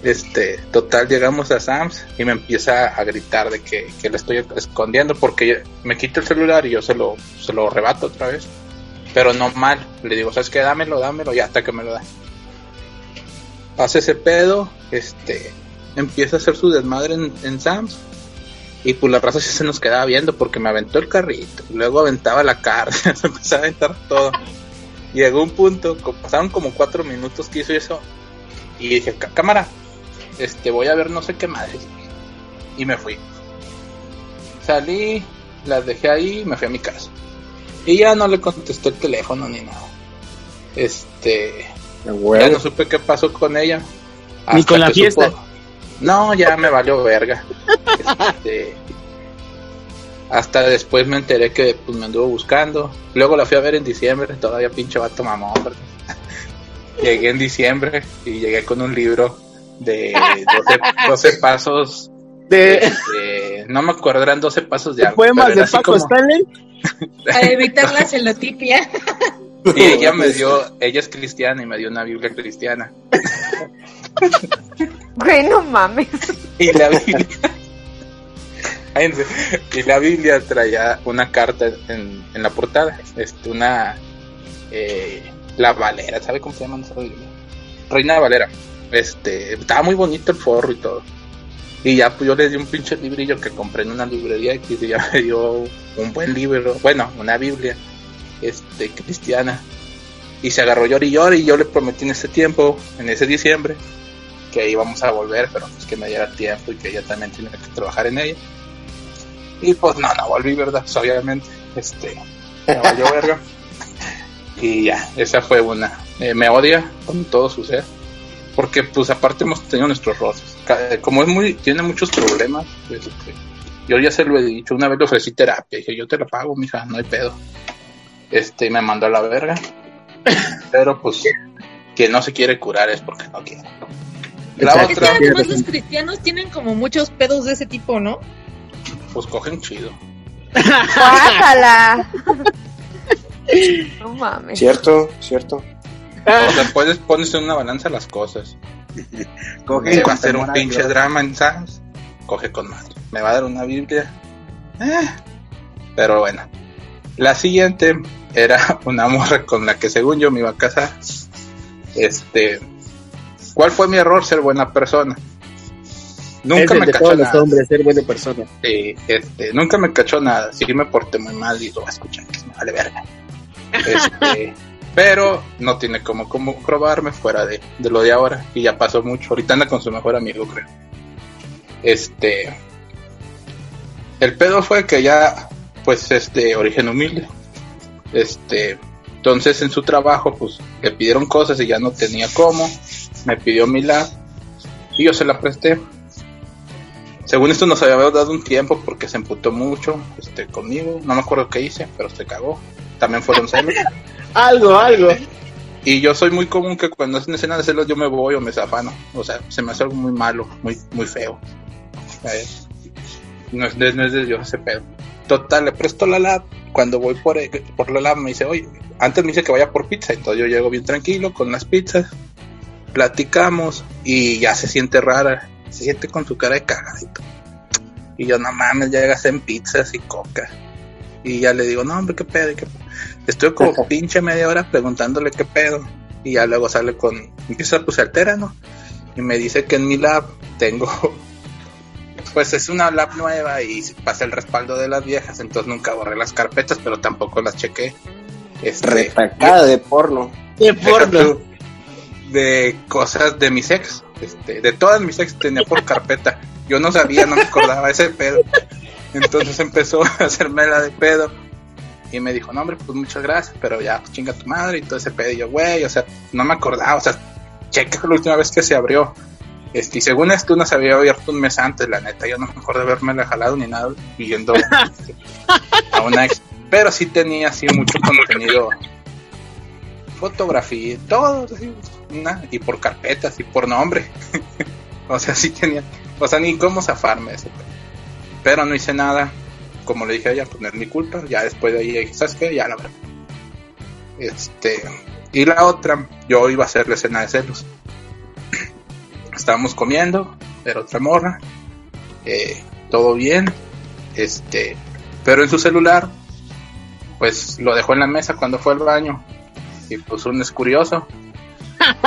Este, total, llegamos a Sam's y me empieza a gritar de que, que le estoy escondiendo porque me quita el celular y yo se lo, se lo rebato otra vez. Pero no mal. Le digo, ¿sabes qué? Dámelo, dámelo, ya hasta que me lo da. Hace ese pedo, este, empieza a hacer su desmadre en, en Sam's. Y pues la raza sí se nos quedaba viendo porque me aventó el carrito. Luego aventaba la carne, <laughs> se empezó a aventar todo. Llegó un punto, pasaron como cuatro minutos que hizo eso. Y dije, "Cá- cámara, este, voy a ver no sé qué madres. Y me fui. Salí, las dejé ahí y me fui a mi casa. Y ya no le contesté el teléfono ni nada. Este, ya no supe qué pasó con ella. Ni Hasta con la fiesta. supo- No, ya me valió verga. Este, hasta después me enteré que pues, me anduvo buscando. Luego la fui a ver en diciembre, todavía pinche vato mamón. <laughs> Llegué en diciembre y llegué con un libro de 12, 12 pasos. De este, no me acuerdo, eran 12 pasos de algo. poemas de Paco como- Stanley. <laughs> Para evitar la celotipia. <laughs> Y ella me dio, ella es cristiana y me dio una Biblia cristiana. Güey, no mames. Y la Biblia. Y la Biblia traía una carta en, en la portada. Este, una. eh, la Valera, ¿sabe cómo se llama esa Biblia? Reina Valera. Este, estaba muy bonito el forro y todo. Y ya pues yo le di un pinche librillo que compré en una librería y ya me dio un buen libro, bueno, una Biblia, este, cristiana. Y se agarró llor y llor y yo le prometí en ese tiempo, en ese diciembre, que íbamos a volver, pero pues que me diera tiempo y que ella también tiene que trabajar en ella. Y pues no, no volví, ¿verdad? Pues obviamente, este, me valió verga. <laughs> Y ya, esa fue una. Eh, me odia con todo su ser. Porque pues aparte hemos tenido nuestros roces. Ca- Como es muy, tiene muchos problemas, pues, este, yo ya se lo he dicho, una vez le ofrecí terapia, dije yo te la pago, mija, no hay pedo. Este, y me mandó a la verga. <coughs> Pero pues, que no se quiere curar es porque no quiere. La Es que otra, además los cristianos tienen como muchos pedos de ese tipo, ¿no? pues cogen chido. <laughs> ¡Guácala! No mames. Cierto, cierto. O sea, puedes pones en una balanza las cosas. <laughs> Coge Se va a hacer un pinche Dios. drama en Sans, coge con madre. Me va a dar una Biblia. Eh, Pero bueno. La siguiente era <laughs> una morra con la que según yo me iba a casar. Este. ¿Cuál fue mi error? Ser buena persona. Nunca Es me de cachó todos nada. los hombres, ser buena persona. Sí, este, nunca me cachó nada. Sí me porté muy mal y lo va a escuchar, que me vale verga. <laughs> Este, pero no tiene como comprobarme fuera de, de lo de ahora. Y ya pasó mucho. Ahorita anda con su mejor amigo, creo. Este. El pedo fue que ya, pues, es de origen humilde. Este. Entonces en su trabajo, pues, le pidieron cosas y ya no tenía cómo. Me pidió mi lab. Y yo se la presté. Según esto nos había dado un tiempo porque se emputó mucho este, conmigo. No me acuerdo qué hice, pero se cagó. También fueron celos. <laughs> Algo, algo. Y yo soy muy común que cuando hacen escena de celos yo me voy o me zafano. O sea, se me hace algo muy malo, muy, muy feo. ¿Sabes? No es, de, no es de Dios ese pedo. Total, le presto la lab. Cuando voy por, por la lab me dice, oye, antes me dice que vaya por pizza. Entonces yo llego bien tranquilo con las pizzas. Platicamos y ya se siente rara. Se siente con su cara de cagadito. Y yo, no mames, ya llegas en pizzas y coca. Y ya le digo, no, hombre, qué pedo. qué pedo?". Estoy como <laughs> pinche media hora preguntándole qué pedo. Y ya luego sale con, empieza pues se altera, ¿no? Y me dice que en mi lab tengo, <laughs> pues es una lab nueva y pasa el respaldo de las viejas. Entonces nunca borré las carpetas, pero tampoco las chequé. Este, Retacada de porno. De porno. de cosas de mis ex, este, de todas mis ex tenía por carpeta. Yo no sabía, no me acordaba ese pedo. Entonces empezó <laughs> a hacerme la de pedo. Y me dijo, no hombre, pues muchas gracias, pero ya, pues chinga tu madre y todo ese pedo. Y yo, güey, o sea, no me acordaba, o sea, checa la última vez que se abrió. Este, y según esto, no se había abierto un mes antes, la neta, yo no me acuerdo de haberme la jalado ni nada, viendo <laughs> a una ex. Pero sí tenía así mucho contenido fotografía, todo, así, una, y por carpetas y por nombre. <laughs> o sea, sí tenía, o sea, ni cómo zafarme ese pedo. Pero no hice nada, como le dije a ella, pues no es mi culpa. Ya después de ahí dije, ¿sabes qué? Ya la verdad. Este, y la otra, yo iba a hacer la escena de celos. <clears throat> Estábamos comiendo, era otra morra, eh, todo bien, este, pero en su celular, pues lo dejó en la mesa cuando fue al baño y pues uno es curioso.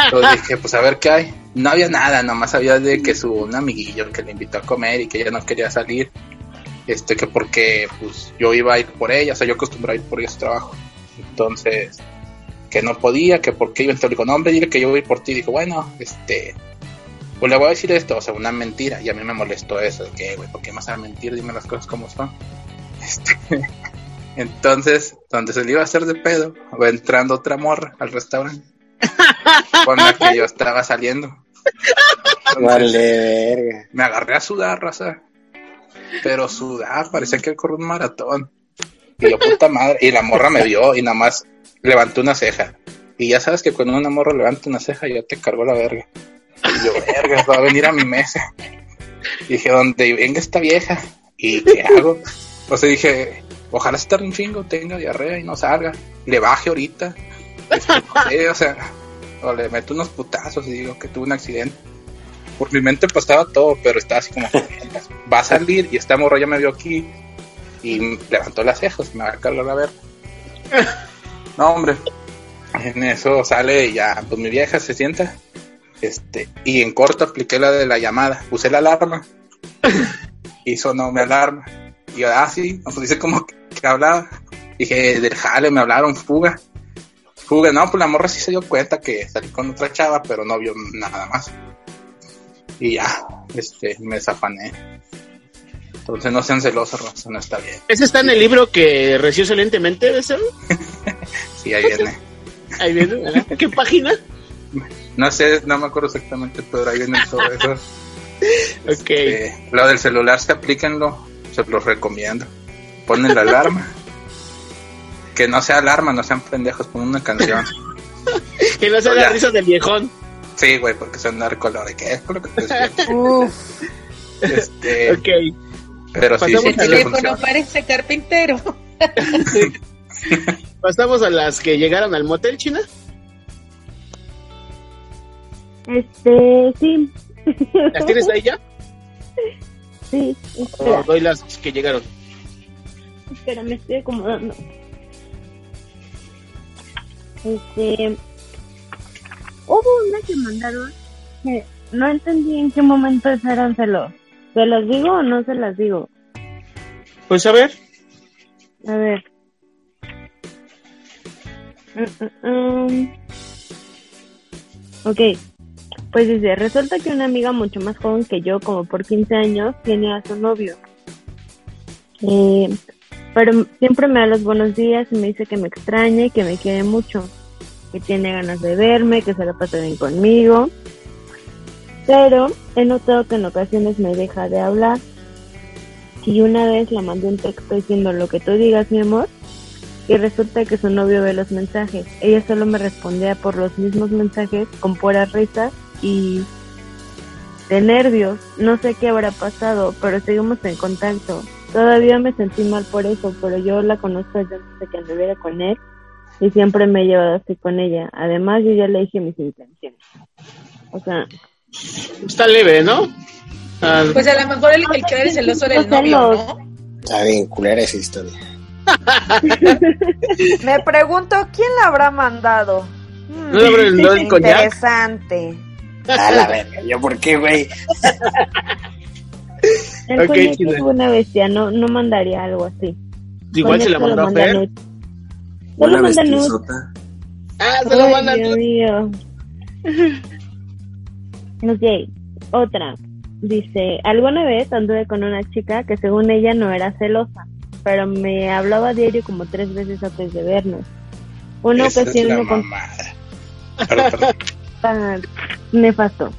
Entonces <laughs> dije, pues a ver qué hay. No había nada, nomás había de que su un amiguillo que le invitó a comer y que ella no quería salir. Este, que porque pues yo iba a ir por ella, o sea, yo acostumbraba a ir por ella a su trabajo. Entonces, que no podía, que porque iba, le digo, no hombre, dile que yo voy por ti. Dijo, bueno, este, pues le voy a decir esto, o sea, una mentira. Y a mí me molestó eso, de que, güey, ¿por qué me vas a mentir? Dime las cosas como son. <laughs> Este, entonces, donde se le iba a hacer de pedo, va entrando otra morra al restaurante con la que yo estaba saliendo. <laughs> Vale, verga. Me agarré a sudar, raza. Pero sudar, parecía que corrió un maratón. Y yo, puta madre. Y la morra me vio y nada más levantó una ceja. Y ya sabes que cuando una morra levanta una ceja, ya te cargó la verga. Y yo, verga, va a venir a mi mesa. Y dije, donde venga esta vieja. ¿Y qué hago? O sea, dije, ojalá estar un chingo, tenga diarrea y no salga. Le baje ahorita. Este, <laughs> o sea, o le meto unos putazos y digo que tuve un accidente. Por mi mente pasaba todo, pero estaba así como, <laughs> va a salir y esta morra ya me vio aquí y levantó las cejas y me va a cargar la verga. No, hombre, en eso sale y ya, pues mi vieja se sienta. Este, y en corto apliqué la de la llamada, puse la alarma <laughs> y sonó mi alarma. Y yo, ah, sí, pues dice como que, que hablaba. Dije, del jale, me hablaron, fuga. Fuga, no, pues la morra sí se dio cuenta que salí con otra chava, pero no vio nada más. Y ya, este, me zafané. Entonces no sean celosos, no está bien. ¿Ese está en el libro que recibió excelentemente de ser? <laughs> Sí, ahí viene. Ahí viene, ¿verdad? ¿Qué página? No sé, no me acuerdo exactamente, pero ahí viene todo eso. <laughs> Ok. Este, lo del celular, se aplíquenlo, se los recomiendo. Ponen la alarma. <laughs> Que no sea alarma, no sean pendejos, ponen una canción. Que no sea la risa del viejón. Sí, güey, porque son narcolor. ¿Qué es con lo que te? <laughs> Uf, Este, Ok. pero sí, Pasamos sí, El sí teléfono parece carpintero. <laughs> <laughs> Pasamos a las que llegaron al motel, China. Este, sí. ¿Las tienes ahí ya? Sí, O espera, doy las que llegaron. espera, me estoy acomodando. Este, hubo una que mandaron que no entendí en qué momento eran celos. ¿Se las digo o no se las digo? Pues a ver. A ver. Mm, mm, mm. Ok, pues dice, resulta que una amiga mucho más joven que yo, como por 15 años, tiene a su novio. Eh, pero siempre me da los buenos días y me dice que me extraña y que me quiere mucho, que tiene ganas de verme, que se la pasa bien conmigo. Pero he notado que en ocasiones me deja de hablar. Y una vez la mandé un texto diciendo lo que tú digas, mi amor, y resulta que su novio ve los mensajes. Ella solo me respondía por los mismos mensajes con puras risas y de nervios. No sé qué habrá pasado, pero seguimos en contacto. Todavía me sentí mal por eso, pero yo la conozco desde antes de que anduviera con él y siempre me he llevado así con ella. Además, yo ya le dije mis intenciones. O sea, Está leve, ¿no? Ah, Pues a lo mejor el, el que era el celoso era el novio, ¿no? Está bien culera esa historia. <laughs> me pregunto quién la habrá mandado. Hmm, ¿No le habrá mandado el coñac? Interesante. A la verga, ¿yo por qué, güey? el Ok, coñac chile. es una bestia, no, no mandaría algo así. igual se la mandó a Fer. Nudes. vestizota. Ah, se lo Ay, mandan. Dios mío. <laughs> Ok, otra. Dice, alguna vez anduve con una chica que según ella no era celosa, pero me hablaba a diario como tres veces antes de vernos. Una Esa ocasión me con-. Ah, nefasto.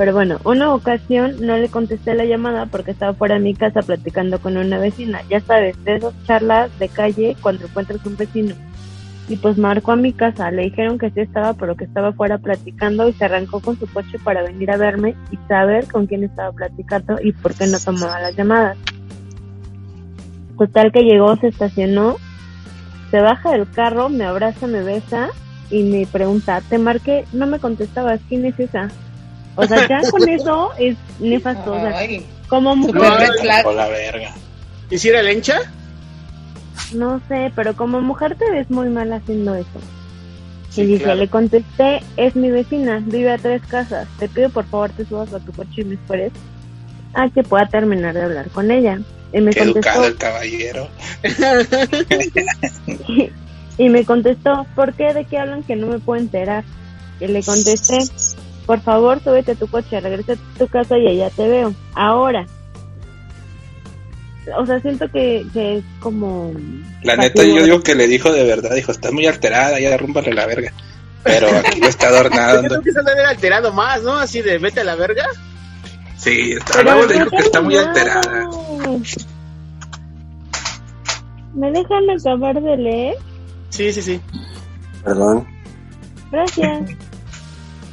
Pero bueno, una ocasión no le contesté la llamada porque estaba fuera de mi casa platicando con una vecina. Ya sabes, de esas charlas de calle cuando encuentras un vecino. Y pues marcó a mi casa, le dijeron que sí estaba, pero que estaba fuera platicando y se arrancó con su coche para venir a verme y saber con quién estaba platicando y por qué no tomaba las llamadas. Total que llegó, se estacionó, se baja del carro, me abraza, me besa y me pregunta, te marqué, no me contestabas, ¿quién es esa? O sea, ya con <laughs> eso es nefasto. O sea, Ay, como mujer, red flag. Por la verga. ¿Hiciera el encha? no sé, pero como mujer te ves muy mal haciendo eso. Sí, y dice, claro. le contesté, es mi vecina, vive a tres casas, te pido por favor te subas a tu coche y me esperes a que pueda terminar de hablar con ella. Y me Qué educado contestó, el caballero. <laughs> y me contestó, ¿por qué? ¿De qué hablan que no me puedo enterar? Y le contesté, por favor, súbete a tu coche, regresa a tu casa y allá te veo. Ahora. O sea, siento que, que es como... La neta, yo digo que le dijo de verdad, dijo, estás muy alterada, ya derrúmbale la verga. Pero aquí está <laughs> Yo adornando. creo que se debe haber alterado más, ¿no? Así de vete a la verga. Sí, está, Pero luego le dijo que está muy alterada. ¿Me dejan acabar de leer? Sí, sí, sí. Perdón. Gracias.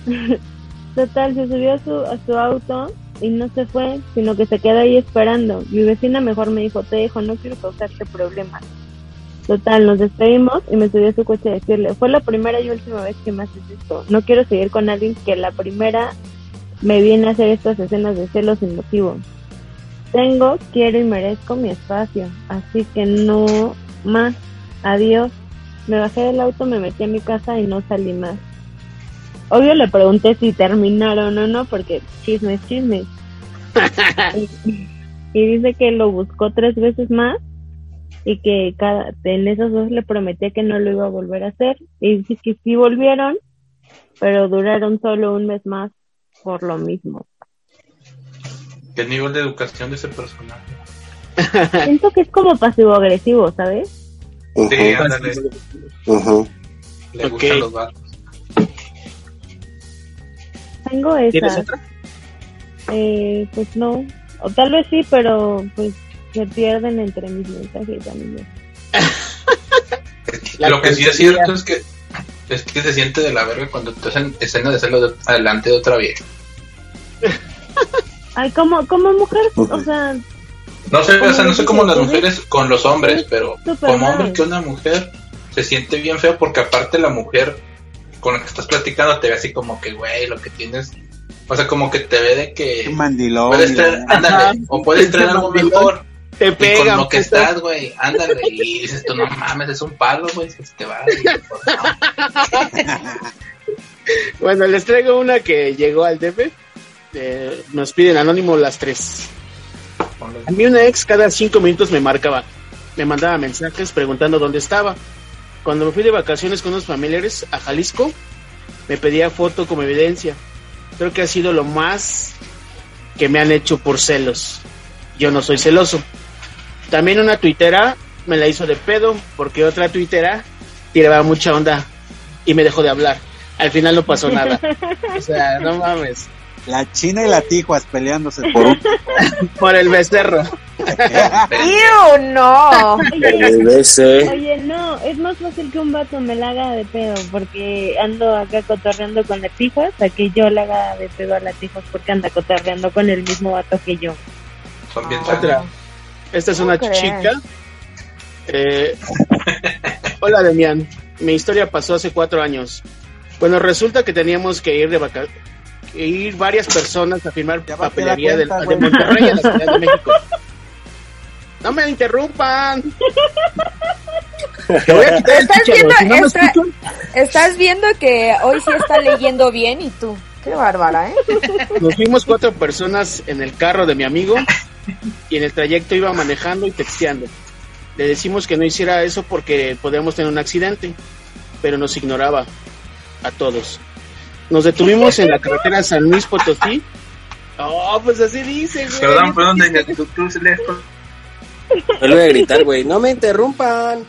<laughs> Total, se subió a su, a su auto y no se fue, sino que se quedó ahí esperando. Mi vecina mejor me dijo, te dejo, no quiero causarte problemas. Total, nos despedimos y me subí a su coche a decirle, fue la primera y última vez que me haces esto. No quiero seguir con alguien que la primera me viene a hacer estas escenas de celos sin motivo. Tengo, quiero y merezco mi espacio, así que no más. Adiós. Me bajé del auto, me metí a mi casa y no salí más. Obvio le pregunté si terminaron o no, porque chismes, chismes. y, <laughs> y dice que lo buscó tres veces más y que cada en esos dos le prometía que no lo iba a volver a hacer. Y dice que sí volvieron, pero duraron solo un mes más por lo mismo. ¿Qué nivel de educación de ese personaje? <laughs> Siento que es como pasivo-agresivo, ¿sabes? Sí, ándale. Ujú. Le Ok. gustan los vatos. Tengo ¿Tienes esa. otra? Eh, pues no. O tal vez sí, pero pues se pierden entre mis mensajes. La <laughs> Lo que sí es cierto es que es que se siente de la verga cuando te hacen escena de hacerlo de- adelante de otra vieja. <laughs> Ay, como, como mujer, o sea, No sé, o sea, no sé cómo las Como mujeres con los hombres, pero como hombre que una mujer se siente bien feo porque aparte la mujer con la que estás platicando te ve así como que, güey, lo que tienes, o sea, como que te ve de que Qué mandilón. puedes traer, ándale, o puedes traer algo mandilón. mejor. Te Y con lo que puta. estás, güey, ándale, y dices tú, no mames, es un palo, güey, que se te va. <laughs> Bueno, les traigo una que llegó al DF. Eh, nos piden anónimo las tres. A mí una ex cada cinco minutos me marcaba, me mandaba mensajes preguntando dónde estaba. Cuando me fui de vacaciones con unos familiares a Jalisco, me pedía foto como evidencia. Creo que ha sido lo más que me han hecho por celos. Yo no soy celoso. También una tuitera me la hizo de pedo porque otra tuitera tiraba mucha onda y me dejó de hablar. Al final no pasó nada. <laughs> O sea, no mames. La China y la Tijuas peleándose por un. <laughs> Por el becerro. ¡Iu, no! Oye, no, es más fácil que un vato me la haga de pedo porque ando acá cotorreando con la tijas a que yo le haga de pedo a la tijas porque anda cotorreando con el mismo vato que yo. Son bien Otra. Esta es ¿Cómo una crees? chica. Eh, hola, Demian. Mi historia pasó hace cuatro años. Bueno, resulta que teníamos que ir de vaca que ir varias personas a firmar Ya papelería del- cuenta, de. Monterrey a la <laughs> Ciudad de México. No me interrumpan. Te voy a quitar el Estás chicharo, viendo, si no me esta- escuchan. estás viendo que hoy sí está leyendo bien y tú. Qué bárbara, ¿eh? Nos fuimos cuatro personas en el carro de mi amigo y en el trayecto iba manejando y texteando. Le decimos que no hiciera eso porque podíamos tener un accidente, pero nos ignoraba a todos. Nos detuvimos en la carretera San Luis Potosí. Oh, pues así dice, güey. Perdón, perdón, Daniel, tú, tú sí lees con- Vuelve a gritar, güey. No me interrumpan.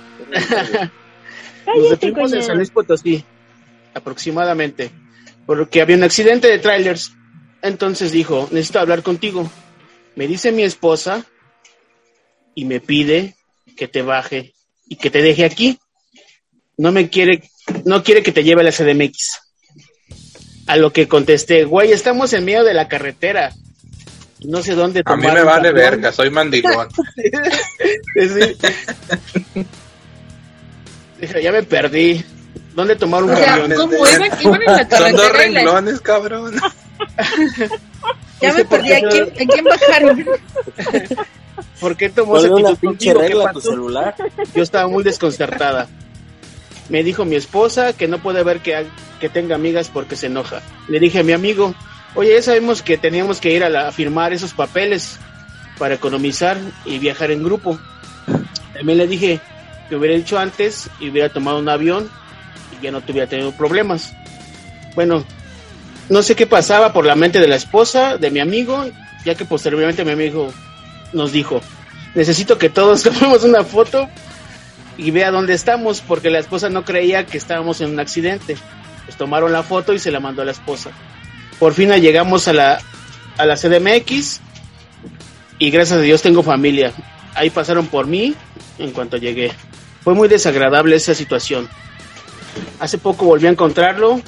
Nos detuvimos en. San Luis Potosí, aproximadamente, porque había un accidente de trailers. Entonces dijo, necesito hablar contigo. Me dice mi esposa y me pide que te baje y que te deje aquí. No me quiere, no quiere que te lleve a la CDMX. A lo que contesté, güey, estamos en medio de la carretera. No sé dónde A mí tomar me vale camión". verga, soy mandilón. <laughs> Sí. Dije, ya me perdí. ¿Dónde tomar un O sea, camión? ¿cómo iban, iban en la <laughs> Son dos carretera y la- renglones, cabrón. <laughs> Ya me Dice, ¿por perdí. ¿A quién, ¿A quién bajaron? ¿Por qué tomó una actitud pinche regla a tu celular. Yo estaba muy desconcertada. Me dijo mi esposa que no puede ver que, que tenga amigas porque se enoja. Le dije a mi amigo, oye, ya sabemos que teníamos que ir a, firmar esos papeles para economizar y viajar en grupo. También le dije que hubiera dicho antes y hubiera tomado un avión y ya no tuviera tenido problemas. Bueno, no sé qué pasaba por la mente de la esposa, de mi amigo, ya que posteriormente mi amigo nos dijo, necesito que todos <laughs> tomemos una foto y vea dónde estamos, porque la esposa no creía que estábamos en un accidente. Pues tomaron la foto y se la mandó a la esposa. Por fin llegamos a la, a la CDMX y gracias a Dios tengo familia. Ahí pasaron por mí en cuanto llegué. Fue muy desagradable esa situación. Hace poco volví a encontrarlo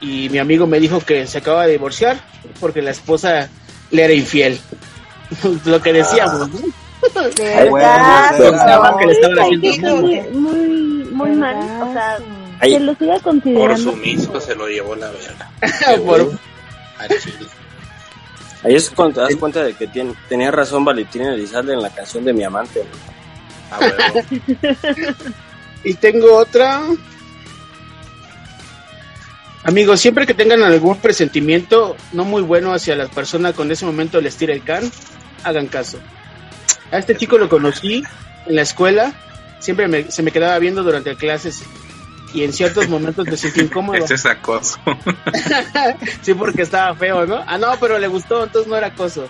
y mi amigo me dijo que se acaba de divorciar porque la esposa le era infiel. <laughs> Lo que decíamos. <laughs> ¿Verdad? bueno, Pensaban que le estaban Ay, haciendo sí, muy, muy, muy mal. O sea, Ay. se lo siga Por considerando. sumiso se lo llevó la verga. <laughs> Por- chile. Ahí es cuando te das cuenta de que tiene, tenía razón Valentín Elizalde en la canción de Mi Amante. ¿no? A huevo. Y tengo otra. Amigos, siempre que tengan algún presentimiento no muy bueno hacia la persona con ese momento les tira el can, hagan caso. A este chico lo conocí en la escuela, siempre me- se me quedaba viendo durante clases y en ciertos momentos me sentí incómodo. <laughs> Ese es acoso. <laughs> sí, porque estaba feo, ¿no? Ah, no, pero le gustó, entonces no era acoso.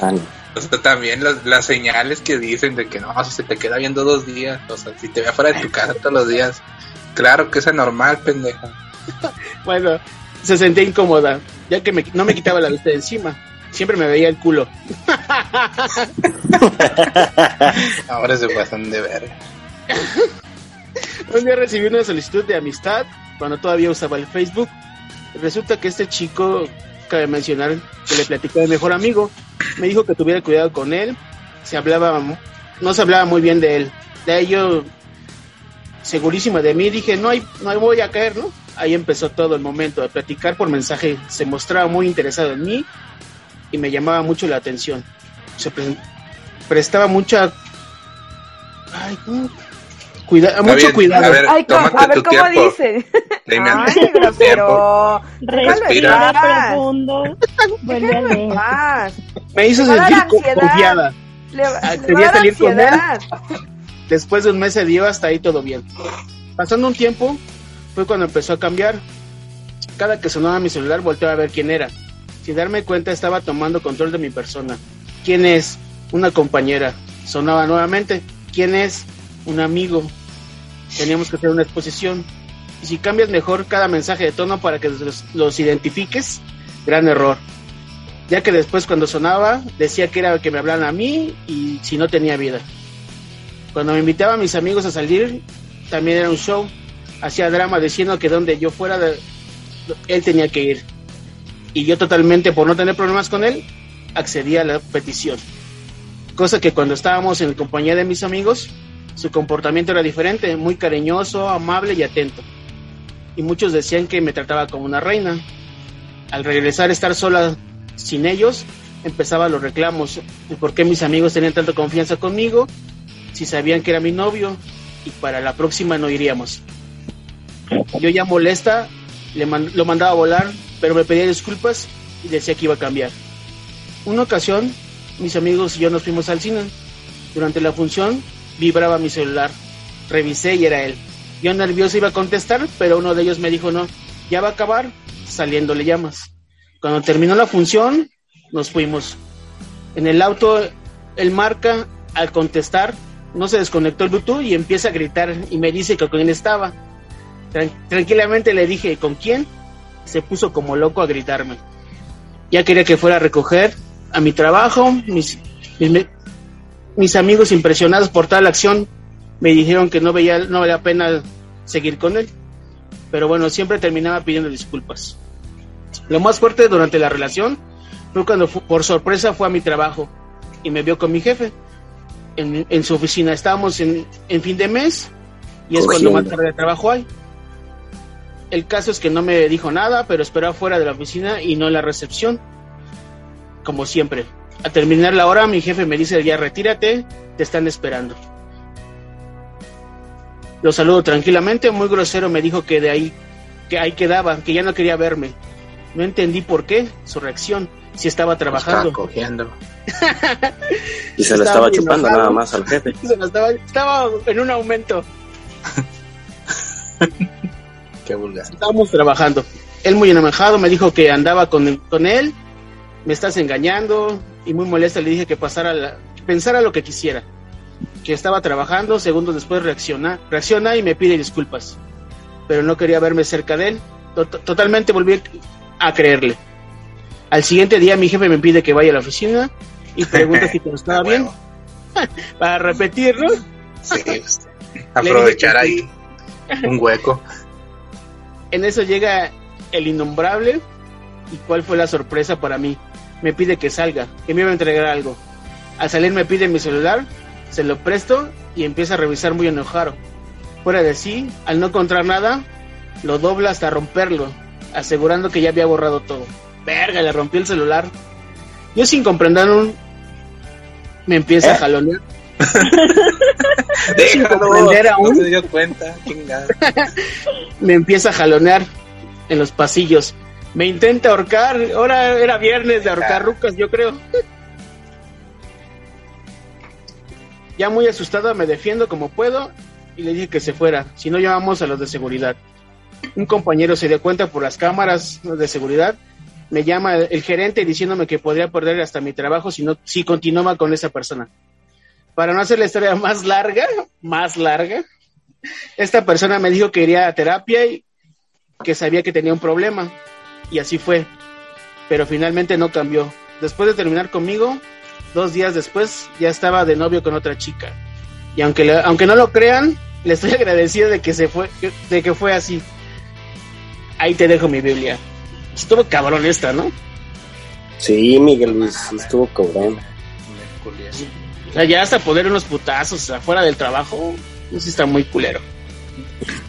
Ah. O sea, también las, las señales que dicen de que no, si se te queda viendo dos días, o sea, si te ve fuera de tu casa todos los días, claro que es anormal, pendejo. <laughs> Bueno, se sentía incómoda, ya que me- no me quitaba la vista de encima. Siempre me veía el culo. <laughs> Ahora se pasan de verga. Un día recibí una solicitud de amistad cuando todavía usaba el Facebook. Resulta que este chico, cabe mencionar que le platicé de mejor amigo, me dijo que tuviera cuidado con él. Se hablaba, no se hablaba muy bien de él. De yo, segurísima de mí, dije, no hay, no hay voy a caer, ¿no? Ahí empezó todo el momento de platicar por mensaje. Se mostraba muy interesado en mí y me llamaba mucho la atención. Se pre- prestaba mucha... Ay, ¿cómo? Cuida- Está mucho bien, cuidado. a ver, Ay, ¿cómo- tómate a ver tu cómo tiempo. dice. <laughs> Ay, grosero. Respira profundo. <laughs> Vuelve a. Me hizo sentir confiada. Le, Ah, va quería salir con él. <laughs> Después de un mes se dio hasta ahí todo bien. Pasando un tiempo, fue cuando empezó a cambiar. Cada que sonaba mi celular volteaba a ver quién era. Sin darme cuenta estaba tomando control de mi persona. ¿Quién es? Una compañera. Sonaba nuevamente. ¿Quién es? Un amigo. Teníamos que hacer una exposición. Y si cambias mejor cada mensaje de tono para que los, identifiques, gran error. Ya que después cuando sonaba decía que era que me hablaran a mí y si no tenía vida. Cuando me invitaba a mis amigos a salir, también era un show. Hacía drama diciendo que donde yo fuera, él tenía que ir. Y yo totalmente, por no tener problemas con él, accedía a la petición. Cosa que cuando estábamos en compañía de mis amigos, su comportamiento era diferente, muy cariñoso, amable y atento. Y muchos decían que me trataba como una reina. Al regresar a estar sola sin ellos, empezaba los reclamos. de ¿Por qué mis amigos tenían tanta confianza conmigo? si sabían que era mi novio y para la próxima no iríamos. Yo ya molesta, le lo mandaba a volar, pero me pedía disculpas y decía que iba a cambiar. Una ocasión, mis amigos y yo nos fuimos al cine. Durante la función, vibraba mi celular. Revisé y era él. Yo nervioso iba a contestar, pero uno de ellos me dijo no, ya va a acabar, saliéndole llamas. Cuando terminó la función, nos fuimos. En el auto, él marca, al contestar, no se desconectó el Bluetooth y empieza a gritar y me dice que con quién estaba. Tran- tranquilamente le dije, ¿con quién? Se puso como loco a gritarme. Ya quería que fuera a recoger a mi trabajo, mis, mis, amigos impresionados por tal acción me dijeron que no veía, no valía la pena seguir con él. Pero bueno, siempre terminaba pidiendo disculpas. Lo más fuerte durante la relación fue cuando fu- por sorpresa fue a mi trabajo y me vio con mi jefe en, en su oficina. Estábamos en, en fin de mes y es cuando más tarde de trabajo hay. El caso es que no me dijo nada, pero esperó afuera de la oficina y no en la recepción, como siempre. Al terminar la hora, mi jefe me dice, ya retírate, te están esperando. Lo saludo tranquilamente, muy grosero me dijo que de ahí, que ahí quedaba, que ya no quería verme. No entendí por qué, su reacción, si estaba trabajando. Estaba cogiendo. <laughs> Y se lo Estaba chupando enojado. nada más al jefe. Se lo estaba, estaba en un aumento. <laughs> Qué vulgar. Estábamos trabajando. Él muy enojado me dijo que andaba con, con él, me estás engañando y muy molesta le dije que pasara la, que pensara lo que quisiera. Que estaba trabajando, segundos después reacciona, reacciona y me pide disculpas. Pero no quería verme cerca de él. Tot- totalmente volví a creerle. Al siguiente día mi jefe me pide que vaya a la oficina y pregunta si todo estaba <laughs> bien. <laughs> Para repetirlo. Sí, aprovechar ahí un hueco. En eso llega el innombrable. ¿Y cuál fue la sorpresa para mí? Me pide que salga, que me iba a entregar algo. Al salir me pide mi celular, se lo presto y empieza a revisar muy enojado. Fuera de sí, al no encontrar nada, lo dobla hasta romperlo, asegurando que ya había borrado todo. Verga, le rompió el celular. Yo sin comprender un... me empieza a jalonear. <laughs> Déjalo, no aún, se dio cuenta, chingada. <laughs> me empieza a jalonear en los pasillos. Me intenta ahorcar, ahora era viernes de ahorcar rucas, yo creo. <laughs> Ya muy asustada me defiendo como puedo y le dije que se fuera, si no llamamos a los de seguridad. Un compañero se dio cuenta por las cámaras de seguridad, me llama el gerente diciéndome que podría perder hasta mi trabajo si no si continuaba con esa persona. Para no hacer la historia más larga, más larga, esta persona me dijo que iría a terapia y que sabía que tenía un problema y así fue. Pero finalmente no cambió. Después de terminar conmigo, dos días después ya estaba de novio con otra chica. Y aunque le- aunque no lo crean, le estoy <laughs> agradecido de que se fue de que fue así. Ahí te dejo mi Biblia. Estuvo cabrón esta, ¿no? Sí, Miguel Luis, estuvo cabrón. O sea, ya hasta poner unos putazos afuera del trabajo, eso está muy culero.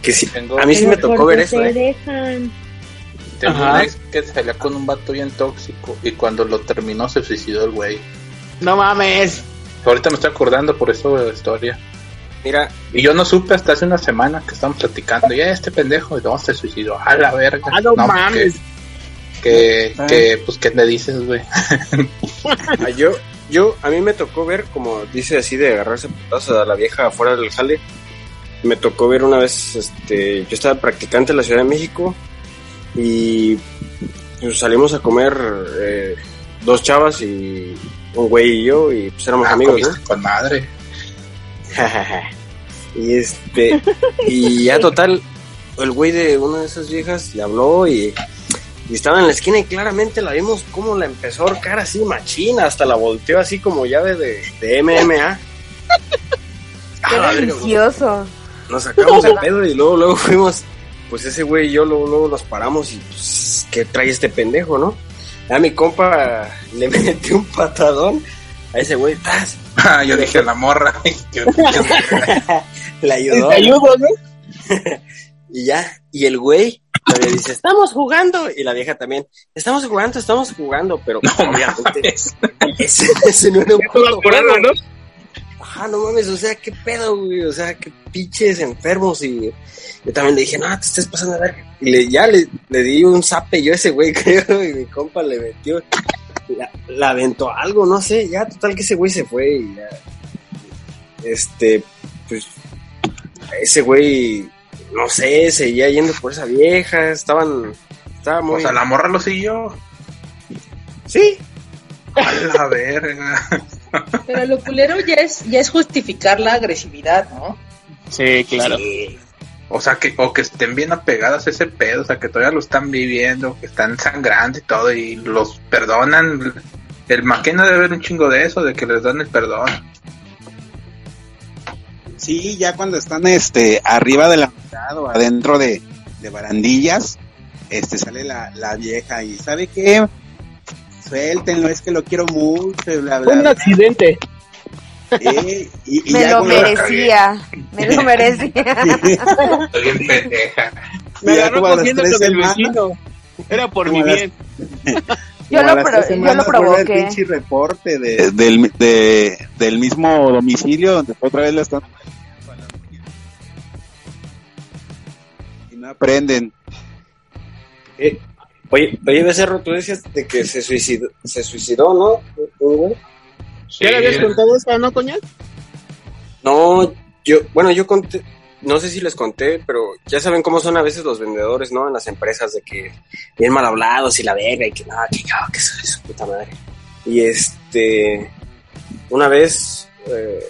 Que sí, a mí sí me tocó ver eso, Se ¿eh? dejan. Tengo Ajá. un ex que salía con un vato bien tóxico y cuando lo terminó se suicidó el güey. No mames. Ahorita me estoy acordando por eso de la historia. Mira, Y yo no supe hasta hace una semana que estamos platicando. Y "Eh, este pendejo, no, se suicidó. A la verga. Ah, no mames. Que, que, que, pues, ¿qué le dices, güey? <laughs> Ah, yo, yo, a mí me tocó ver, como dice así, de agarrarse putazos a la vieja afuera del jale. Me tocó ver una vez, este, yo estaba practicante en la Ciudad de México y pues, salimos a comer eh, dos chavas y un güey y yo y pues éramos Ah, amigos, ¿no? con madre. <laughs> y este, y ya total, el güey de una de esas viejas le habló y, y estaba en la esquina y claramente la vimos como la empezó a ahorcar así machina, hasta la volteó así como llave de, de MMA. Qué A <laughs> la verga, delicioso. nos sacamos el <laughs> pedo y luego, luego fuimos, pues ese güey y yo luego, luego nos paramos y pues, ¿qué trae este pendejo, no? A mi compa le <laughs> metió un patadón a ese güey, ¡tas! Ah, yo dije la morra. le ayudó. Te ayudo, ¿no? Y ya, y el güey todavía dice, estamos jugando. Y la vieja también, estamos jugando, estamos jugando, pero obviamente ese, ese no era un juego. ¿no? Ajá, no mames, o sea, qué pedo, güey, o sea, qué pinches enfermos. Y yo también le dije, no, te estás pasando a ver. Y le, ya le, le di un zape yo a ese güey, <laughs> creo, y mi compa le metió, la, la aventó algo, no sé, ya total que ese güey se fue y ya. Este, pues, ese güey, no sé, seguía yendo por esa vieja, estaban, estaba muy... O sea, la morra lo siguió. Sí. A la verga. Pero lo culero ya es, ya es justificar la agresividad, ¿no? Sí, claro. O sea, que, o que estén bien apegadas a ese pedo, o sea, que todavía lo están viviendo, que están sangrando y todo, y los perdonan. El maquina debe haber un chingo de eso, de que les dan el perdón. Sí, ya cuando están este arriba de la mitad o adentro de, de barandillas, este sale la, la vieja y ¿sabe qué? Suéltenlo, es que lo quiero mucho bla Fue bla. un accidente. Eh, y, y Me ya lo merecía. Me lo merecía. Estoy bien pendeja. Me Ya agarró como a las cogiendo con el vecino. Era por mi bien. <laughs> Yo lo, pro- yo lo vuelve el provoqué. pinche reporte de, del, de- del mismo domicilio donde otra vez la están aprenden. Eh, oye, oye, Becerro, tú decías de que se suicidó, se suicidó, ¿no? Güey. ¿Ya le habías contado esta, no, coña? No, yo, bueno, yo conté, no sé si les conté, pero ya saben cómo son a veces los vendedores, ¿no? En las empresas de que bien mal hablados y la verga y que no, que no, que eso es su puta madre. Y este, una vez, eh,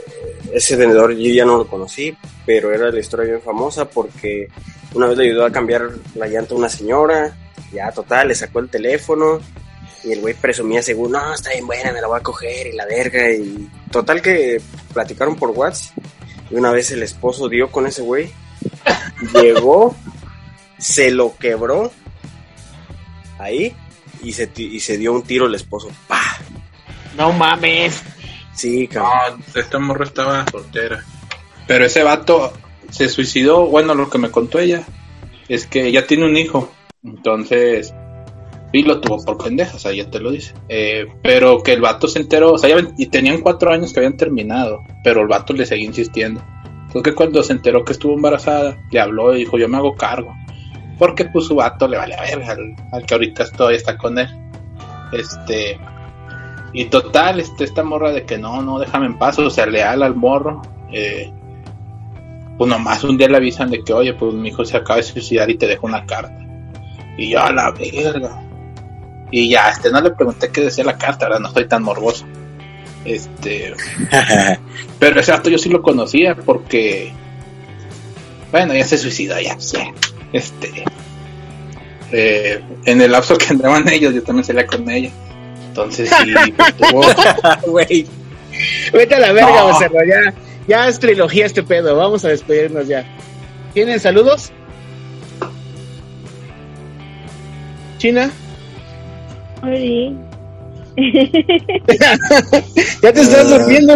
ese vendedor yo ya no lo conocí, pero era la historia bien famosa porque una vez le ayudó a cambiar la llanta a una señora, ya total, le sacó el teléfono y el güey presumía según, no, está bien buena, me la voy a coger y la verga y total que platicaron por WhatsApp y una vez el esposo dio con ese güey, <coughs> llegó, se lo quebró ahí y se, y se dio un tiro el esposo. ¡Pah! No mames. Sí, cabrón. No, esta morra estaba soltera. Pero ese vato se suicidó, bueno, lo que me contó ella es que ella tiene un hijo. Entonces, y lo tuvo por pendeja, o sea, ya te lo dice. Eh, pero que el vato se enteró, o sea, ya y tenían cuatro años que habían terminado, pero el vato le seguía insistiendo. Entonces que cuando se enteró que estuvo embarazada, le habló y dijo, yo me hago cargo. Porque pues su vato le vale a al, al que ahorita todavía está con él. Este, y total, este, esta morra de que no, no, déjame en paz, o sea, leal al morro. Eh, pues nomás un día le avisan de que, oye, pues mi hijo se acaba de suicidar y te dejo una carta. Y yo a la verga. Y ya, este, no le pregunté qué decía la carta, ¿verdad? No estoy tan morboso. Este, <laughs> pero ese acto yo sí lo conocía porque, bueno, ya se suicidó, ya, sí. Este, eh, en el lapso que andaban ellos, yo también salía con ella. Entonces sí, <laughs> pues. <laughs> Vete a la verga, No. Becerra, ya. Ya es trilogía este pedo. Vamos a despedirnos ya. ¿Tienen saludos? China. Oli. <laughs> ¿Ya te estás durmiendo?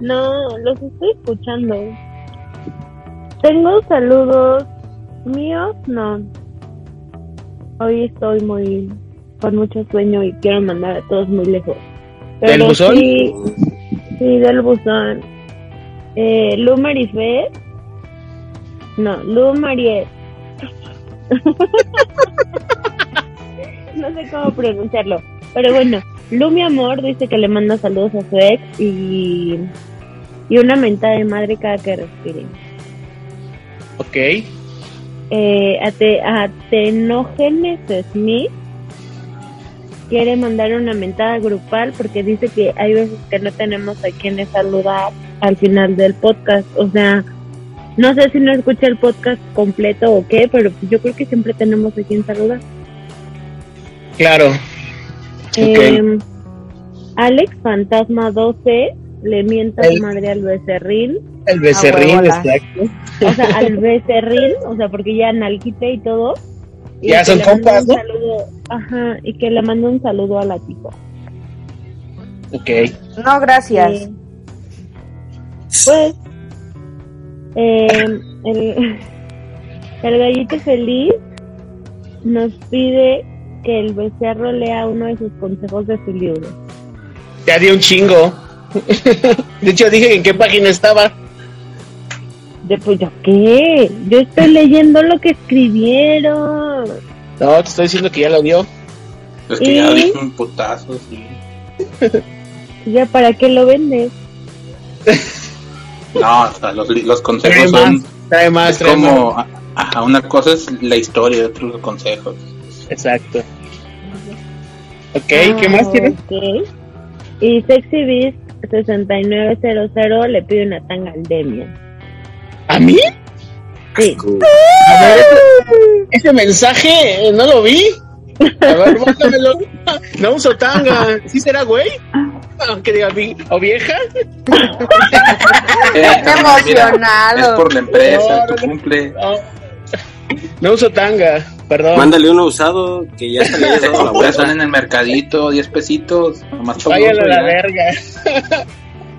No, los estoy escuchando. Tengo saludos míos, no. Hoy estoy muy con mucho sueño y quiero mandar a todos muy lejos. ¿Del Pero buzón? Sí, sí, del buzón. Eh, Lu. No, Lu Mariet. <laughs> no sé cómo pronunciarlo. Pero bueno, Lu, mi amor, dice que le manda saludos a su ex y, y una mentada de madre cada que respire. Ok. Eh, Ate- Atenógenes Smith quiere mandar una mentada grupal porque dice que hay veces que no tenemos a quienes saludar al final del podcast. O sea, no sé si no escucha el podcast completo o qué, pero yo creo que siempre tenemos a quien saludar. Claro. Eh, Alex Fantasma 12 le mienta su madre al becerrín. El becerrín, Ah, exacto. O sea, al <laughs> becerrín, o sea, porque ya nalguite y todo. Ya son compas, ¿no? saludo- Ajá, y que le mando un saludo a la tipa. Ok. No, gracias. Eh, pues, eh, el, <laughs> el gallito feliz nos pide que el becerro lea uno de sus consejos de su libro. Ya di un chingo. <laughs> De hecho, dije en qué página estaba. De pues, ¿yo qué? Yo estoy leyendo lo que escribieron. No, te estoy diciendo que ya lo dio. Es que ya ¿Y? dije un putazo, sí. <laughs> ¿Ya para qué lo vendes? <laughs> No, o sea, los, li- los consejos Trae son más, trae más, es trae como, a- ajá, una cosa es la historia y otros los consejos. Exacto. Ok, ¿qué más tienes? Ah, Ok. Y Sexy Beast 6900 le pide una tanga al Demian. ¿A mí? Sí. A ver, ese, ese mensaje eh, no lo vi. A ver, mándamelo. No uso tanga. ¿Sí será güey? Aunque diga vi- o vieja. Eh, emocionado. es por la empresa, No, tu cumple. No uso tanga, perdón. Mándale uno usado que ya se le haya dado la vuelta. están en el mercadito, 10 pesitos, nomás Váyale a la verga.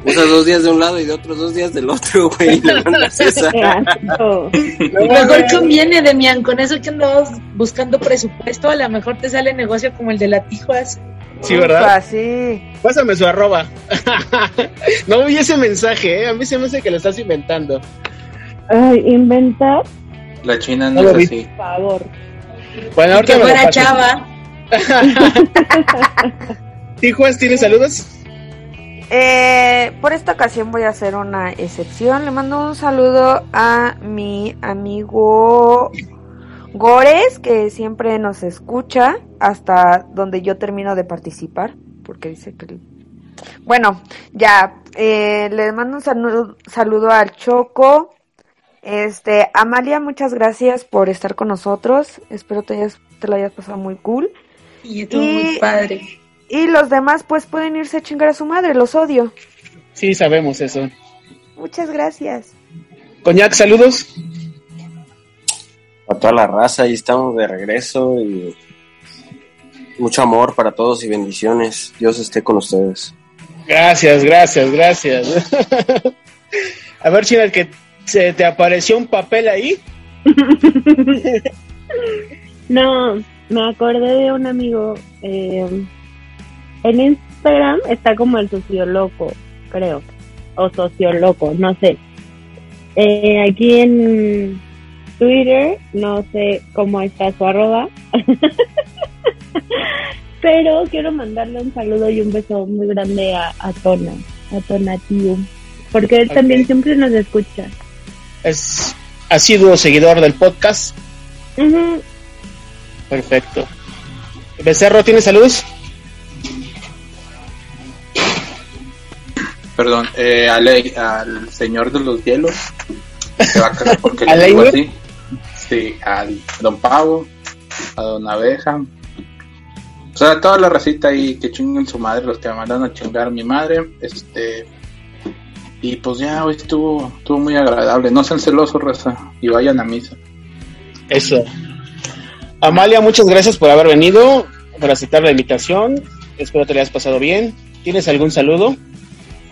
Usa dos días de un lado y de otros dos días del otro, güey. y Le mandas esa. Qué asco. Mejor conviene, Demian, con eso que andabas buscando presupuesto, a lo mejor te sale negocio como el de la Tijuas. Sí, ¿verdad? Sí. Pásame su arroba. <laughs> no vi ese mensaje, ¿eh? A mí se me hace que lo estás inventando. Ay, inventar, La china No no, lo es vi. así. por favor. Bueno, ahorita Que fuera chava. <laughs> Tijuas, ¿tienes saludos? Eh, por esta ocasión voy a hacer una excepción. Le mando un saludo a mi amigo Gores, que siempre nos escucha hasta donde yo termino de participar, porque dice que... Bueno, ya, eh, le mando un saludo, saludo al Choco. Este, Amalia, muchas gracias por estar con nosotros. Espero te, hayas, te lo hayas pasado muy cool. Y estuvo muy padre. Y los demás, pues pueden irse a chingar a su madre, los odio. Sí, sabemos eso. Muchas gracias. Coñac, saludos. A toda la raza, ahí estamos de regreso y mucho amor para todos y bendiciones. Dios esté con ustedes. Gracias, gracias, gracias. <laughs> A ver, China, que se te apareció un papel ahí. <laughs> No, me acordé de un amigo. eh, en Instagram está como el socioloco, creo. O socioloco, no sé. Eh, aquí en Twitter, no sé cómo está su arroba. <laughs> Pero quiero mandarle un saludo y un beso muy grande a, a Tona, a Tonatiu. Porque él también siempre nos escucha. Es asiduo seguidor del podcast. Perfecto. Becerro, ¿tienes saludos? Perdón, eh, a Ley- al señor de los hielos. Se va a cagar porque ¿A <laughs> le digo así. Sí, al don Pavo, a don Abeja. O sea, a toda la racita ahí que chinguen su madre, los que me mandan a chingar a mi madre. Este. Y pues ya, hoy estuvo, estuvo muy agradable. No sean celosos, raza, y vayan a misa. Eso. Amalia, muchas gracias por haber venido, por aceptar la invitación. Espero te la hayas pasado bien. ¿Tienes algún saludo?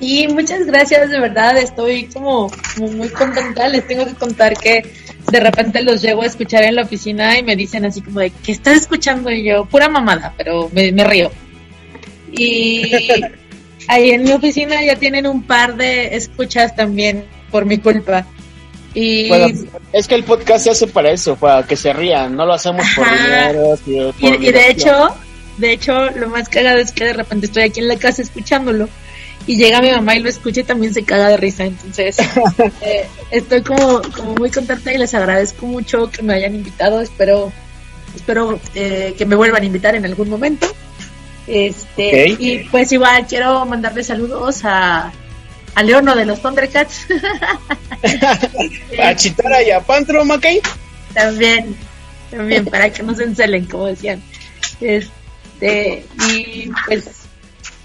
Y muchas gracias, de verdad, estoy como, muy contenta. Les tengo que contar que de repente los llego a escuchar en la oficina y me dicen así como de, ¿qué estás escuchando? Y yo, pura mamada, pero me, me río. Y <laughs> ahí en mi oficina ya tienen un par de escuchas también por mi culpa. Y Bueno, es que el podcast se hace para eso, para que se rían. No lo hacemos por Ajá. dinero. por Y, y de hecho, de hecho, lo más cagado es que de repente estoy aquí en la casa escuchándolo y llega mi mamá y lo escucha y también se caga de risa. Entonces, <laughs> eh, estoy como, como muy contenta y les agradezco mucho que me hayan invitado. Espero, espero eh, que me vuelvan a invitar en algún momento. Este, y pues igual quiero mandarle saludos a, a Leono de los Thundercats. <laughs> A Chitara y a Pantro, Mackay. También, también, para que no se encelen, como decían. Este, y pues,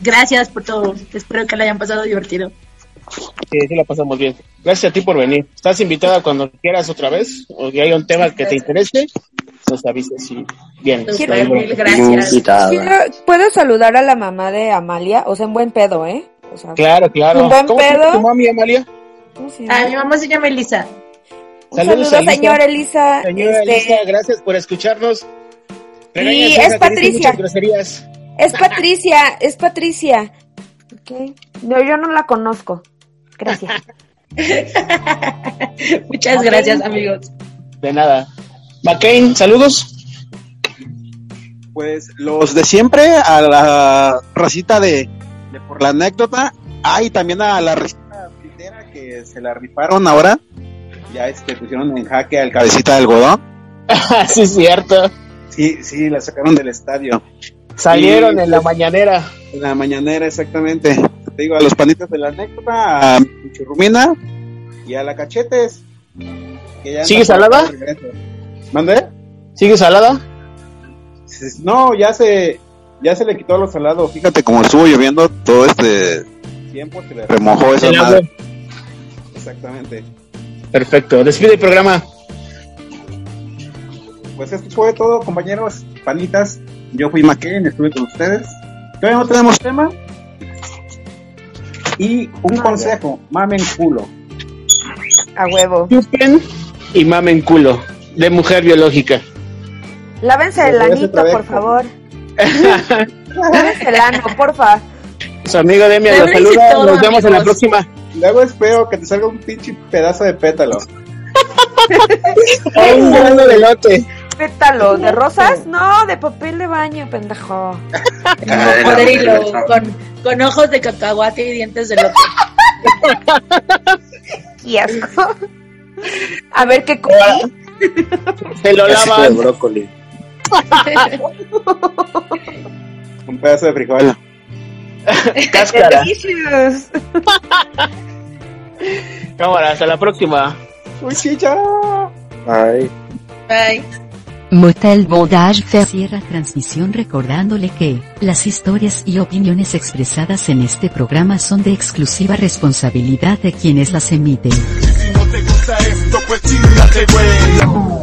gracias por todo. Espero que la hayan pasado divertido. Sí, sí la pasamos bien. Gracias a ti por venir. Estás invitada cuando quieras otra vez o que haya un tema que te interese, nos avises. Y bien. Mil gracias. Quiero- ¿Puedo saludar a la mamá de Amalia? O sea, en buen pedo, ¿eh? O sea, Claro, claro. Un buen ¿Cómo se llama pedo. tu mami, Amalia? ¿cómo se Ah, mi mamá se llama Elisa. Un Saludos saludo, Elisa. señora Elisa. Señora Este, Elisa, gracias por escucharnos. Y es Patricia. muchas groserías. Es Patricia, es Patricia. Ok. No, yo no la conozco. Gracias. <laughs> Muchas gracias, amigos. De nada. McCain, saludos. Pues los de siempre, a la racita de, de por la anécdota, ah, y también a la racita que se la rifaron ahora, ya este pusieron en jaque al cabecita de algodón. <laughs> sí, es cierto. Sí, sí, la sacaron del estadio. Salieron Y, en la mañanera. En la mañanera, exactamente. Te digo, a los panitas de la anécdota, a mi churrumina y a la cachetes. que ya ¿Sigue salada? ¿Mande? ¿Sigue salada? No, ya se, ya se le quitó lo salado. Fíjate cómo estuvo lloviendo todo este tiempo, se le remojó esa madre. Exactamente. Perfecto. Despide el programa. Pues esto fue todo, compañeros, panitas. Yo fui McKen, estuve con ustedes. Todavía no tenemos tema. Y un consejo, mamen culo. A huevo. Chupen y mamen culo. De mujer biológica. Lávense el anito, por favor. <laughs> Lávense el ano, porfa. Su amigo Demian los saluda. todo, Nos vemos en la próxima. Luego espero que te salga un pinche pedazo de pétalo. <laughs> Un grano de lote. Pétalo, ¿de rosas? No, de papel de baño, pendejo. <laughs> Con, con ojos de cacahuate y dientes de lote. <laughs> Qué asco. A ver qué comí. <laughs> Se lo Casito de brócoli. Un pedazo de frijol. Cáscara. Cámara, hasta la próxima. Uy, sí, ya. Ay. Bye. Motel Bondage Fair cierra transmisión recordándole que las historias y opiniones expresadas en este programa son de exclusiva responsabilidad de quienes las emiten. Si no te gusta esto, pues chingate, güey.